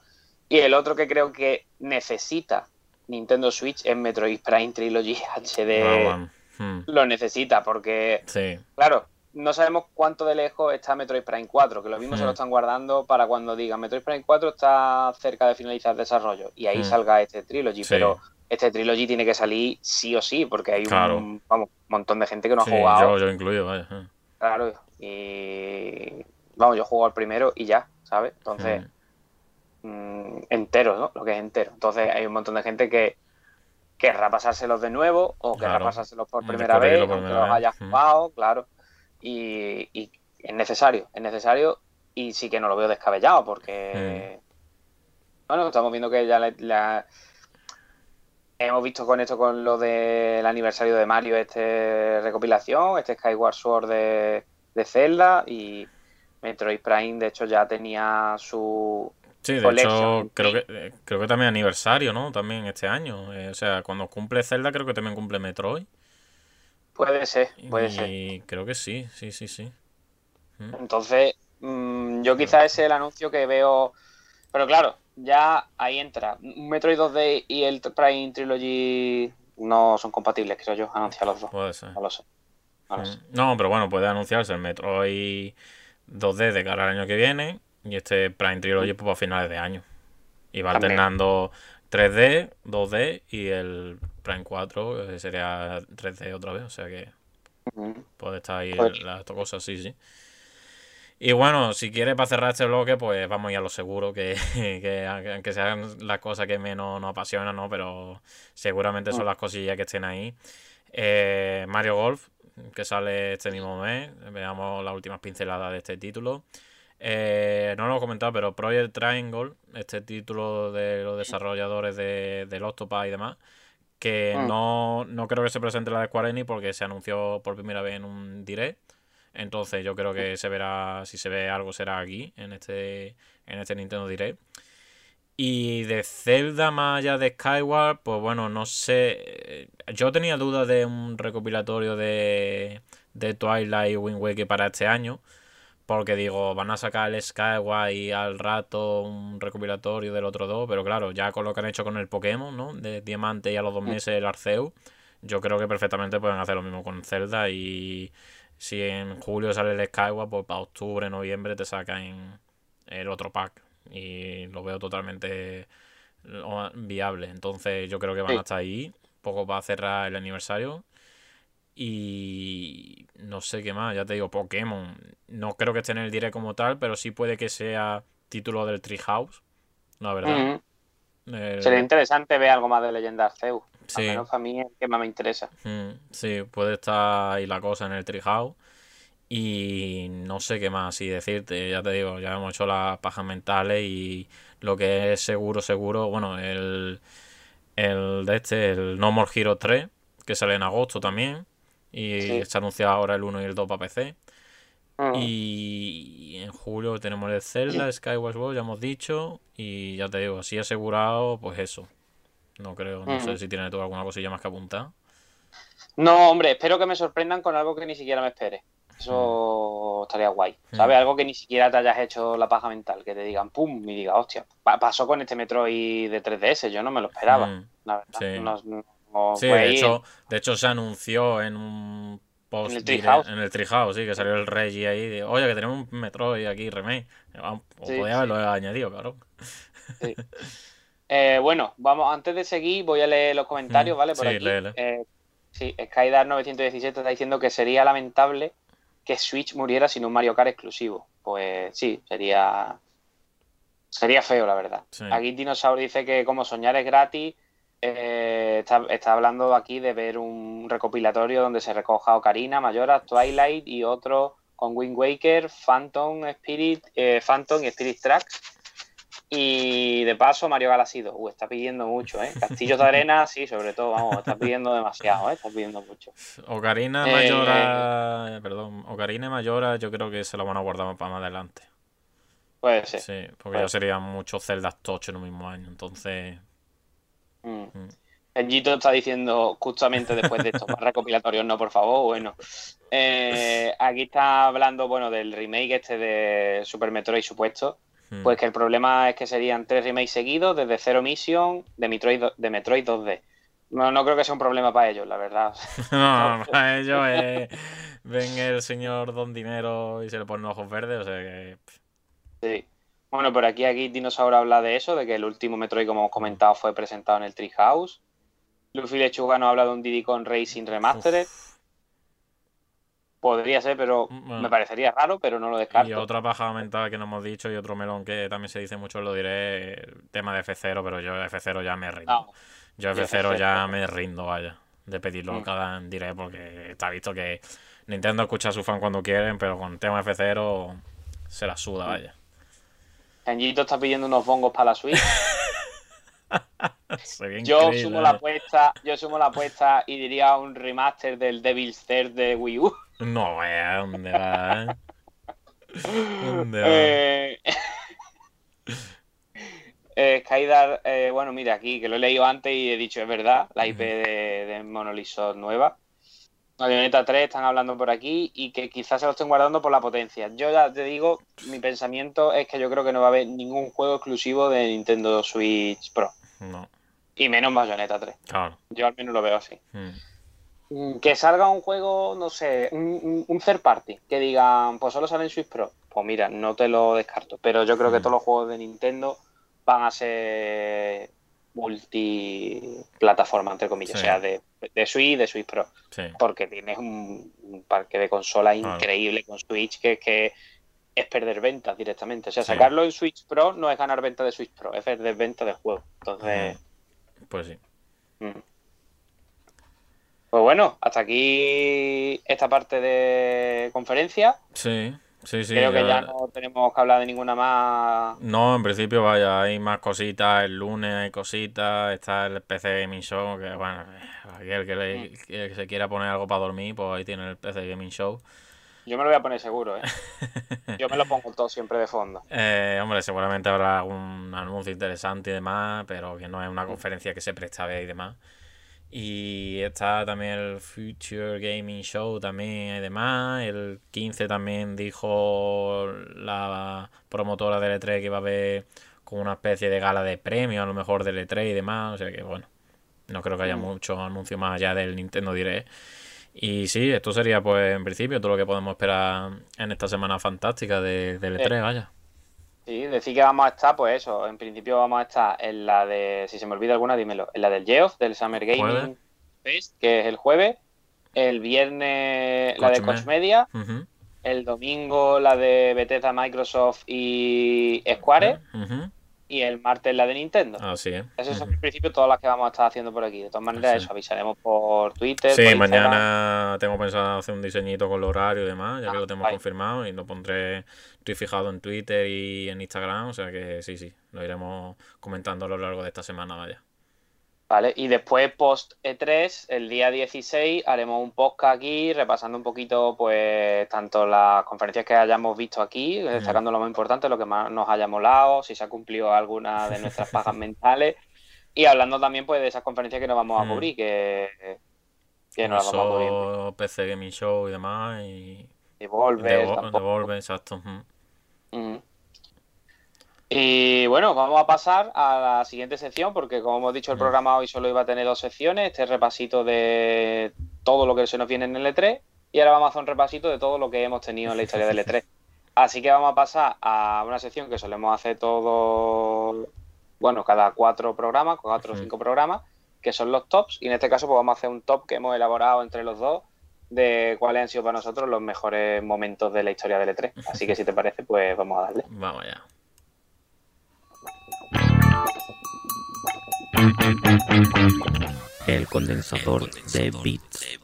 Y el otro que creo que necesita Nintendo Switch es Metroid Prime Trilogy HD. Ah, bueno. Hmm. Lo necesita porque Sí. Claro, no sabemos cuánto de lejos está Metroid Prime 4, que lo mismo se lo Hmm. están guardando para cuando digan Metroid Prime 4 está cerca de finalizar el desarrollo y ahí Hmm. salga este Trilogy, Sí. pero este Trilogy tiene que salir sí o sí, porque hay Claro. un vamos, montón de gente que no Sí, ha jugado. yo, yo incluido, vaya. Claro, y vamos, yo juego al primero y ya, ¿sabes? Entonces, mm, entero, ¿no? Lo que es entero. Entonces hay un montón de gente que querrá pasárselos de nuevo o querrá Claro. pasárselos por Mm, primera vez, por aunque primera los haya. Mm. jugado, claro. Y, y es necesario, es necesario y sí que no lo veo descabellado porque, Mm. bueno, estamos viendo que ya la, la- hemos visto con esto, con lo del aniversario de Mario, este recopilación, este Skyward Sword de, de Zelda y Metroid Prime, de hecho, ya tenía su, Sí, de Collection. hecho, creo que, eh, creo que también aniversario, ¿no? También este año. Eh, o sea, cuando cumple Zelda, creo que también cumple Metroid. Puede ser, puede ser. Y creo que sí, sí, sí, sí. Entonces, mm, yo quizás ese es el anuncio que veo. Pero claro, ya ahí entra. Metroid 2D y el Prime Trilogy no son compatibles, creo yo, anunciar los dos. Puede ser. No lo sé. No lo sé. No, pero bueno, puede anunciarse el Metroid 2D de cara al año que viene y este Prime Trilogy pues, a finales de año. Y va También. alternando 3D, 2D y el Prime 4 que sería 3D otra vez. O sea que puede estar ahí Joder. las dos cosas, sí, sí. Y bueno, si quieres para cerrar este bloque, pues vamos a ir a lo seguro, que, que aunque sean las cosas que menos nos apasionan, ¿no? Pero seguramente son Mm. las cosillas que estén ahí. Eh, Mario Golf, que sale este mismo mes. Veamos las últimas pinceladas de este título. Eh, no lo he comentado, pero Project Triangle, este título de los desarrolladores de, del Octopath y demás, que Mm. no, no creo que se presente la de Square Enix porque se anunció por primera vez en un direct. Entonces yo creo que se verá, si se ve algo será aquí, en este, en este Nintendo Direct. Y de Zelda más allá de Skyward, pues bueno, no sé. eh, Yo tenía dudas de un recopilatorio de, de Twilight y Wind Waker para este año. Porque digo, van a sacar el Skyward y al rato un recopilatorio del otro dos. Pero claro, ya con lo que han hecho con el Pokémon, ¿no? De Diamante y a los dos meses el Arceus. Yo creo que perfectamente pueden hacer lo mismo con Zelda. Y si en julio sale el Skyward, pues para octubre, noviembre te sacan el otro pack. Y lo veo totalmente viable. Entonces yo creo que van Sí. hasta ahí. Poco para cerrar el aniversario. Y no sé qué más, ya te digo, Pokémon. No creo que esté en el direct como tal, pero sí puede que sea título del Treehouse. La verdad. El- Sería interesante ver algo más de Leyenda Arceus. Sí. Al menos para mí es el que más me interesa. Mm, sí, puede estar ahí la cosa en el Treehouse. Y no sé qué más así decirte. Ya te digo, ya hemos hecho las pajas mentales y lo que es seguro, seguro. Bueno, el, el de este, el No More Heroes 3, que sale en agosto también. Y Sí. se anuncia ahora el 1 y el 2 para PC. Y en julio tenemos el Zelda, Skyward Sword, ya hemos dicho. Y ya te digo, así asegurado, pues eso. No creo, no sé si tienes tú alguna cosilla más que apuntar. No, hombre, espero que me sorprendan con algo que ni siquiera me espere. Eso estaría guay. ¿Sabes? Mm. Algo que ni siquiera te hayas hecho la paja mental. Que te digan pum y diga, hostia. Pa- pasó con este Metroid de 3DS. Yo no me lo esperaba. Mm. La verdad. Sí. No- no Sí, de hecho, de hecho se anunció en un post En el Treehouse. en el Treehouse, sí, que salió el Reggie ahí de, oye, que tenemos un Metroid aquí, remake. O Sí, podía sí. haberlo añadido, claro. Sí. Eh, bueno, vamos, antes de seguir, voy a leer los comentarios, Mm, ¿vale? Por sí, aquí. léele. Eh, sí, Skydar917 está diciendo que sería lamentable que Switch muriera sin un Mario Kart exclusivo. Pues sí, sería. Sería feo, la verdad. Sí. Aquí Dinosaur dice que como soñar es gratis, eh, está, está hablando aquí de ver un recopilatorio donde se recoja Ocarina, Majora's, Twilight y otro con Wind Waker, Phantom Spirit, eh, Phantom y Spirit Tracks. Y de paso, Mario Galaxy 2. Uh, está pidiendo mucho, ¿eh? Castillos de arena, sí, sobre todo, vamos, está pidiendo demasiado, ¿eh? Está pidiendo mucho. Ocarina Eh, Mayora, perdón, Ocarina Mayora yo creo que se lo van a guardar para más adelante. Puede ser. Sí, porque ya serían muchos Zelda tocho en un mismo año, entonces... Mm. Mm. Benjito está diciendo justamente después de estos más recopilatorios, no, por favor, bueno. Eh, aquí está hablando, bueno, del remake este de Super Metroid supuesto. Mm. Pues que el problema es que serían tres remakes seguidos desde Zero Mission de Metroid, de Metroid 2D. No, no creo que sea un problema para ellos, la verdad. No, para ellos es... Ven el señor Don Dinero y se le ponen ojos verdes, o sea que... Sí. Bueno, por aquí, aquí Dinosaur habla de eso, de que el último Metroid, como hemos comentado, fue presentado en el Treehouse. Luffy Lechuga nos habla de un Diddy Kong Racing Remastered. uf. Podría ser, pero Bueno. me parecería raro, pero no lo Y descarto. otra paja mental que no hemos dicho y otro melón que también se dice mucho, lo diré, tema de F0, pero yo F0 ya me rindo. No, Yo yo F0 ya F0. me rindo, vaya, de pedirlo Mm. cada diré porque está visto que Nintendo escucha a su fan cuando quieren, pero con tema F0 se la Mm. suda, vaya. Kenjito está pidiendo unos bongos para la Switch. Yo sumo la vaya. apuesta, yo sumo la apuesta y diría un remaster del Devil's Third de Wii U. No, vaya, ¿dónde va? eh? ¿Dónde va? Eh, eh, Skydar, eh, bueno, mira aquí, que lo he leído antes y he dicho, es verdad, la IP de, de Monolith nueva. Bayonetta 3 están hablando por aquí y que quizás se lo estén guardando por la potencia. Yo ya te digo, mi pensamiento es que yo creo que no va a haber ningún juego exclusivo de Nintendo Switch Pro. No, Y menos Bayonetta 3. claro. Yo al menos lo veo así. Mm. Mm, Que salga un juego, no sé, un, un- third party, que digan, pues solo sale en Switch Pro. Pues mira, no te lo descarto, pero yo creo que Mm. todos los juegos de Nintendo van a ser multiplataforma, entre comillas, Sí. o sea, de, de Switch y de Switch Pro, Sí, porque tienes un, un parque de consolas increíble con Switch que, que es perder ventas directamente. O sea, Sí. sacarlo en Switch Pro no es ganar ventas de Switch Pro, es perder ventas del juego. Entonces... pues sí. Mm. Pues bueno, hasta aquí esta parte de conferencia. Sí, sí, sí. Creo que ya no tenemos que hablar de ninguna más. No, en principio, vaya, hay más cositas. El lunes hay cositas. Está el PC Gaming Show. Que bueno, aquel que, le- que se quiera poner algo para dormir, pues ahí tiene el PC Gaming Show. Yo me lo voy a poner seguro, ¿eh? Yo me lo pongo todo siempre de fondo. Eh, hombre, seguramente habrá algún anuncio interesante y demás, pero que no es una conferencia que se presta a ver y demás. Y está también el Future Gaming Show también y demás. El 15 también dijo la promotora del E3 que iba a haber como una especie de gala de premio a lo mejor del E3 y demás. O sea que bueno, no creo que haya Mm. mucho anuncio más allá del Nintendo Direct. Y sí, esto sería pues en principio todo lo que podemos esperar en esta semana fantástica de, del E3, vaya. Sí, decir que vamos a estar, pues eso, en principio vamos a estar en la de, si se me olvida alguna, dímelo, en la del Geoff, del Summer Gaming Jueves. Fest, que es el jueves, el viernes la de Coach Media, el domingo la de Bethesda, Microsoft y Square, Ujú. Y el martes la de Nintendo. Así es. Esas son en principio todas las que vamos a estar haciendo por aquí. De todas maneras, Así. eso avisaremos por Twitter. Sí, por mañana tengo pensado hacer un diseñito con el horario y demás, ya que Ah, lo tenemos confirmado y lo pondré, estoy fijado en Twitter y en Instagram, o sea que sí, sí, lo iremos comentando a lo largo de esta semana, vaya. Vale, y después post E3, el día 16, haremos un podcast aquí repasando un poquito, pues, tanto las conferencias que hayamos visto aquí, destacando lo más importante, lo que más nos haya molado, si se ha cumplido alguna de nuestras pajas mentales, y hablando también, pues, de esas conferencias que nos vamos a cubrir, que, que no las vamos a cubrir. PC Gaming Show y demás, y Devolver, exacto. Y bueno, vamos a pasar a la siguiente sección porque como hemos dicho el programa hoy solo iba a tener dos secciones, este repasito de todo lo que se nos viene en el E3 y ahora vamos a hacer un repasito de todo lo que hemos tenido en la historia del E3. Así que vamos a pasar a una sección que solemos hacer todo, bueno, cada cuatro programas, cuatro o cinco programas, que son los tops y en este caso pues vamos a hacer un top que hemos elaborado entre los dos de cuáles han sido para nosotros los mejores momentos de la historia del E3. Así que si te parece, pues vamos a darle. Vamos allá. El condensador de bits.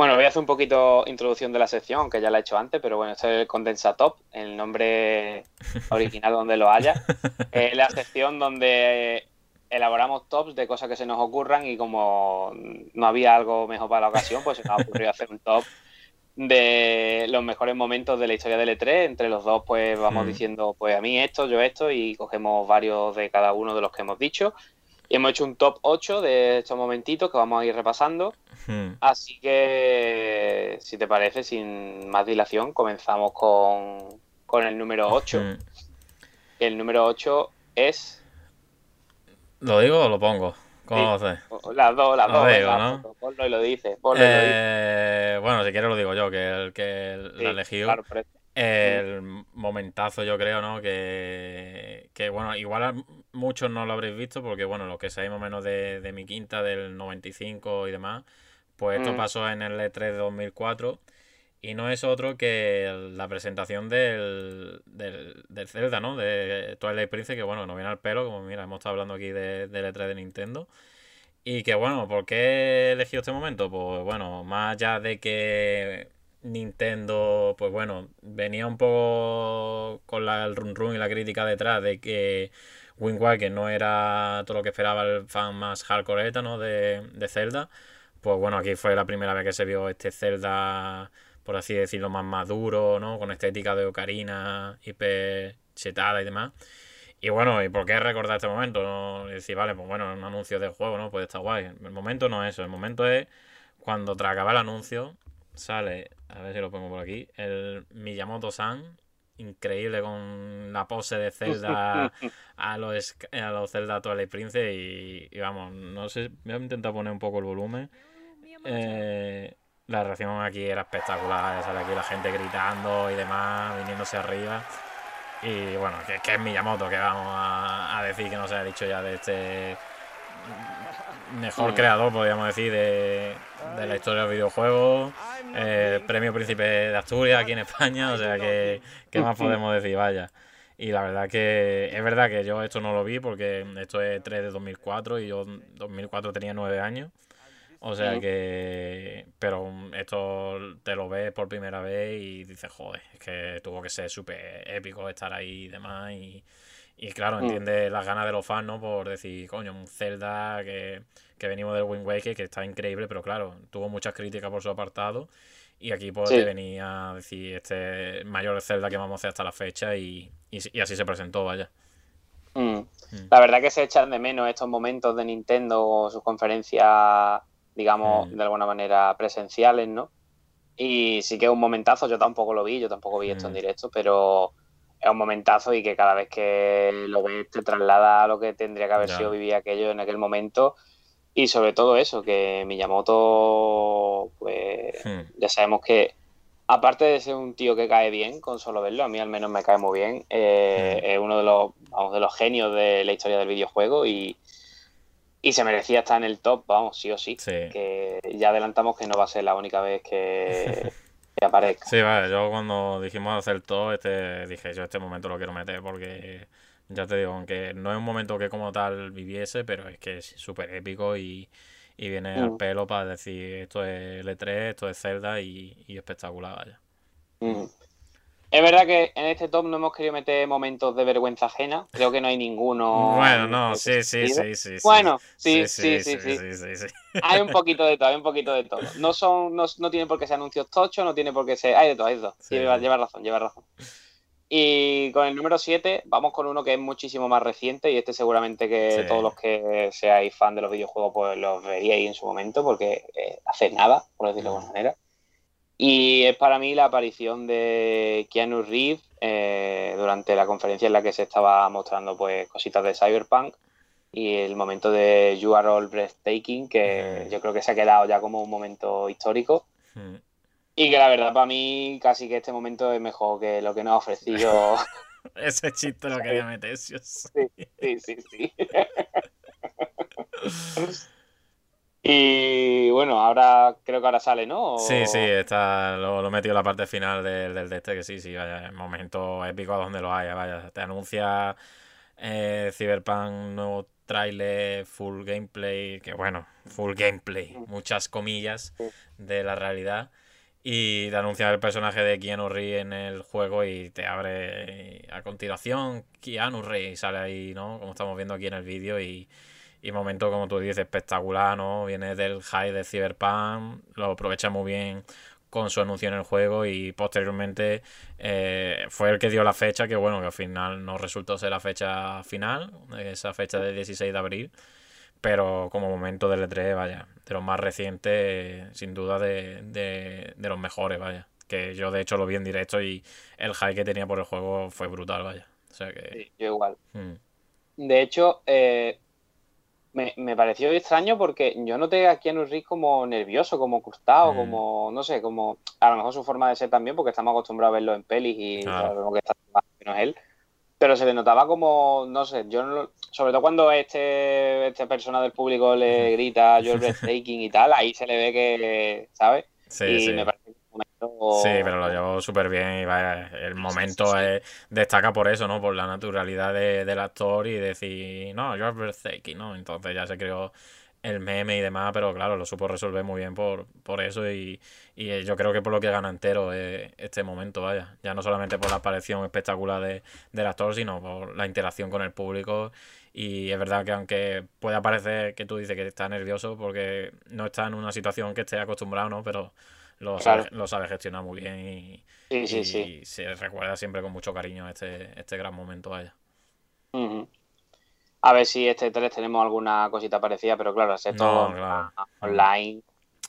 Bueno, voy a hacer un poquito introducción de la sección, aunque ya la he hecho antes, pero bueno, este es el Condensatop, el nombre original donde lo haya. Es la sección donde elaboramos tops de cosas que se nos ocurran y como no había algo mejor para la ocasión, pues se nos ha ocurrido hacer un top de los mejores momentos de la historia del E3. Entre los dos, pues vamos Mm. diciendo, pues a mí esto, yo esto, y cogemos varios de cada uno de los que hemos dicho. Y hemos hecho un top 8 de estos momentitos que vamos a ir repasando. Hmm. Así que, si te parece, sin más dilación, comenzamos con, con el número 8. Hmm. El número 8 es. ¿Lo digo o lo pongo? ¿Cómo Sí. lo haces? Las dos, las dos. digo, ¿no? ponlo, y lo dices. Ponlo y lo dices. Eh, bueno, si quieres lo digo yo, que el que Sí, la claro, eso. El momentazo, yo creo, ¿no? Que, que, bueno, igual a muchos no lo habréis visto, porque, bueno, lo que o menos de, de mi quinta, del 95 y demás, pues esto Mm. pasó en el E3 de 2004. Y no es otro que la presentación del, del, del Zelda, ¿no? De Twilight Princess, que, bueno, nos viene al pelo, como mira, hemos estado hablando aquí de, del E3 de Nintendo. Y que bueno, ¿por qué he elegido este momento? Pues bueno, más allá de que Nintendo, pues bueno, venía un poco con el run run y la crítica detrás de que Wind Waker no era todo lo que esperaba el fan más hardcore ¿no? de, de Zelda. Pues bueno, aquí fue la primera vez que se vio este Zelda, por así decirlo, más maduro, ¿no? Con estética de ocarina, hiper chetada y demás. Y bueno, ¿y por qué recordar este momento? No Y decir, vale, pues bueno, un anuncio de juego, ¿no? Pues está guay. El momento no es eso, el momento es cuando tras acabar el anuncio sale, a ver si lo pongo por aquí, el Miyamoto-san, increíble con la pose de Zelda a los, a los Zelda Twilight Princess y, y vamos, no sé, voy a intentar poner un poco el volumen. Eh, la reacción aquí era espectacular, sale aquí la gente gritando y demás, viniéndose arriba. Y bueno, que, que es Miyamoto, que vamos a, a decir que no se ha dicho ya de este mejor creador, podríamos decir, de, de la historia del videojuego. Eh, premio Príncipe de Asturias aquí en España, o sea que, ¿qué más podemos decir? Vaya. Y la verdad que es verdad que yo esto no lo vi porque esto es 3 de 2004 y yo en 2004 tenía 9 años. O sea Ujú. que. Pero esto te lo ves por primera vez y dices, joder, es que tuvo que ser súper épico estar ahí y demás. Y, y claro, Mm. entiende las ganas de los fans, ¿no? Por decir, coño, un Zelda que, que venimos del Wind Waker, que está increíble, pero claro, tuvo muchas críticas por su apartado. Y aquí pues Sí. te venía a decir, este mayor Zelda que vamos a hacer hasta la fecha y, y, y así se presentó, vaya. Mm. La verdad que se echan de menos estos momentos de Nintendo o sus conferencias, digamos, Mm. de alguna manera presenciales, ¿no? Y sí que es un momentazo, yo tampoco lo vi, yo tampoco vi esto en Mm. directo, pero es un momentazo y que cada vez que lo ves te traslada a lo que tendría que haber sido vivir aquello en aquel momento. Y sobre todo eso, que Miyamoto, pues Hmm. ya sabemos que aparte de ser un tío que cae bien con solo verlo, a mí al menos me cae muy bien, eh, Mm. es uno de los, vamos, de los genios de la historia del videojuego y, y se merecía estar en el top, vamos, sí o sí. Sí. Que ya adelantamos que no va a ser la única vez que, que aparezca. Sí, vale, yo cuando dijimos hacer todo, este, dije, yo este momento lo quiero meter porque, ya te digo, aunque no es un momento que como tal viviese, pero es que es súper épico y, y viene al Mm. pelo para decir, esto es L3, esto es Zelda y, y espectacular, vaya. Mm. Es verdad que en este top no hemos querido meter momentos de vergüenza ajena. Creo que no hay ninguno. Bueno, en no, sí, sí, sí, sí. Bueno, sí, sí, sí, sí. Hay un poquito de todo, hay un poquito de todo. No son, no, no tiene por qué ser anuncios tochos, no tiene por qué ser. Hay de todo, hay de todo. Lleva, lleva razón, lleva razón. Y con el número 7 vamos con uno que es muchísimo más reciente y este seguramente que Sí. todos los que seáis fan de los videojuegos pues los veríais en su momento porque eh, hace nada, por decirlo de alguna manera. Y es para mí la aparición de Keanu Reeves eh, durante la conferencia en la que se estaba mostrando pues cositas de Cyberpunk y el momento de You Are All Breathtaking que yo creo que se ha quedado ya como un momento histórico y que la verdad para mí casi que este momento es mejor que lo que nos ha ofrecido Ese chiste lo quería meter, sí, sí. Sí, sí, sí. y bueno, ahora creo que ahora sale, ¿no? O- Sí, sí, está, lo, lo he metido en la parte final del, del de este, que sí, sí, vaya, momento épico a donde lo haya, vaya. Te anuncia eh, Cyberpunk, nuevo trailer, full gameplay, que bueno, full gameplay, muchas comillas de la realidad. Y te anuncia el personaje de Keanu Reeves en el juego y te abre a continuación Keanu Reeves, sale ahí, ¿no? Como estamos viendo aquí en el vídeo y, y momento, como tú dices, espectacular, ¿no? Viene del high de Cyberpunk, lo aprovecha muy bien con su anuncio en el juego y posteriormente eh, fue el que dio la fecha, que bueno, que al final no resultó ser la fecha final, esa fecha del 16 de abril, pero como momento del E3, vaya, de los más recientes, eh, sin duda de, de, de los mejores, vaya. Que yo de hecho lo vi en directo y el high que tenía por el juego fue brutal, vaya. O sea que... Sí, yo igual. mm, De hecho, eh, me, me pareció extraño porque yo noté a Keanu Reeves como nervioso, como crustado, Mm. como, no sé, como a lo mejor su forma de ser también, porque estamos acostumbrados a verlo en pelis y Claro. sabemos que está no es él. Pero se le notaba como, no sé, yo no lo- sobre todo cuando este, esta persona del público le grita You're breathtaking y tal, ahí se le ve que, ¿sabes? Sí, y sí. me parece Sí, pero lo llevó súper bien y vaya, el momento sí, sí. es- destaca por eso, ¿no? Por la naturalidad de- del actor y decir, no, you're breathtaking, ¿no? Entonces ya se creó el meme y demás, pero claro, lo supo resolver muy bien por, por eso y, y eh, yo creo que por lo que gana entero eh, este momento, vaya. Ya no solamente por la aparición espectacular de, del actor, sino por la interacción con el público. Y es verdad que aunque pueda parecer que tú dices que está nervioso porque no está en una situación que esté acostumbrado, ¿no? Pero lo Claro. sabe, lo sabe gestionar muy bien y, Sí, sí, y sí. se recuerda siempre con mucho cariño este, este gran momento, vaya. Ujú. A ver si este 3 tenemos alguna cosita parecida, pero claro, es todo No, claro. online,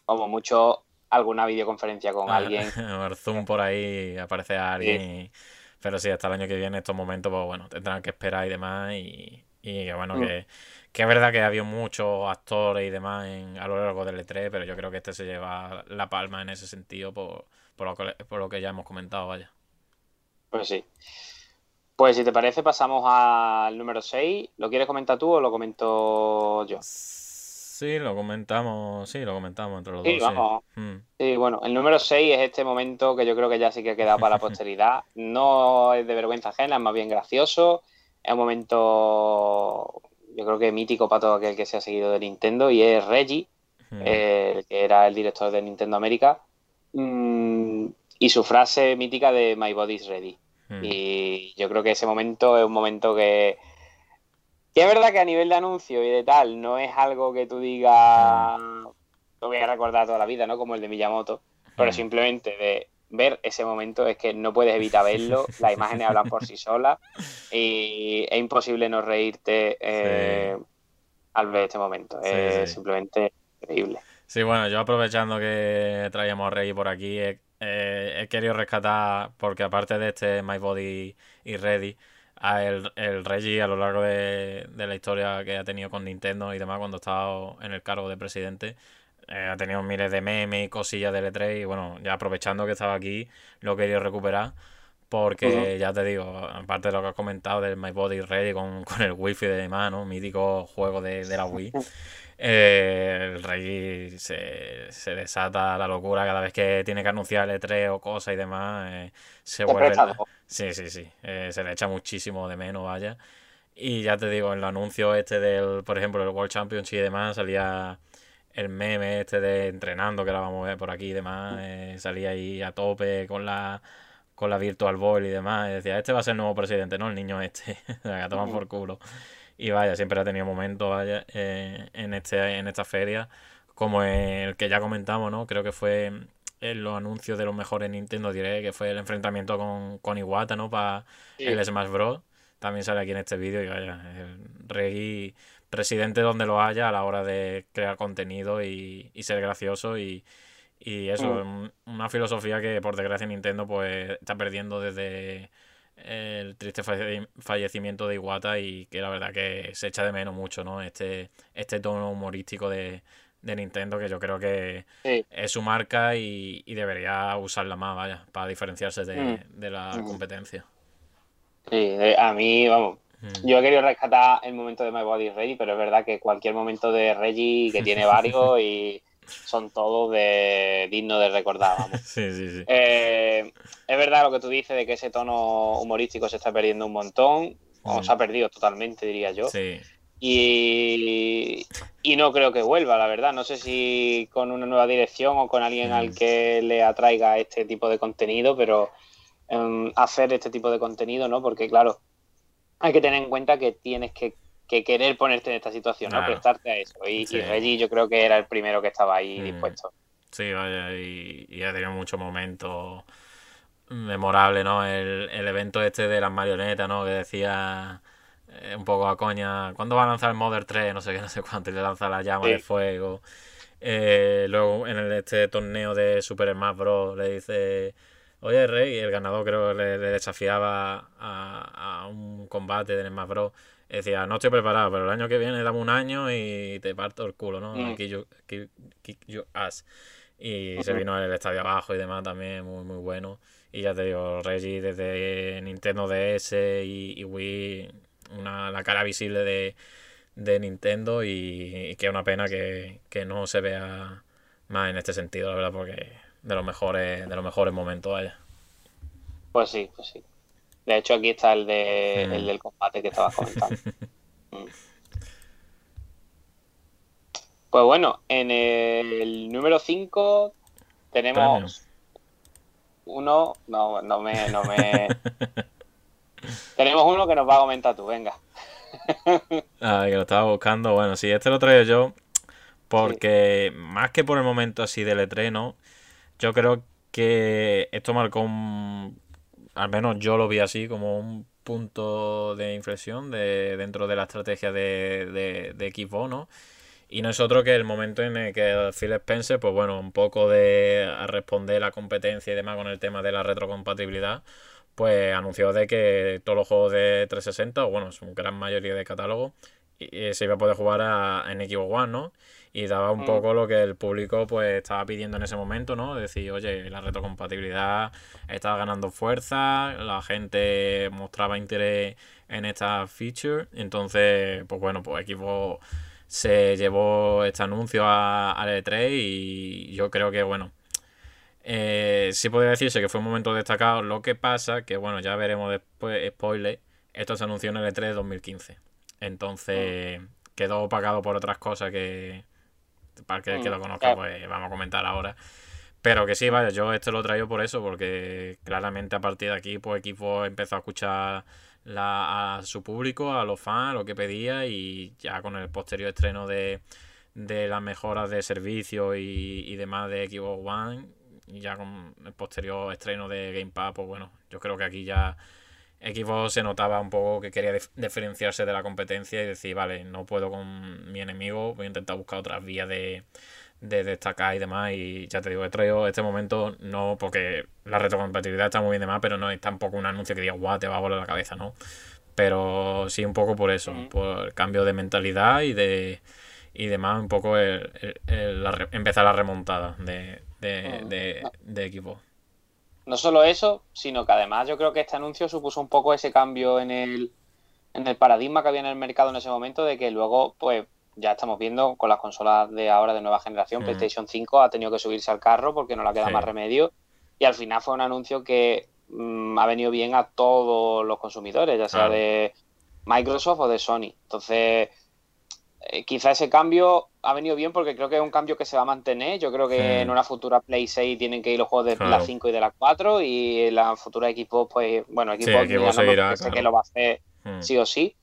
como mucho alguna videoconferencia con Ah, alguien. el Zoom por ahí aparece alguien. y- Pero sí, hasta el año que viene estos momentos, pues bueno, tendrán que esperar y demás. Y, y bueno, Mm. que, que es verdad que ha habido muchos actores y demás en, a lo largo del E3, pero yo creo que este se lleva la palma en ese sentido por, por, lo, que, por lo que ya hemos comentado, vaya. Pues sí. Pues si te parece, pasamos al número 6. ¿Lo quieres comentar tú o lo comento yo? Sí, lo comentamos, sí, lo comentamos entre los Sí, dos, sí. vamos. Mm. Sí, bueno, el número 6 es este momento que yo creo que ya sí que ha quedado para la posteridad. No es de vergüenza ajena, es más bien gracioso. Es un momento, yo creo que mítico para todo aquel que se ha seguido de Nintendo y es Reggie, Mm. eh, el que era el director de Nintendo América, mm, y su frase mítica de My Body's Ready. Mm. Y yo creo que ese momento es un momento que, que es verdad que a nivel de anuncio y de tal, no es algo que tú digas, lo voy a recordar toda la vida, ¿no? Como el de Miyamoto, pero simplemente de ver ese momento es que no puedes evitar verlo, las imágenes hablan por sí solas y es imposible no reírte eh, al ver este momento, Sí, es sí. simplemente increíble. Sí, bueno, yo aprovechando que traíamos a Reggie por aquí, he, eh, he querido rescatar, porque aparte de este My Body y Ready, a el, el Reggie a lo largo de, de la historia que ha tenido con Nintendo y demás cuando ha estado en el cargo de presidente, eh, ha tenido miles de memes y cosillas de E3 y bueno, ya aprovechando que estaba aquí, lo he querido recuperar Porque ya te digo, aparte de lo que has comentado del My Body Ready con, con el wifi de demás, ¿no? Mítico juego de, de la Wii. Eh, el Rey se, se, desata la locura cada vez que tiene que anunciar el E3 o cosas y demás. Eh, se vuelve. Sí, sí, sí. Eh, se le echa muchísimo de menos, vaya. Y ya te digo, en el anuncio este del, por ejemplo, el World Championship y demás, salía el meme este de entrenando, que lo vamos a ver por aquí y demás, eh, salía ahí a tope con la con la Virtual Boy y demás, y decía, este va a ser el nuevo presidente, no el niño este, a tomar por culo. Y vaya, siempre ha tenido momentos, vaya, eh, en, este, en esta feria, como el que ya comentamos, ¿no? Creo que fue en los anuncios de los mejores Nintendo Direct, que fue el enfrentamiento con, con Iwata, ¿no? Para el Smash Bros. También sale aquí en este vídeo y vaya, el Rey presidente donde lo haya a la hora de crear contenido y, ser gracioso y, eso, mm. una filosofía que por desgracia Nintendo pues está perdiendo desde el triste fallecimiento de Iwata y que la verdad que se echa de menos mucho, ¿no? Este, este tono humorístico de, Nintendo que yo creo que es su marca y, debería usarla más, vaya, para diferenciarse de, mm. de la mm. competencia. Sí, a mí, vamos, Mm. Yo he querido rescatar el momento de My Body Ready, pero es verdad que cualquier momento de Reggie, que tiene varios y son todos de dignos de recordar, vamos. Sí, sí, sí. Eh, es verdad lo que tú dices de que ese tono humorístico se está perdiendo un montón, o se ha perdido totalmente, diría yo. Sí. Y, y, no creo que vuelva, la verdad. No sé si con una nueva dirección o con alguien al que le atraiga este tipo de contenido, pero em, hacer este tipo de contenido, ¿no? Porque claro, hay que tener en cuenta que tienes que, querer ponerte en esta situación, ¿no? Prestarte a eso. Y, Reggie yo creo que era el primero que estaba ahí mm. dispuesto. Sí, vaya, y, ha tenido muchos momentos memorables, ¿no? El, evento este de las marionetas, ¿no? Que decía eh, un poco a coña, ¿cuándo va a lanzar el Mother 3? No sé qué, no sé cuánto, y le lanza la llama de fuego. Eh, luego en el, este torneo de Super Smash Bros. le dice Oye, Rey, el ganador creo que le, desafiaba a, un combate de Smash Bros. Decía, no estoy preparado, pero el año que viene dame un año y te parto el culo, ¿no? Mm. Kick, you, ass. Y se vino el estadio abajo y demás también, muy, muy bueno. Y ya te digo, Reggie desde Nintendo DS y, Wii, una, la cara visible de, de Nintendo y, que es una pena que, que no se vea más en este sentido, la verdad, porque de los mejores, de los mejores momentos, vaya. Pues sí, pues sí. De hecho, aquí está el, de, el del combate que estabas comentando. Mm. pues bueno, en el número 5 tenemos uno. No, no me. No me... tenemos uno que nos va a comentar tú, venga. ah, que lo estaba buscando. Bueno, sí, este lo traigo yo. Porque más que por el momento así del estreno, yo creo que esto marcó un, al menos yo lo vi así, como un punto de inflexión de, dentro de la estrategia de, de, de Xbox, ¿no? Y no es otro que el momento en el que Phil Spencer, pues bueno, un poco de a responder la competencia y demás con el tema de la retrocompatibilidad, pues anunció de que todos los juegos de 360, o bueno, su gran mayoría de catálogo, se iba a poder jugar en Xbox One, ¿no? Y daba un mm. poco lo que el público pues estaba pidiendo en ese momento, ¿no? Decir, oye, la retrocompatibilidad estaba ganando fuerza, la gente mostraba interés en esta feature, entonces, pues bueno, pues equipo se llevó este anuncio a, E3 y yo creo que, bueno, eh, sí podría decirse que fue un momento destacado, lo que pasa que, bueno, ya veremos después, spoiler, esto se anunció en el E3 de 2015, entonces... Mm. quedó opacado por otras cosas que, para que, que lo mm, conozca, pues vamos a comentar ahora. Pero que sí, vaya, yo este lo traigo por eso, porque claramente a partir de aquí, pues equipo empezó a escuchar la, a su público, a los fans, lo que pedía, y ya con el posterior estreno de, de las mejoras de servicio y, y demás de Xbox One, y ya con el posterior estreno de Game Pass, pues bueno, yo creo que aquí ya equipo se notaba un poco que quería diferenciarse de la competencia y decir, vale, no puedo con mi enemigo, voy a intentar buscar otras vías de, destacar y demás. Y ya te digo, he traído este momento no porque la retrocompatibilidad está muy bien demás, pero no es tampoco un anuncio que diga, guau, te va a volar la cabeza, ¿no? Pero sí un poco por eso, por el cambio de mentalidad y de y demás, un poco el, empezar la remontada de, de, de equipo. No solo eso, sino que además yo creo que este anuncio supuso un poco ese cambio en el, en el paradigma que había en el mercado en ese momento de que luego, pues ya estamos viendo con las consolas de ahora de nueva generación, Mm. PlayStation 5 ha tenido que subirse al carro porque no le queda Sí. más remedio y al final fue un anuncio que mm, ha venido bien a todos los consumidores, ya sea Claro. de Microsoft o de Sony. Entonces, eh, quizá ese cambio ha venido bien porque creo que es un cambio que se va a mantener. Yo creo que en una futura Play 6 tienen que ir los juegos de Claro. la 5 y de la 4 y en la futura equipo, pues, bueno, equipo seguirá, sé claro. que lo va a hacer Mm. sí o sí.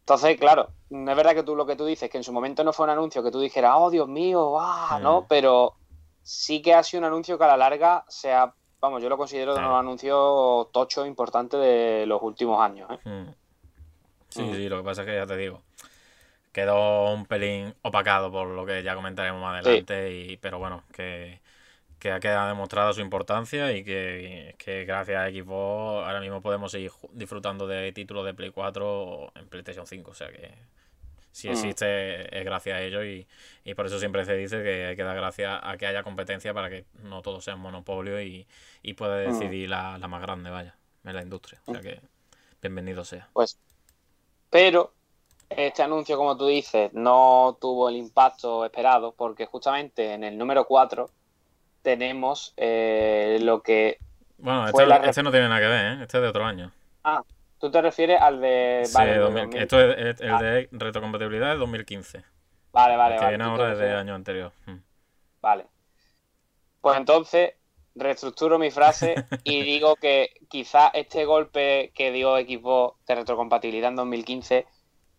Entonces, claro, no es verdad que tú lo que tú dices, que en su momento no fue un anuncio que tú dijeras, oh Dios mío, ah, no, pero sí que ha sido un anuncio que a la larga sea, vamos, yo lo considero de Claro. los anuncios tochos importantes de los últimos años. ¿eh? Mm. Sí, sí, lo que pasa es que ya te digo. Quedó un pelín opacado por lo que ya comentaremos más adelante, y, pero bueno, que, que ha quedado demostrada su importancia y que, que gracias a Xbox ahora mismo podemos seguir disfrutando de títulos de Play 4 en PlayStation 5. O sea que si Mm. existe es gracias a ello y, y por eso siempre se dice que hay que dar gracias a que haya competencia para que no todo sea un monopolio y, y pueda Mm. decidir la, la más grande, vaya, en la industria. O sea que bienvenido sea. Pues, pero este anuncio, como tú dices, no tuvo el impacto esperado porque justamente en el número 4 tenemos eh, lo que... Bueno, este, la este no tiene nada que ver, ¿eh? Este es de otro año. Ah, tú te refieres al de... Sí, vale, el de 2000 2000. Esto es, es- el Ah. de retrocompatibilidad de 2015. Vale, vale, el que vale. viene ahora es de refieres- año anterior. Mm. Vale. Pues entonces reestructuro mi frase y digo que quizá este golpe que dio Xbox de retrocompatibilidad en 2015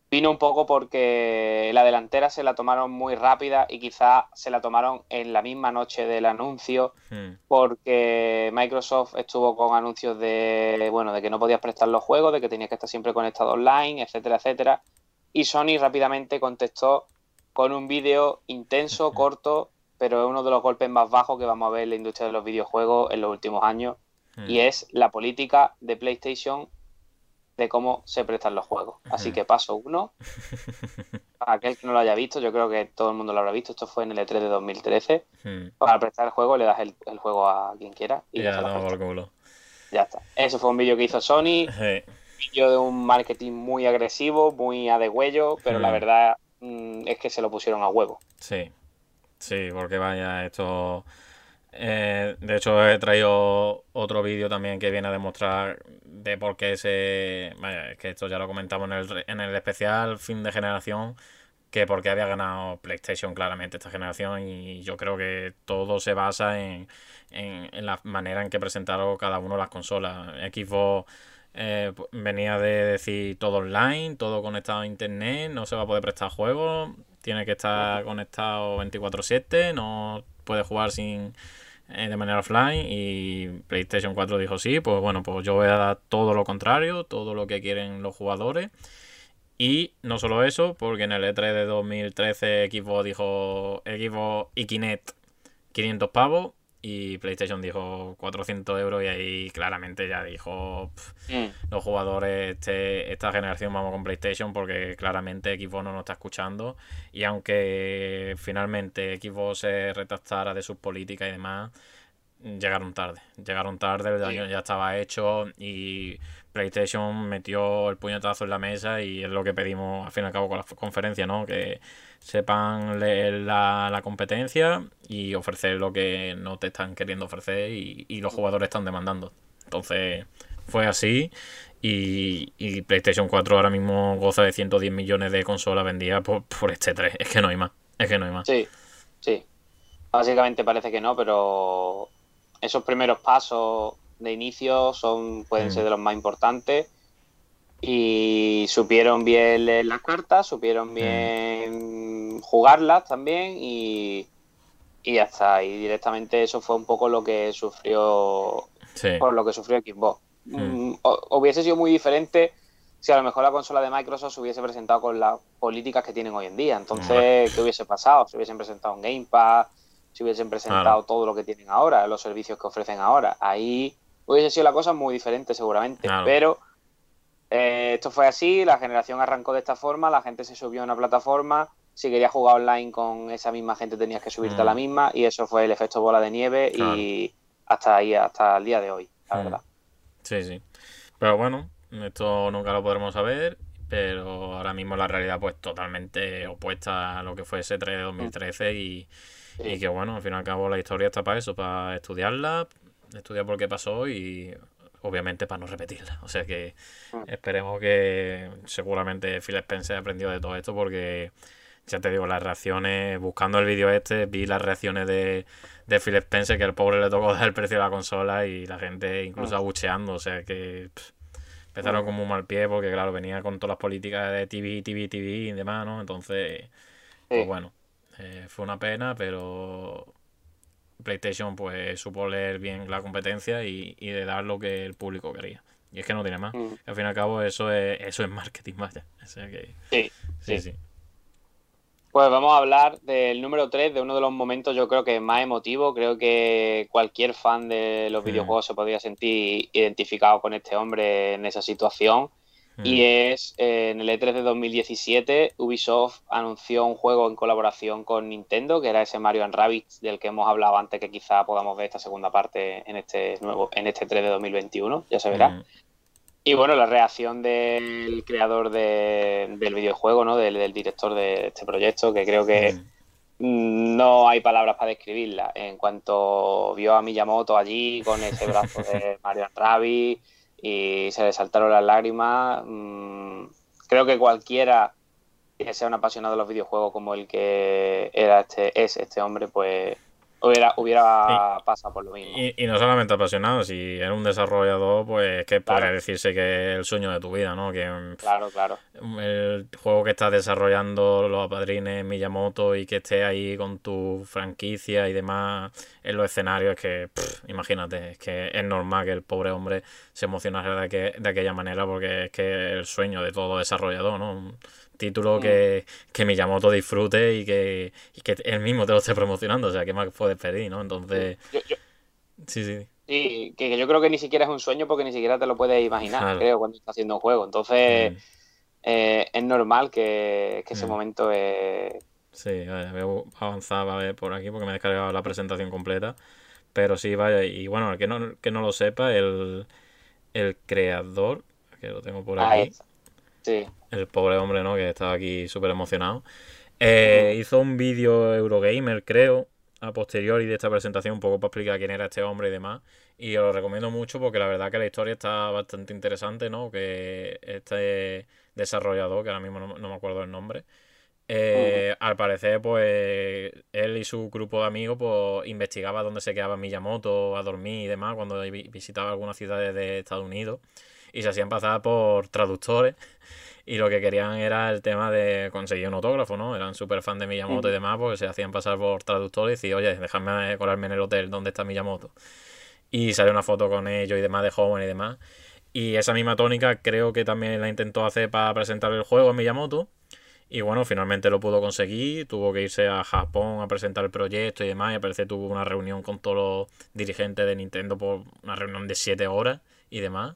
vino un poco porque la delantera se la tomaron muy rápida y quizá se la tomaron en la misma noche del anuncio Mm. porque Microsoft estuvo con anuncios de bueno de que no podías prestar los juegos, de que tenías que estar siempre conectado online, etcétera, etcétera. Y Sony rápidamente contestó con un vídeo intenso, corto, pero es uno de los golpes más bajos que vamos a ver en la industria de los videojuegos en los últimos años. Mm. Y es la política de PlayStation de cómo se prestan los juegos. Así que paso uno. Para aquel que no lo haya visto, yo creo que todo el mundo lo habrá visto. Esto fue en el E3 de 2013 Mm. para prestar el juego le das el, el juego a quien quiera y ya, ya por culo. Ya está. Ese fue un vídeo que hizo Sony, Sí. vídeo de un marketing muy agresivo, muy a degüello, pero la Mm. verdad mm, es que se lo pusieron a huevo. Sí, sí, porque vaya, esto... eh, de hecho, he traído otro vídeo también que viene a demostrar de por qué se... Vaya, es que esto ya lo comentamos en el, en el especial fin de generación, que por qué había ganado PlayStation claramente esta generación y yo creo que todo se basa en, en, la manera en que presentaron cada uno las consolas. Xbox eh, pu- venía de decir todo online, todo conectado a internet, no se va a poder prestar juegos, tiene que estar conectado 24/7, no puede jugar sin eh, de manera offline y PlayStation 4 dijo sí, pues bueno, pues yo voy a dar todo lo contrario, todo lo que quieren los jugadores. Y no solo eso, porque en el E3 de 2013 Xbox dijo Xbox y Kinect 500 pavos y PlayStation dijo 400 euros y ahí claramente ya dijo "Pff, Mm. los jugadores este, esta generación vamos con PlayStation porque claramente Xbox no nos está escuchando y aunque finalmente Xbox se retractara de sus políticas y demás llegaron tarde llegaron tarde el daño ya estaba hecho y PlayStation metió el puñetazo en la mesa y es lo que pedimos al fin y al cabo con la conferencia no que sepan leer la, la competencia y ofrecer lo que no te están queriendo ofrecer y, y los jugadores están demandando entonces fue así y, y PlayStation 4 ahora mismo goza de 110 millones de consolas vendidas por, por este 3. Es que no hay más. Es que no hay más. Sí, sí. Básicamente parece que no, pero esos primeros pasos de inicio son pueden Mm. ser de los más importantes y supieron bien leer las cartas, supieron bien jugarlas también y, y ya está. Y directamente eso fue un poco lo que sufrió Sí. por lo que sufrió Xbox. Mm. Hubiese sido muy diferente si a lo mejor la consola de Microsoft se hubiese presentado con las políticas que tienen hoy en día. Entonces, ¿qué hubiese pasado? Si hubiesen presentado un Game Pass, si hubiesen presentado Claro. todo lo que tienen ahora, los servicios que ofrecen ahora. Ahí hubiese sido la cosa muy diferente seguramente. Claro. Pero eh, esto fue así, la generación arrancó de esta forma, la gente se subió a una plataforma. Si querías jugar online con esa misma gente tenías que subirte a la Mm. misma y eso fue el efecto bola de nieve Claro. y, hasta ahí, hasta el día de hoy, la Mm. verdad. Sí, sí. Pero bueno, esto nunca lo podremos saber, pero ahora mismo la realidad pues totalmente opuesta a lo que fue ese 3 de 2013 y, y Sí. que bueno, al fin y al cabo la historia está para eso, para estudiarla, estudiar por qué pasó y obviamente para no repetirla. O sea que Mm. esperemos que seguramente Phil Spencer aprendió de todo esto porque ya te digo, las reacciones, buscando el vídeo este, vi las reacciones de, de Phil Spencer, que el pobre le tocó dar el precio de la consola y la gente incluso Mm. abucheando, o sea que pff, empezaron Mm. como un mal pie porque claro, venía con todas las políticas de TV, TV, TV y demás, ¿no? Entonces, pues bueno, eh, fue una pena, pero PlayStation pues supo leer bien la competencia y, y de dar lo que el público quería. Y es que no tiene más. Mm. Al fin y al cabo eso es, eso es marketing, vaya. O sea que, Sí, sí, sí. sí. Pues vamos a hablar del número 3, de uno de los momentos yo creo que más emotivo. Creo que cualquier fan de los videojuegos se podría sentir identificado con este hombre en esa situación. Y Mm. es eh, en el E3 de 2017, Ubisoft anunció un juego en colaboración con Nintendo, que era ese Mario and Rabbids del que hemos hablado antes, que quizá podamos ver esta segunda parte en este nuevo, en este 3 de 2021, ya se verá. Mm. Y bueno, la reacción del creador de- del videojuego, ¿no? Del, del director de este proyecto, que creo que mm, no hay palabras para describirla. En cuanto vio a Miyamoto allí con ese brazo de Mario Rabbids y se le saltaron las lágrimas, mm, creo que cualquiera que sea un apasionado de los videojuegos como el que era este es este hombre, pues hubiera, hubiera pasado por lo mismo. Y, y no solamente apasionado, si eres un desarrollador, pues que podría Claro. decirse que es el sueño de tu vida, ¿no? Que mm, Claro, claro. el juego que estás desarrollando los apadrines Miyamoto y que esté ahí con tu franquicia y demás en los escenarios, es que pff, imagínate, es que es normal que el pobre hombre se emocionara de, que- de aquella manera porque es que es el sueño de todo desarrollador, ¿no? Título Mm. que, que Miyamoto disfrute y que, y que él mismo te lo esté promocionando, o sea, ¿qué más puedes pedir, ¿no? Entonces, Yo- yo- sí, sí. Sí, que, yo creo que ni siquiera es un sueño porque ni siquiera te lo puedes imaginar, Claro. creo, cuando estás haciendo un juego. Entonces, Mm. eh, es normal que, que ese Mm. momento es... Sí, vaya, voy a avanzar a ver por aquí porque me he descargado la presentación completa. Pero sí, vaya, y bueno, el que no, que no lo sepa, el, el creador, que lo tengo por Ahí aquí, está. Sí, el pobre hombre, ¿no? Que estaba aquí súper emocionado. eh, hizo un vídeo Eurogamer, creo, a posteriori de esta presentación, un poco para explicar quién era este hombre y demás. Y os lo recomiendo mucho porque la verdad que la historia está bastante interesante, ¿no? Que este desarrollador, que ahora mismo no, no me acuerdo el nombre, eh, al parecer, pues él y su grupo de amigos, pues investigaba dónde se quedaba Miyamoto a dormir y demás cuando vi- visitaba algunas ciudades de Estados Unidos y se hacían pasar por traductores y lo que querían era el tema de conseguir un autógrafo, ¿no? Eran súper fan de Miyamoto y demás, porque se hacían pasar por traductores y decir, oye, déjame colarme en el hotel donde está Miyamoto. Y sale una foto con ellos y demás de joven y demás. Y esa misma tónica creo que también la intentó hacer para presentar el juego a Miyamoto. Y bueno, finalmente lo pudo conseguir. Tuvo que irse a Japón a presentar el proyecto y demás. Y aparece tuvo una reunión con todos los dirigentes de Nintendo por una reunión de 7 horas y demás.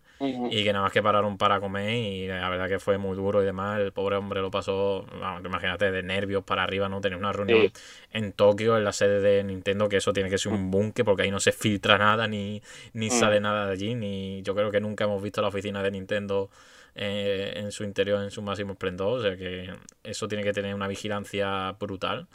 Y que nada más que pararon para comer. Y la verdad que fue muy duro y demás. El pobre hombre lo pasó, vamos, imagínate, de nervios para arriba, ¿no? Tener una reunión Sí. en Tokio, en la sede de Nintendo, que eso tiene que ser un búnker porque ahí no se filtra nada ni, ni sale nada de allí. Ni yo creo que nunca hemos visto la oficina de Nintendo eh, en su interior en su máximo esplendor. O sea que eso tiene que tener una vigilancia brutal.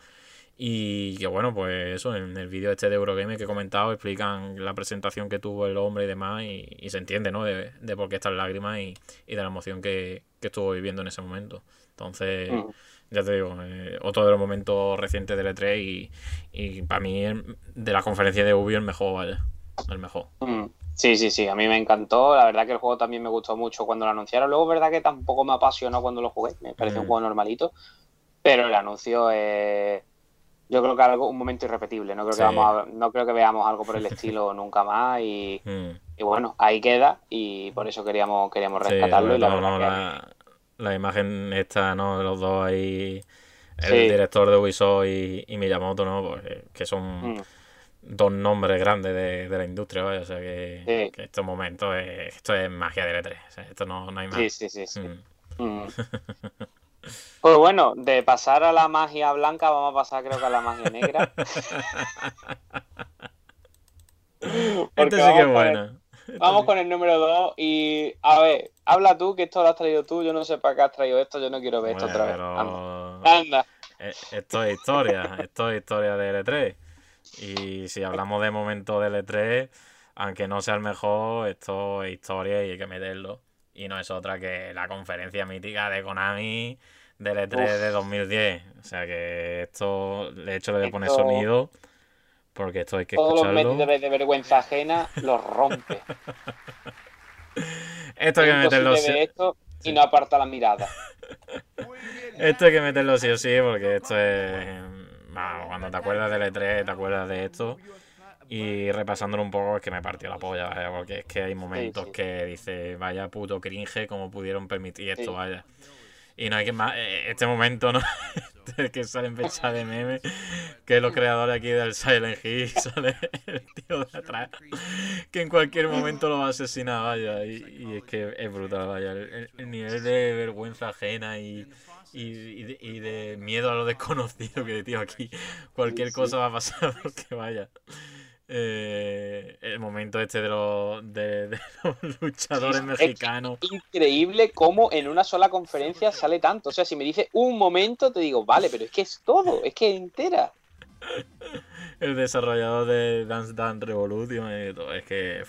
Y que bueno, pues eso, en el vídeo este de Eurogamer que he comentado, explican la presentación que tuvo el hombre y demás, y, y se entiende, ¿no? De, de por qué estas lágrimas y, y de la emoción que, que estuvo viviendo en ese momento. Entonces, Ujú. ya te digo, eh, otro de los momentos recientes del E3 y, y para mí el- de la conferencia de Ubi el mejor, vaya, el mejor. Mm, Sí, sí, sí, a mí me encantó. La verdad que el juego también me gustó mucho cuando lo anunciaron. Luego, es verdad que tampoco me apasionó cuando lo jugué. Me pareció un Mm. juego normalito. Pero el anuncio es. Yo creo que algo, un momento irrepetible. No creo que, Sí. vamos a- no creo que veamos algo por el estilo nunca más. Y, Mm. y bueno, ahí queda. Y por eso queríamos, queríamos Sí, rescatarlo. sobre y la ¿no? que- la, la imagen esta, ¿no? De los dos ahí, el Sí. director de Ubisoft y, y Miyamoto, ¿no? Pues, eh, que son Mm, dos nombres grandes de, de la industria, vaya, o sea que, Sí. que estos momentos, es- esto es magia del E3, o sea, esto no, no hay más. sí, sí, sí. sí. Mm. Pues bueno, de pasar a la magia blanca, vamos a pasar creo que a la magia negra. Este sí que es buena. Vamos con el número 2 y a ver, habla tú, que esto lo has traído tú, yo no sé para qué has traído esto, yo no quiero ver esto otra vez. Anda. Eh, esto es historia, esto es historia de L3. Y si hablamos de momento de L3, aunque no sea el mejor, esto es historia y hay que meterlo. Y no es otra que la conferencia mítica de Konami del E3 de 2010. O sea que esto, de hecho, le voy a poner sonido porque esto hay que Todos escucharlo. los métodos de vergüenza ajena los rompe. esto hay que meterlo sí. esto y no aparta la mirada. esto hay que meterlo sí o sí porque esto es... Vamos, cuando te acuerdas del E3, te acuerdas de esto. Y repasándolo un poco es que me partió la polla, vaya, porque es que hay momentos Sí, sí. que dice, vaya puto cringe, como pudieron permitir esto, vaya. Y no hay que más, eh, este momento, ¿no? Este que salen fecha de meme, que los creadores aquí del Silent Hill sale el tío de atrás, que en cualquier momento lo va a asesinar, vaya. Y, y es que es brutal, vaya. El, el- el nivel de vergüenza ajena y, y, y de, y de miedo a lo desconocido que, tío, aquí cualquier Sí, sí. cosa va a pasar, porque vaya. Eh, el momento este de los, de, de los luchadores Sí, es- mexicanos. Increíble cómo en una sola conferencia sale tanto. O sea, si me dice un momento, te digo, vale, pero es que es todo, es que es entera. El desarrollador de Dance Dance Revolution y todo, es que.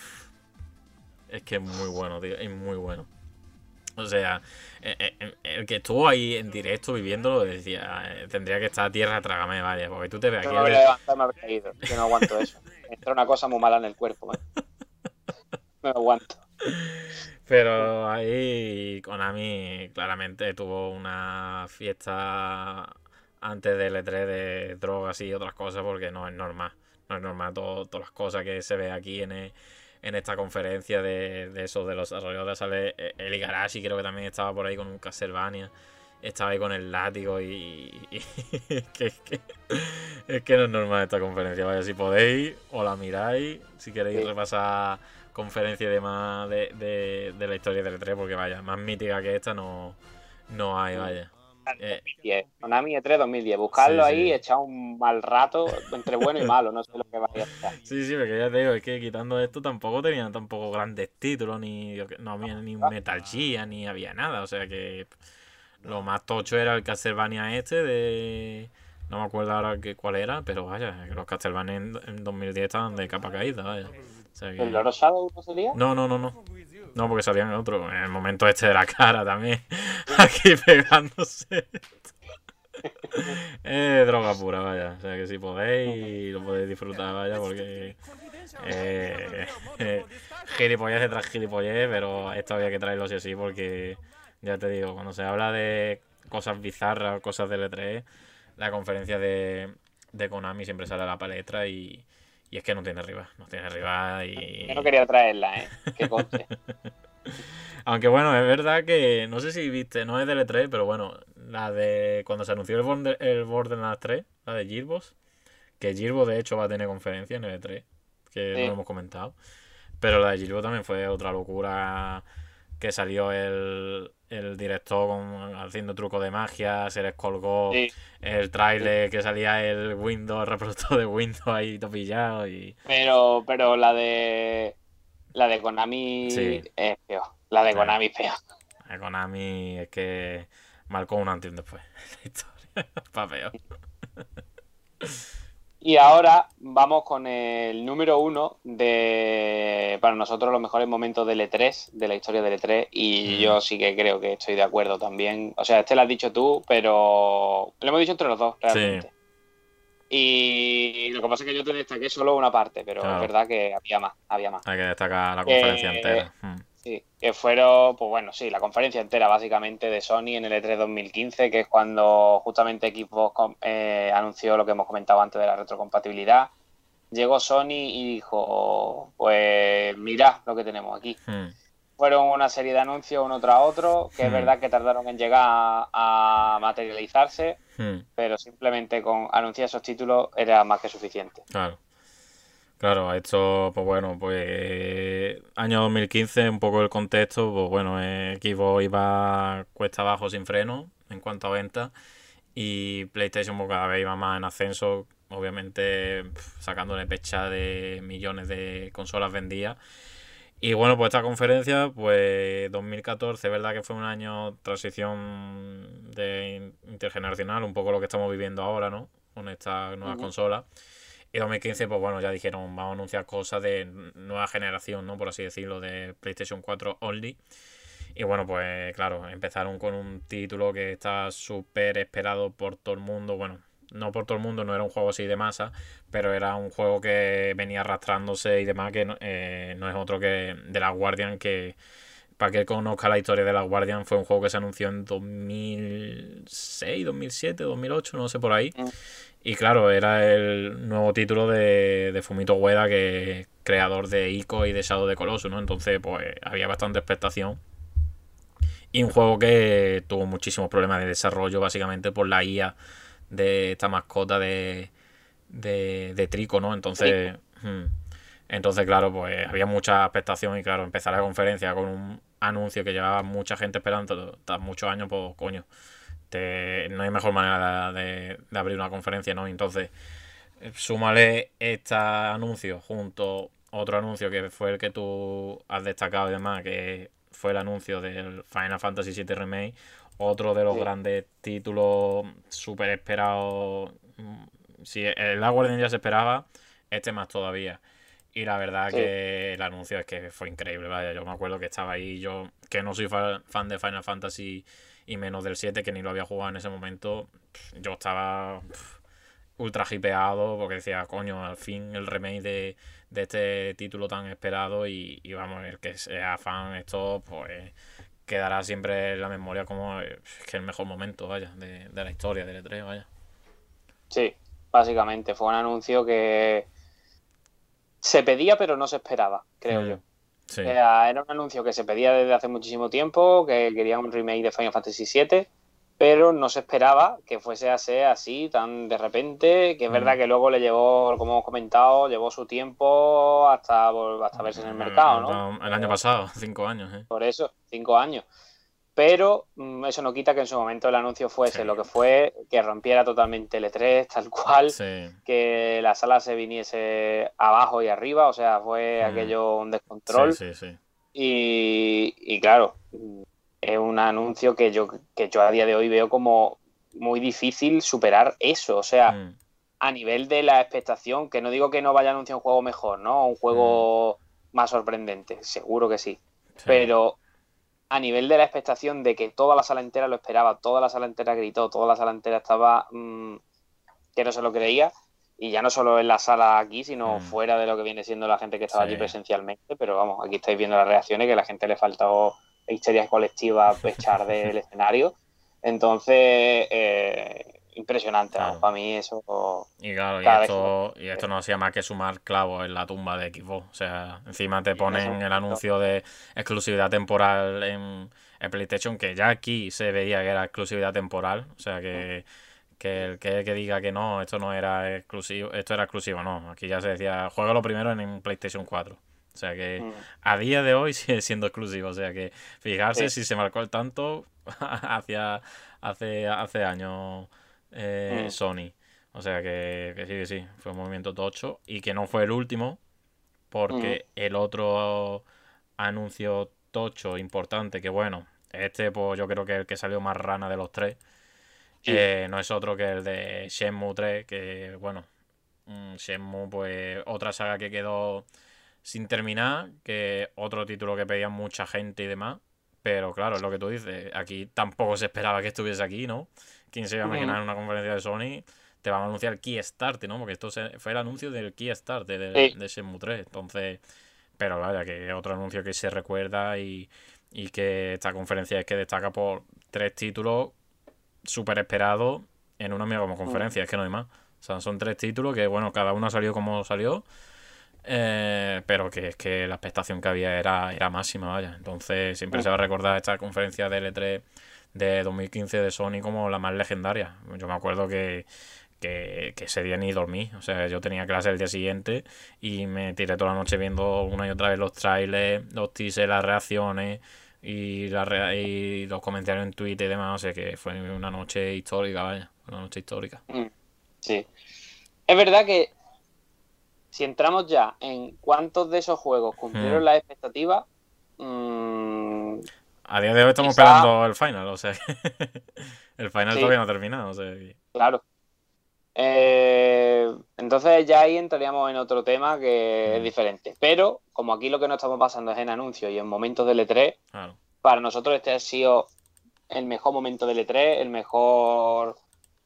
Es que es muy bueno, tío. Es muy bueno. O sea, eh, eh, el que estuvo ahí en directo viviéndolo decía, eh, tendría que estar a tierra, trágame, vaya, porque tú te ves Yo aquí. me voy el- a caído. Yo no aguanto eso. Me entra una cosa muy mala en el cuerpo, man. No lo aguanto. Pero ahí Konami claramente tuvo una fiesta antes del E3 de drogas y otras cosas porque no es normal. No es normal todo- todas las cosas que se ve aquí en, e- en esta conferencia de, de eso, de los desarrolladores. Sale eh, el Igarashi, creo que también estaba por ahí con un Castlevania. Estaba ahí con el látigo y, y- es, que, es, que, es que no es normal esta conferencia. Vaya, si podéis, o la miráis, si queréis Sí. repasar conferencia y demás de, de, de la historia del E3, porque vaya, más mítica que esta no, no hay, vaya. Eh, 2010. Konami E3 2010. Buscarlo Sí, ahí, sí. echar un mal rato entre bueno y malo. No sé lo que vaya a estar. Sí, sí, porque ya te digo, es que quitando esto tampoco tenían tampoco grandes títulos, ni no había ni un Metal Gear, ni había nada, o sea que lo más tocho era el Castlevania este de... No me acuerdo ahora que, cuál era, pero vaya, los Castlevania en, en 2010 estaban de capa caída, vaya. O sea que- ¿El Loro Shadow no sería? No, no, no, no. No, porque salían en otro. En el momento este de la cara también. Aquí pegándose. Es droga pura, vaya. O sea que si podéis, lo podéis disfrutar, vaya, porque. Eh, eh, gilipollez detrás gilipollez, pero esto había que traerlo sí o sí, porque. Ya te digo, cuando se habla de cosas bizarras, cosas de L3, la conferencia de, de Konami siempre sale a la palestra y. Y es que no tiene rival, no tiene rival y... Yo no quería traerla, ¿eh? Que conste. Aunque bueno, es verdad que no sé si viste, no es del E3, pero bueno, la de cuando se anunció el, Border- el Borderlands 3, la de Gearbox, que Gearbox de hecho va a tener conferencia en el E3, que no lo hemos comentado. Pero la de Gearbox también fue otra locura que salió el, el director con- haciendo trucos de magia, se les colgó Sí, el trailer que salía el Windows, el reproductor de Windows ahí topillado y... pero, pero la de. La de Konami Sí. es peor. La de. Konami es peor. A Konami es que marcó un antes y un después. La historia. Pa' peor. Y ahora vamos con el número uno de, para nosotros, los mejores momentos del E3, de la historia del E3. Y Mm. yo sí que creo que estoy de acuerdo también. O sea, este lo has dicho tú, pero lo hemos dicho entre los dos, realmente. Y lo que pasa es que yo te destaqué solo una parte, pero Claro. es verdad que había más, había más. Hay que destacar la conferencia Eh, entera. Mm. Sí, que fueron, pues bueno, sí, la conferencia entera básicamente de Sony en el E3 2015, que es cuando justamente Xbox eh, anunció lo que hemos comentado antes de la retrocompatibilidad. Llegó Sony y dijo, pues mirad lo que tenemos aquí. Mm. Fueron una serie de anuncios uno tras otro, que es Hmm. verdad que tardaron en llegar a, a materializarse, Mm. pero simplemente con anunciar esos títulos era más que suficiente. Claro. Claro, esto, pues bueno, pues año 2015, un poco el contexto, pues bueno, eh, Xbox iba cuesta abajo sin freno en cuanto a ventas y PlayStation pues, cada vez iba más en ascenso obviamente sacándole pecha de millones de consolas vendidas. Y bueno, pues esta conferencia, pues 2014, verdad que fue un año transición de intergeneracional, un poco lo que estamos viviendo ahora, ¿no? Con esta nueva consola. Y 2015, pues bueno, ya dijeron, vamos a anunciar cosas de nueva generación, ¿no? Por así decirlo, de PlayStation 4 Only. Y bueno, pues claro, empezaron con un título que está súper esperado por todo el mundo. Bueno, no por todo el mundo, no era un juego así de masa, pero era un juego que venía arrastrándose y demás, que no, eh, no es otro que de la Guardian, que para que conozca la historia de la Guardian, fue un juego que se anunció en 2006, 2007, 2008, no sé por ahí. Mm. Y claro, era el nuevo título de, de Fumito Ueda, que es creador de Ico y de Shadow de Colossus, ¿no? Entonces, pues había bastante expectación. Y un juego que tuvo muchísimos problemas de desarrollo, básicamente por la IA de esta mascota de, de, Trico, ¿no? Entonces, hmm. entonces, claro, pues había mucha expectación y claro, empezar la conferencia con un anuncio que llevaba mucha gente esperando muchos años, pues coño, no hay mejor manera de, abrir una conferencia, ¿no? Entonces, súmale este anuncio junto otro anuncio que fue el que tú has destacado y demás, que fue el anuncio del Final Fantasy VII Remake, otro de los grandes títulos súper esperados. Si el Guardian ya se esperaba, este más todavía. Y la verdad que el anuncio es que fue increíble, vaya. Yo me acuerdo que estaba ahí, yo que no soy fan de Final Fantasy y menos del 7, que ni lo había jugado en ese momento, yo estaba ultra hipeado porque decía, coño, al fin el remake de, este título tan esperado y, y, vamos, el que sea fan esto, pues quedará siempre en la memoria como eh, que el mejor momento, vaya, de, la historia del E3, vaya. Sí, básicamente, fue un anuncio que se pedía pero no se esperaba, creo mm, yo. Era, era, un anuncio que se pedía desde hace muchísimo tiempo, que querían un remake de Final Fantasy VII pero no se esperaba que fuese a ser así tan de repente, que es verdad mm. que luego le llevó, como hemos comentado, llevó su tiempo hasta, hasta verse en el mercado, ¿no? El año pasado, cinco años. ¿eh? Por eso, cinco años. Pero mm, eso no quita que en su momento el anuncio fuese lo que fue, que rompiera totalmente el E3, tal cual, que la sala se viniese abajo y arriba, o sea, fue mm. aquello un descontrol. Sí, sí, sí. Y, y claro, es un anuncio que yo, que yo a día de hoy veo como muy difícil superar eso. O sea, mm. a nivel de la expectación, que no digo que no vaya a anunciar un juego mejor, ¿no? Un juego mm. más sorprendente, seguro que sí. Pero a nivel de la expectación de que toda la sala entera lo esperaba, toda la sala entera gritó, toda la sala entera estaba mm, que no se lo creía. Y ya no solo en la sala aquí, sino fuera de lo que viene siendo la gente que estaba allí presencialmente. Pero vamos, aquí estáis viendo las reacciones, que a la gente le faltó historias colectivas echar del escenario. Entonces, eh, impresionante, Para mí eso... Y claro, y esto, y esto no hacía más que sumar clavos en la tumba de Xbox. O sea, encima te ponen el anuncio de exclusividad temporal en, el PlayStation, que ya aquí se veía que era exclusividad temporal. O sea, que, que el que, diga que no, esto no era exclusivo, esto era exclusivo, no. Aquí ya se decía, juega lo primero en PlayStation 4. O sea que mm. a día de hoy sigue siendo exclusivo. O sea que fijarse si se marcó el tanto hacia hace, hace años eh, mm. Sony. O sea que, sí, que sí, fue un movimiento tocho y que no fue el último porque mm. el otro anuncio tocho importante que bueno, este pues yo creo que el que salió más rana de los tres eh, no es otro que el de Shenmue 3 que bueno, Shenmue pues otra saga que quedó sin terminar, que otro título que pedía mucha gente y demás. Pero claro, es lo que tú dices. Aquí tampoco se esperaba que estuviese aquí, ¿no? ¿Quién se iba a imaginar en una conferencia de Sony? Te van a anunciar Key Start, ¿no? Porque esto fue el anuncio del Key Start de, de, Shenmue 3. Entonces, pero vaya, que otro anuncio que se recuerda y, y que esta conferencia es que destaca por tres títulos súper esperados en una misma como conferencia, es que no hay más. O sea, son tres títulos que, bueno, cada uno ha salido como salió. Eh, pero que es que la expectación que había era, era máxima, vaya. Entonces siempre se va a recordar esta conferencia de L3 de 2015 de Sony como la más legendaria. Yo me acuerdo que, que, ese día ni dormí. O sea, yo tenía clase el día siguiente y me tiré toda la noche viendo una y otra vez los trailers, los teasers, las reacciones y, la y los comentarios en Twitter y demás. O sea, que fue una noche histórica, vaya. Una noche histórica. Mm, sí. Es verdad que si entramos ya en cuántos de esos juegos cumplieron Hmm. las expectativas, mm, A día de hoy estamos Quizá- esperando el final, o sea, el final Sí. todavía no ha terminado, o sea, claro. Eh, entonces ya ahí entraríamos en otro tema que es diferente. Pero como aquí lo que nos estamos pasando es en anuncios y en momentos del E3, claro. para nosotros este ha sido el mejor momento del E3, el mejor,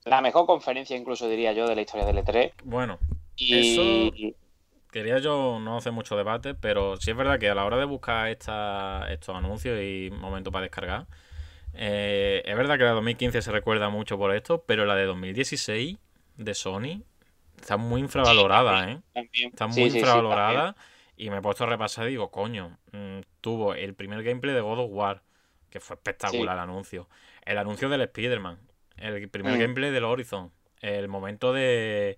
la mejor conferencia incluso diría yo de la historia del E3. Bueno, Y quería yo no hacer mucho debate, pero sí es verdad que a la hora de buscar esta, estos anuncios y momentos para descargar, eh, es verdad que la de 2015 se recuerda mucho por esto, pero la de 2016 de Sony está muy infravalorada, ¿eh? también- Está muy sí, sí, sí, infravalorada y me he puesto a repasar y digo, coño, mm, tuvo el primer gameplay de God of War, que fue espectacular el anuncio. El anuncio del Spider-Man, el primer Mm. gameplay del Horizon, el momento de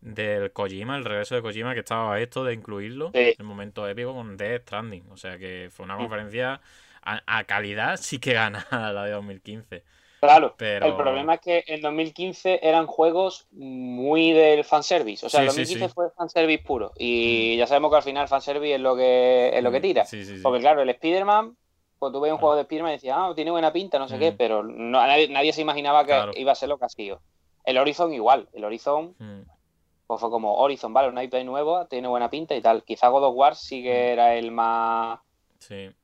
del Kojima, el regreso de Kojima, que estaba esto de incluirlo, Sí. el momento épico con Death Stranding. O sea que fue una Mm. conferencia a, a calidad sí que gana la de 2015. Claro, Pero- el problema es que en 2015 eran juegos muy del fanservice. O sea, Sí, sí, 2015 sí. fue fanservice puro. Y ya sabemos que al final fanservice es lo que, es lo que tira. Sí, sí, sí. Porque claro, el Spider-Man, pues tú ves un Ah. juego de Spider-Man decías, ah, tiene buena pinta, no sé qué, Mm. pero no, nadie, nadie se imaginaba que Claro. iba a ser lo que ha sido. El Horizon igual. El Horizon Mm, pues fue como Horizon, vale, una IP nueva, tiene buena pinta y tal. Quizá God of War sí que Mm. era el más sí.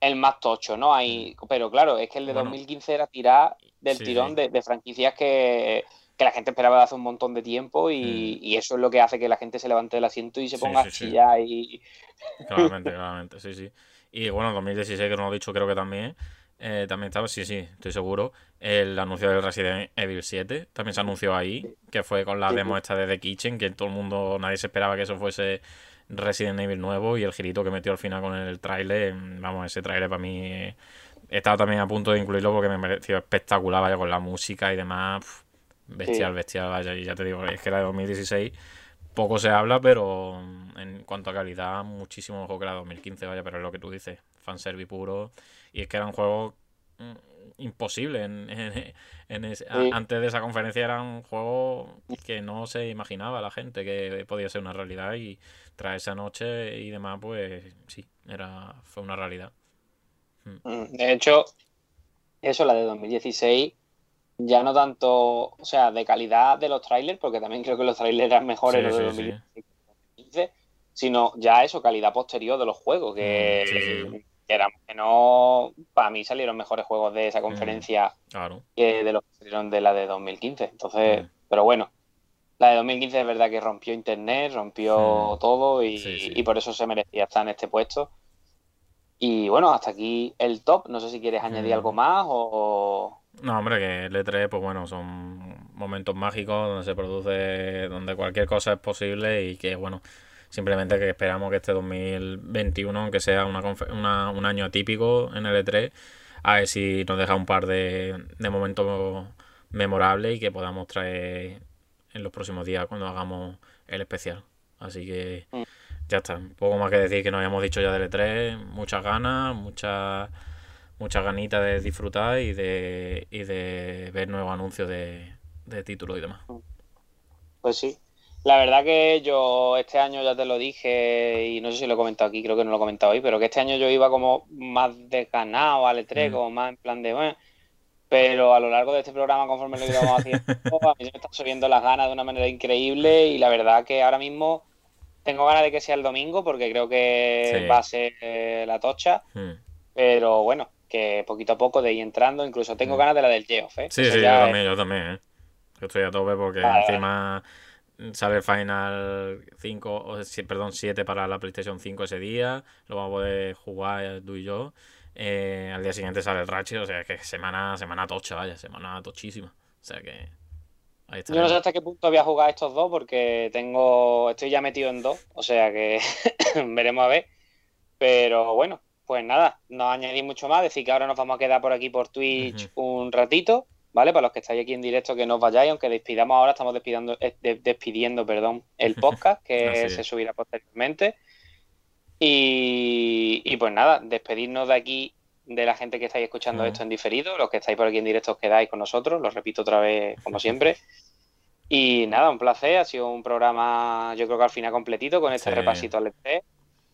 el más tocho, ¿no? Hay, pero claro, es que el de Bueno. 2015 era tirar del Sí, tirón sí. De, de franquicias que, que la gente esperaba de hace un montón de tiempo y, y eso es lo que hace que la gente se levante del asiento y se ponga a chillar y... Claramente, claramente, sí, sí. Y bueno, 2016, que no lo he dicho, creo que también. eh, también estaba, sí, sí, estoy seguro. El anuncio del Resident Evil 7 también se anunció ahí, que fue con la demo esta de The Kitchen, que todo el mundo, nadie se esperaba que eso fuese Resident Evil nuevo y el girito que metió al final con el tráiler, mm, vamos, ese tráiler para mí eh, estaba también a punto de incluirlo porque me pareció espectacular, vaya, con la música y demás, pf, bestial, Sí. bestial, vaya, y ya te digo, es que la de 2016 poco se habla, pero mm, en cuanto a calidad, muchísimo mejor que la de 2015, vaya, pero es lo que tú dices, fanservice puro, y es que eran juegos mm, imposibles en, en- en a- antes de esa conferencia eran juegos que no se imaginaba la gente que podía ser una realidad y tras esa noche y demás, pues sí, era fue una realidad. Mm, De hecho, eso, la de 2016, ya no tanto, o sea, de calidad de los trailers, porque también creo que los trailers eran mejores Sí, los de sí, sí. 2016 que los de 2015, sino ya eso, calidad posterior de los juegos, que, Mm, que eran, que no, para mí salieron mejores juegos de Mm. esa conferencia Claro. que de los que salieron de la de 2015. Entonces, Mm. pero bueno, la de 2015 es verdad que rompió internet, rompió Mm. todo y, y por eso se merecía estar en este puesto. Y bueno, hasta aquí el top. No sé si quieres añadir Mm. algo más o... No, hombre, que el E3, pues bueno, son momentos mágicos donde se produce, donde cualquier cosa es posible y que, bueno, simplemente que esperamos que este 2021, aunque sea una, una- un año atípico en el E3, a ver si nos deja un par de, de momentos memorables y que podamos traer en los próximos días cuando hagamos el especial. Así que Mm. ya está, un poco más que decir que nos habíamos dicho ya del E3, muchas ganas, muchas muchas ganitas de disfrutar y de, y de ver nuevos anuncios de, de títulos y demás. Pues sí. La verdad que yo este año ya te lo dije y no sé si lo he comentado aquí, creo que no lo he comentado hoy, pero que este año yo iba como más desganado al E3, Mm. como más en plan de, bueno, pero a lo largo de este programa, conforme lo íbamos haciendo, a mí se me están subiendo las ganas de una manera increíble y la verdad que ahora mismo tengo ganas de que sea el domingo porque creo que Sí. va a ser eh, la tocha, Mm. pero bueno, que poquito a poco de ir entrando, incluso tengo ganas de la del Geoff, ¿eh? Sí, Eso sí, yo es- también, yo también, ¿eh? Yo estoy a tope porque Vale, encima sale el Final 5, o, perdón, 7 para la PlayStation 5 ese día, lo vamos a poder jugar tú y yo. Eh, al día siguiente sale el Ratchet, o sea, que semana, semana tocha, vaya, semana tochísima. O sea que ahí está. Yo no sé hasta qué punto voy a jugar estos dos porque tengo, estoy ya metido en dos, o sea que veremos a ver. Pero bueno, pues nada, no añadir mucho más, decir que ahora nos vamos a quedar por aquí por Twitch un ratito, ¿vale? Para los que estáis aquí en directo que no os vayáis, aunque despidamos ahora, estamos despidiendo, eh, de- despidiendo, perdón, el podcast que se subirá posteriormente. Y, y pues nada, despedirnos de aquí de la gente que estáis escuchando esto en diferido, los que estáis por aquí en directo os quedáis con nosotros, lo repito otra vez como siempre. Y nada, un placer. Ha sido un programa, yo creo que al final completito con este Sí. repasito al E3.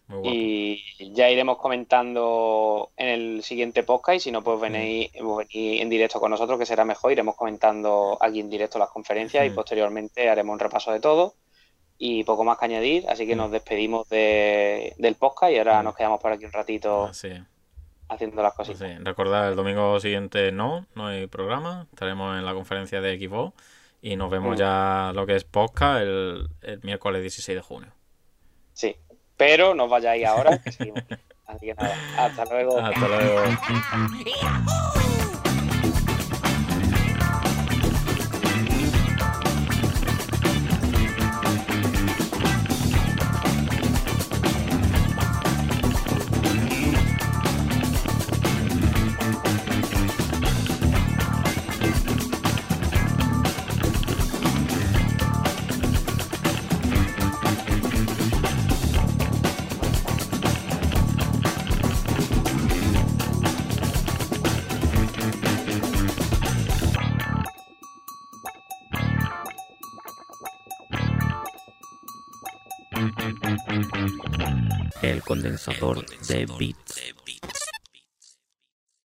Muy guapo. Y ya iremos comentando en el siguiente podcast. Y si no, pues venís, Mm. venís en directo con nosotros, que será mejor. Iremos comentando aquí en directo las conferencias y Mm. posteriormente haremos un repaso de todo. Y poco más que añadir. Así que Mm. nos despedimos de- del podcast y ahora Mm. nos quedamos por aquí un ratito es. haciendo las cositas. Pues sí, recordad, el domingo siguiente no, no hay programa. Estaremos en la conferencia de Xbox y nos vemos Mm. ya lo que es podcast el, el miércoles 16 de junio. Sí. Pero no os vayáis ahora, que seguimos. Así que nada, hasta luego. Hasta luego. condensador de bits.